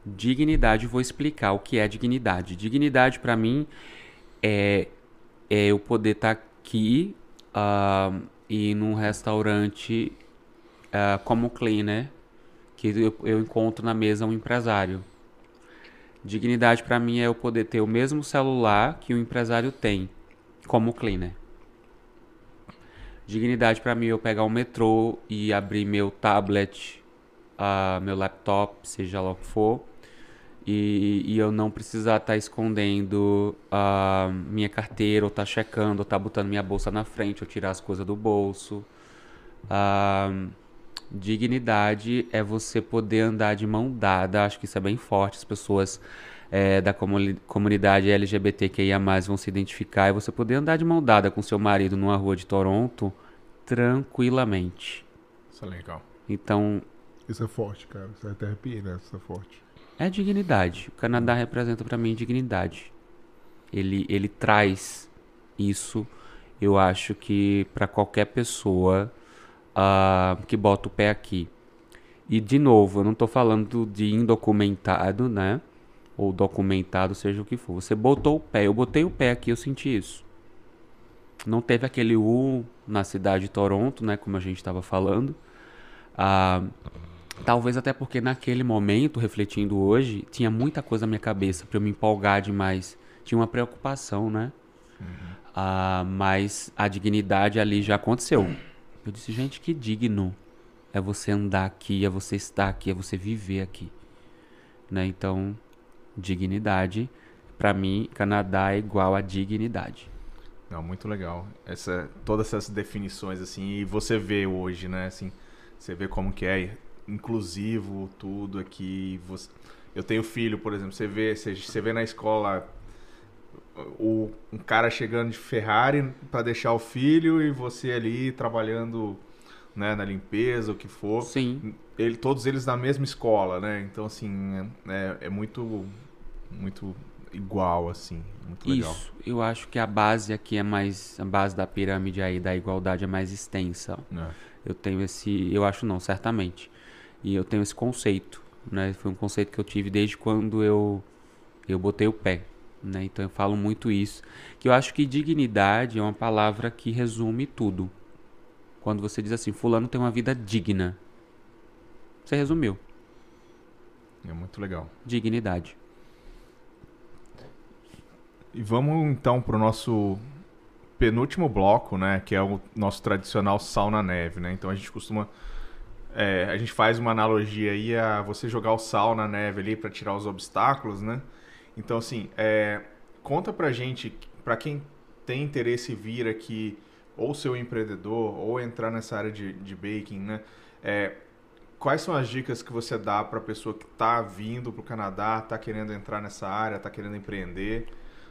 Dignidade, vou explicar o que é dignidade. Dignidade para mim é, é eu poder estar aqui ah, e num restaurante ah, como cleaner, que eu, eu encontro na mesa um empresário. Dignidade para mim é eu poder ter o mesmo celular que o empresário tem como cleaner. Dignidade para mim é eu pegar o metrô e abrir meu tablet, ah, meu laptop, seja lá o que for, e, e eu não precisar estar escondendo ah, minha carteira, ou estar checando, ou estar botando minha bolsa na frente, ou tirar as coisas do bolso. Ah, dignidade é você poder andar de mão dada, acho que isso é bem forte, as pessoas eh, da comuni- comunidade LGBTQIA+, vão se identificar, e você poder andar de mão dada com seu marido numa rua de Toronto tranquilamente. Isso é legal. Então, Isso é forte, cara, isso é até arrepiei, né, isso é forte. é dignidade. O Canadá representa pra mim dignidade. Ele, ele traz isso, eu acho que pra qualquer pessoa ah, que bota o pé aqui. E de novo, eu não tô falando de indocumentado, né? Ou documentado, seja o que for. Você botou o pé, eu botei o pé aqui, eu senti isso. Não teve aquele U na cidade de Toronto, né? Como a gente estava falando. Ah, Talvez até porque naquele momento, refletindo hoje, tinha muita coisa na minha cabeça pra eu me empolgar demais. Tinha uma preocupação, né? Ah, mas a dignidade ali já aconteceu. Eu disse, gente, que digno é você andar aqui, é você estar aqui, é você viver aqui. Né? Então, dignidade, para mim, Canadá é igual a dignidade. Não, muito legal. Essa, todas essas definições, assim, e você vê hoje, né, assim, você vê como que é inclusivo tudo aqui. Você... Eu tenho filho, por exemplo, você vê, você, você vê na escola o, um cara chegando de Ferrari para deixar o filho e você ali trabalhando né, na limpeza, o que for. Sim. Ele, todos eles na mesma escola, né? Então, assim, é, é muito, muito igual, assim. Muito legal. Isso. Eu acho que a base aqui é mais. A base da pirâmide aí da igualdade é mais extensa. É. Eu tenho esse. Eu acho não, certamente. E eu tenho esse conceito. Né? Foi um conceito que eu tive desde quando eu, eu botei o pé. Né? Então eu falo muito isso. Que eu acho que dignidade é uma palavra que resume tudo. Quando você diz assim, fulano tem uma vida digna. Você resumiu. É muito legal. Dignidade. E vamos então para o nosso penúltimo bloco, né? Que é o nosso tradicional sal na neve, né? Então a gente costuma. é, a gente faz uma analogia aí a você jogar o sal na neve ali para tirar os obstáculos, né? Então, assim, é, conta pra gente, pra quem tem interesse em vir aqui, ou ser um empreendedor, ou entrar nessa área de, de baking, né? É, quais são as dicas que você dá para pessoa que está vindo para o Canadá, está querendo entrar nessa área, está querendo empreender,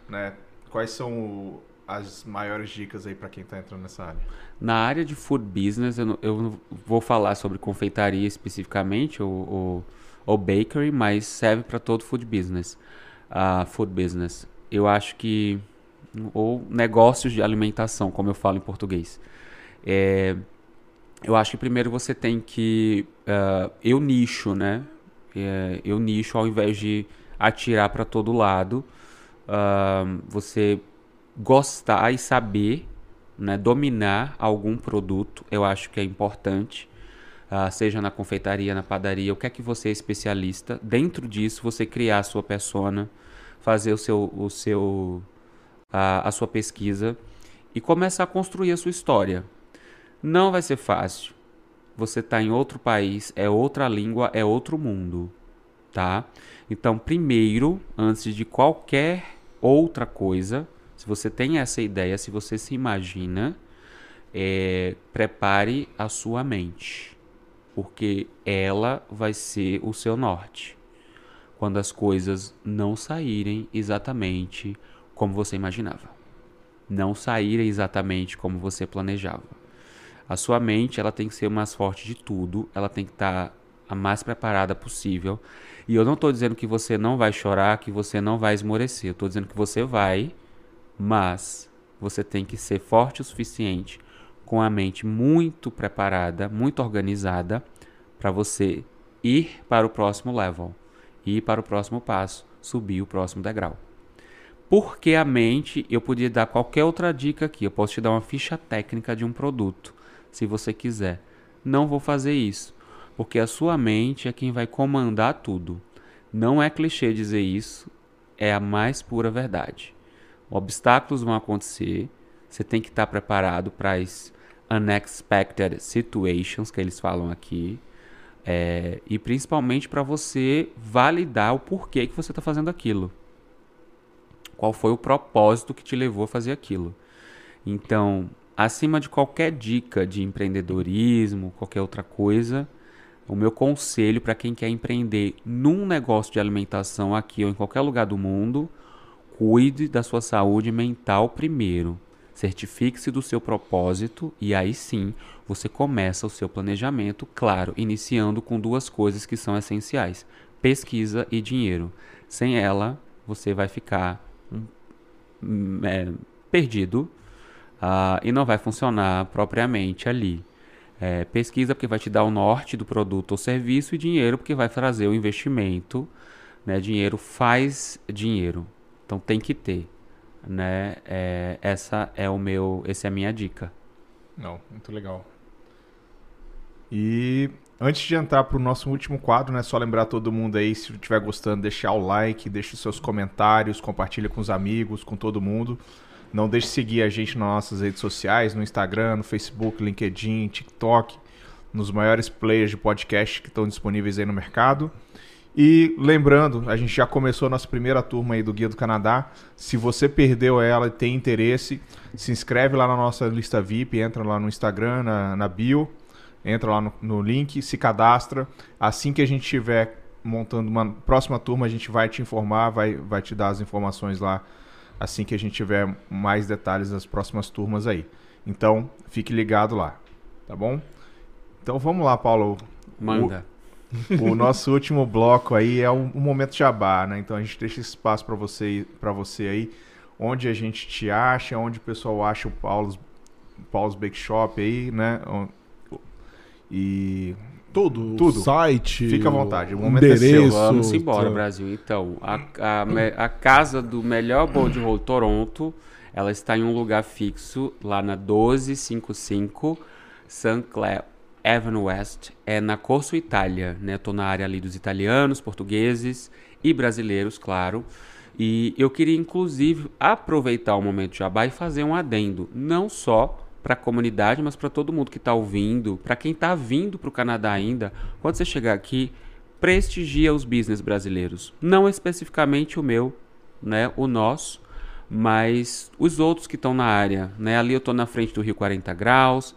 né? Quais são o- as maiores dicas aí para quem está entrando nessa área? Na área de food business, eu não, eu não vou falar sobre confeitaria especificamente, ou, ou, ou bakery, mas serve para todo food business. Ah, food business. Eu acho que. Ou negócios de alimentação, como eu falo em português. É, eu acho que primeiro você tem que. ah, eu nicho, né? É, eu nicho ao invés de atirar para todo lado. ah, você gostar e saber né, dominar algum produto, eu acho que é importante, ah, seja na confeitaria, na padaria, o que é que você é especialista. Dentro disso, você criar a sua persona, fazer o seu, o seu, a, sua pesquisa e começar a construir a sua história. Não vai ser fácil. Você está em outro país, é outra língua, é outro mundo, tá? Então, primeiro, antes de qualquer outra coisa, se você tem essa ideia, se você se imagina, é, prepare a sua mente, porque ela vai ser o seu norte. Quando as coisas não saírem exatamente como você imaginava, não saírem exatamente como você planejava. A sua mente, ela tem que ser o mais forte de tudo, ela tem que estar a mais preparada possível. E eu não estou dizendo que você não vai chorar, que você não vai esmorecer. Eu estou dizendo que você vai, mas você tem que ser forte o suficiente, com a mente muito preparada, muito organizada, para você ir para o próximo level, ir para o próximo passo, subir o próximo degrau. Porque a mente, eu podia dar qualquer outra dica aqui. Eu posso te dar uma ficha técnica de um produto, se você quiser. Não vou fazer isso, porque a sua mente é quem vai comandar tudo. Não é clichê dizer isso, é a mais pura verdade. Obstáculos vão acontecer, você tem que estar preparado para as unexpected situations que eles falam aqui. É, e principalmente para você validar o porquê que você está fazendo aquilo. Qual foi o propósito que te levou a fazer aquilo. Então, acima de qualquer dica de empreendedorismo, qualquer outra coisa, o meu conselho para quem quer empreender num negócio de alimentação aqui ou em qualquer lugar do mundo, cuide da sua saúde mental primeiro. Certifique-se do seu propósito e aí sim você começa o seu planejamento, claro, iniciando com duas coisas que são essenciais: pesquisa e dinheiro. Sem ela, você vai ficar hum, é, perdido ah, e não vai funcionar propriamente ali. É, pesquisa porque vai te dar o norte do produto ou serviço e dinheiro porque vai trazer o investimento. Né? Dinheiro faz dinheiro, então tem que ter. Né? É, essa é o meu, essa é a minha dica. Não, muito legal. E antes de entrar para o nosso último quadro, né, só lembrar todo mundo aí, se estiver gostando, deixar o like, deixe os seus comentários, compartilha com os amigos, com todo mundo. Não deixe de seguir a gente nas nossas redes sociais, no Instagram, no Facebook, LinkedIn, TikTok, nos maiores players de podcast que estão disponíveis aí no mercado. E lembrando, a gente já começou a nossa primeira turma aí do Guia do Canadá. Se você perdeu ela e tem interesse, se inscreve lá na nossa lista VIP, entra lá no Instagram, na, na bio, entra lá no, no link, se cadastra. Assim que a gente estiver montando uma próxima turma, a gente vai te informar, vai, vai te dar as informações lá assim que a gente tiver mais detalhes das próximas turmas aí. Então, fique ligado lá, tá bom? Então vamos lá, Paulo. Manda. O, o nosso último bloco aí é o, o momento jabá, né? Então a gente deixa esse espaço para você, para você aí, onde a gente te acha, onde o pessoal acha o Paulo, Paulo's Bake Shop aí, né? E tudo, Tudo. site, Fica à vontade, o momento é seu, endereço. Vamos embora, tá. Brasil. Então, a, a, a casa do melhor bowl de roll Toronto, ela está em um lugar fixo, lá na 1255 St. Clair Avenue West, é na Corso Itália, né? Tô na área ali dos italianos, portugueses e brasileiros, claro. E eu queria, inclusive, aproveitar o momento jabá e fazer um adendo, não só para a comunidade, mas para todo mundo que está ouvindo, para quem está vindo para o Canadá ainda. Quando você chegar aqui, prestigia os business brasileiros. Não especificamente o meu, né, o nosso, mas os outros que estão na área. Né? Ali eu estou na frente do Rio 40 Graus,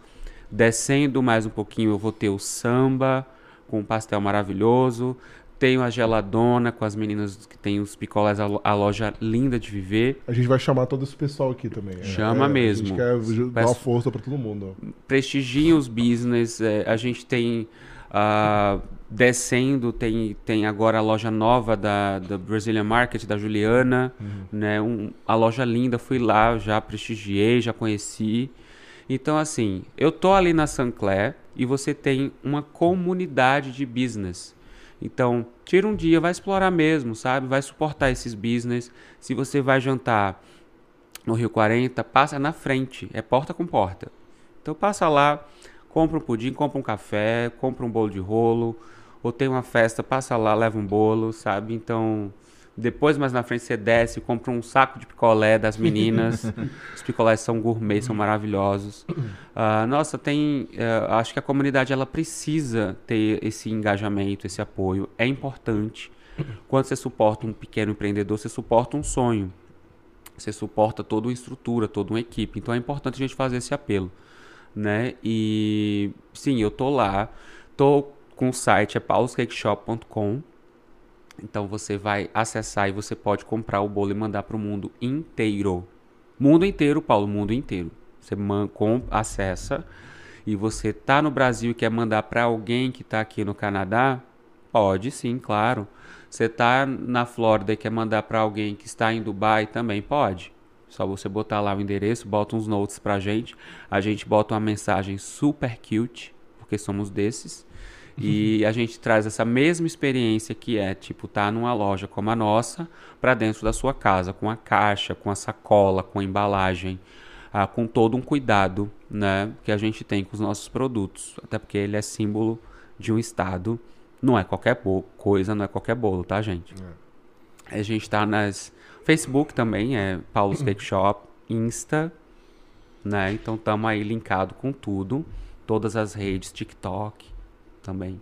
descendo mais um pouquinho eu vou ter o samba, com um pastel maravilhoso. Tenho a geladona com as meninas que tem os picolés, a lo- a loja linda de viver. A gente vai chamar todo esse pessoal aqui também. É, Chama é, mesmo. A gente quer dar uma força pra todo mundo. prestigiem os business. é, a gente tem ah, descendo, tem, tem agora a loja nova da, da Brazilian Market, da Juliana, né? Um, a loja linda, fui lá, já prestigiei, já conheci. Então, assim, eu tô ali na Sancler e você tem uma comunidade de business. Então, tira um dia, vai explorar mesmo, sabe? Vai suportar esses business. Se você vai jantar no Rio 40, passa na frente, é porta com porta. Então passa lá, compra um pudim, compra um café, compra um bolo de rolo, ou tem uma festa, passa lá, leva um bolo, sabe? Então, depois mais na frente você desce, compra um saco de picolé das meninas. Os picolés são gourmet, são maravilhosos. Ah, nossa, tem, eh, acho que a comunidade ela precisa ter esse engajamento, esse apoio. É importante. Quando você suporta um pequeno empreendedor, você suporta um sonho. Você suporta toda uma estrutura, toda uma equipe. Então é importante a gente fazer esse apelo, né? E sim, eu tô lá, tô com o site é pauloscakeshop.com. Então você vai acessar e você pode comprar o bolo e mandar para o mundo inteiro. Mundo inteiro, Paulo, mundo inteiro. Você acessa e você tá no Brasil e quer mandar para alguém que tá aqui no Canadá, pode sim, claro. Você tá na Flórida e quer mandar para alguém que está em Dubai, também pode. Só você botar lá o endereço, bota uns notes pra gente. A gente bota uma mensagem super cute, porque somos desses. E a gente traz essa mesma experiência que é, tipo, tá numa loja como a nossa, para dentro da sua casa, com a caixa, com a sacola, com a embalagem, ah, com todo um cuidado, né, que a gente tem com os nossos produtos. Até porque ele é símbolo de um estado. Não é qualquer coisa, não é qualquer bolo, tá, gente? A gente tá nas Facebook também, é Paulo's Cake Shop, Insta, né? Então estamos aí linkado com tudo, todas as redes, TikTok também.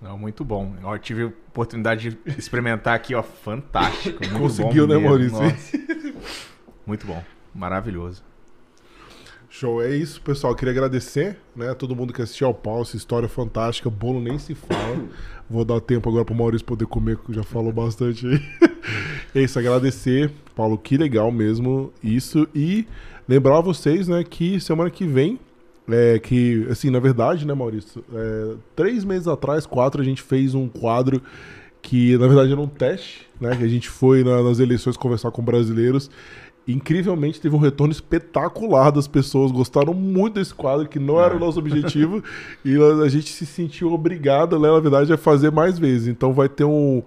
Não, muito bom. Ó, eu tive a oportunidade de experimentar aqui, ó, fantástico. muito Conseguiu, bom né, mesmo, Maurício? nossa. Muito bom, maravilhoso. Show, é isso, pessoal. Queria agradecer, né, a todo mundo que assistiu ao Paulo, essa história fantástica. Bolo nem se fala. Vou dar tempo agora pro Maurício poder comer, que já falou bastante aí. é isso, agradecer. Paulo, que legal mesmo isso. E lembrar a vocês, né, que semana que vem, é, que, assim, na verdade, né, Maurício, é, três meses atrás, quatro, a gente fez um quadro que, na verdade, era um teste, né, que a gente foi na- nas eleições conversar com brasileiros. Incrivelmente teve um retorno espetacular das pessoas, gostaram muito desse quadro, que não era o nosso objetivo, e a gente se sentiu obrigado, né, na verdade, a fazer mais vezes. Então vai ter um,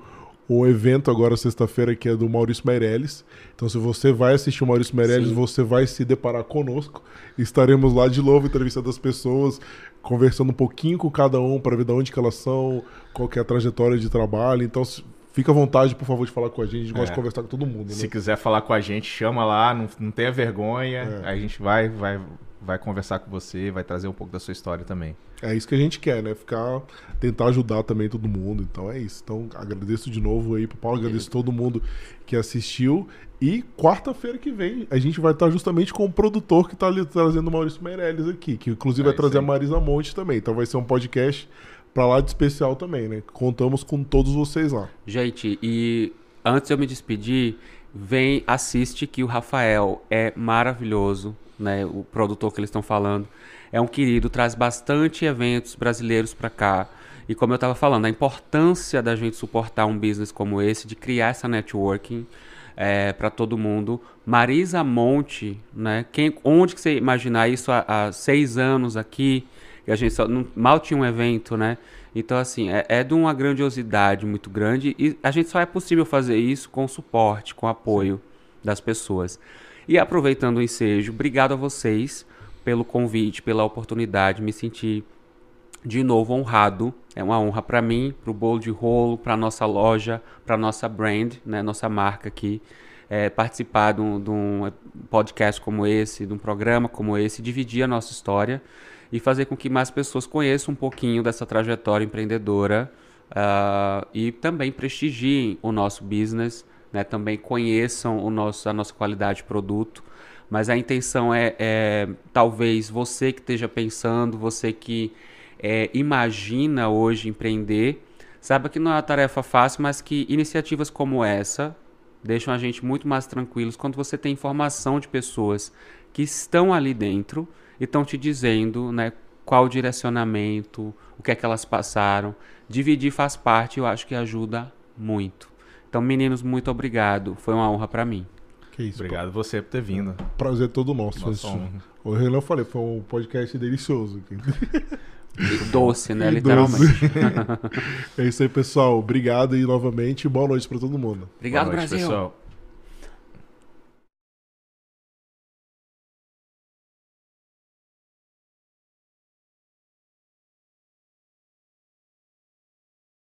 um evento agora, sexta-feira, que é do Maurício Meirelles. Então, se você vai assistir o Maurício Meirelles, Sim. você vai se deparar conosco. Estaremos lá de novo entrevistando as pessoas, conversando um pouquinho com cada um para ver de onde que elas são, qual é a trajetória de trabalho. Então, se- fica à vontade, por favor, de falar com a gente. A gente gosta É. de conversar com todo mundo. Né? Se quiser falar com a gente, chama lá, não, não tenha vergonha. É. A gente vai, vai, vai conversar com você, vai trazer um pouco da sua história também. É isso que a gente quer, né? Ficar, tentar ajudar também todo mundo. Então é isso. Então agradeço de novo aí pro Paulo, agradeço todo mundo que assistiu. E quarta-feira que vem a gente vai estar justamente com o produtor que tá ali trazendo o Maurício Meirelles aqui, que inclusive É vai trazer aí. a Marisa Monte também. Então vai ser um podcast pra lá de especial também, né? Contamos com todos vocês lá. Gente, e antes de eu me despedir, vem, assiste que o Rafael é maravilhoso, né? O produtor que eles estão falando. É um querido, traz bastante eventos brasileiros para cá. E como eu estava falando, a importância da gente suportar um business como esse, de criar essa networking para todo mundo. Marisa Monte, né? Quem, onde que você imaginar isso há, há seis anos aqui? E a gente só, não- mal tinha um evento, né? Então, assim, é, é de uma grandiosidade muito grande e a gente só é possível fazer isso com suporte, com apoio das pessoas. E aproveitando o ensejo, obrigado a vocês pelo convite, pela oportunidade, me senti de novo honrado. É uma honra para mim, para o Bolo de Rolo, para nossa loja, para nossa brand, né, nossa marca aqui, é, participar de um, de um podcast como esse, de um programa como esse, dividir a nossa história e fazer com que mais pessoas conheçam um pouquinho dessa trajetória empreendedora ah, e também prestigiem o nosso business, né, também conheçam o nosso, a nossa qualidade de produto. Mas a intenção é, é talvez você que esteja pensando, você que é, imagina hoje empreender, saiba que não é uma tarefa fácil, mas que iniciativas como essa deixam a gente muito mais tranquilos quando você tem informação de pessoas que estão ali dentro e estão te dizendo né, qual o direcionamento, o que é que elas passaram. Dividir faz parte, eu acho que ajuda muito. Então, meninos, muito obrigado. Foi uma honra para mim. Que isso. Obrigado você por ter vindo. pô. Prazer todo nosso. Nossa. O Renan eu falei, foi um podcast delicioso. Doce, né? E Literalmente. é isso aí, pessoal. Obrigado e novamente boa noite pra todo mundo. Obrigado, Boa noite, Brasil. pessoal.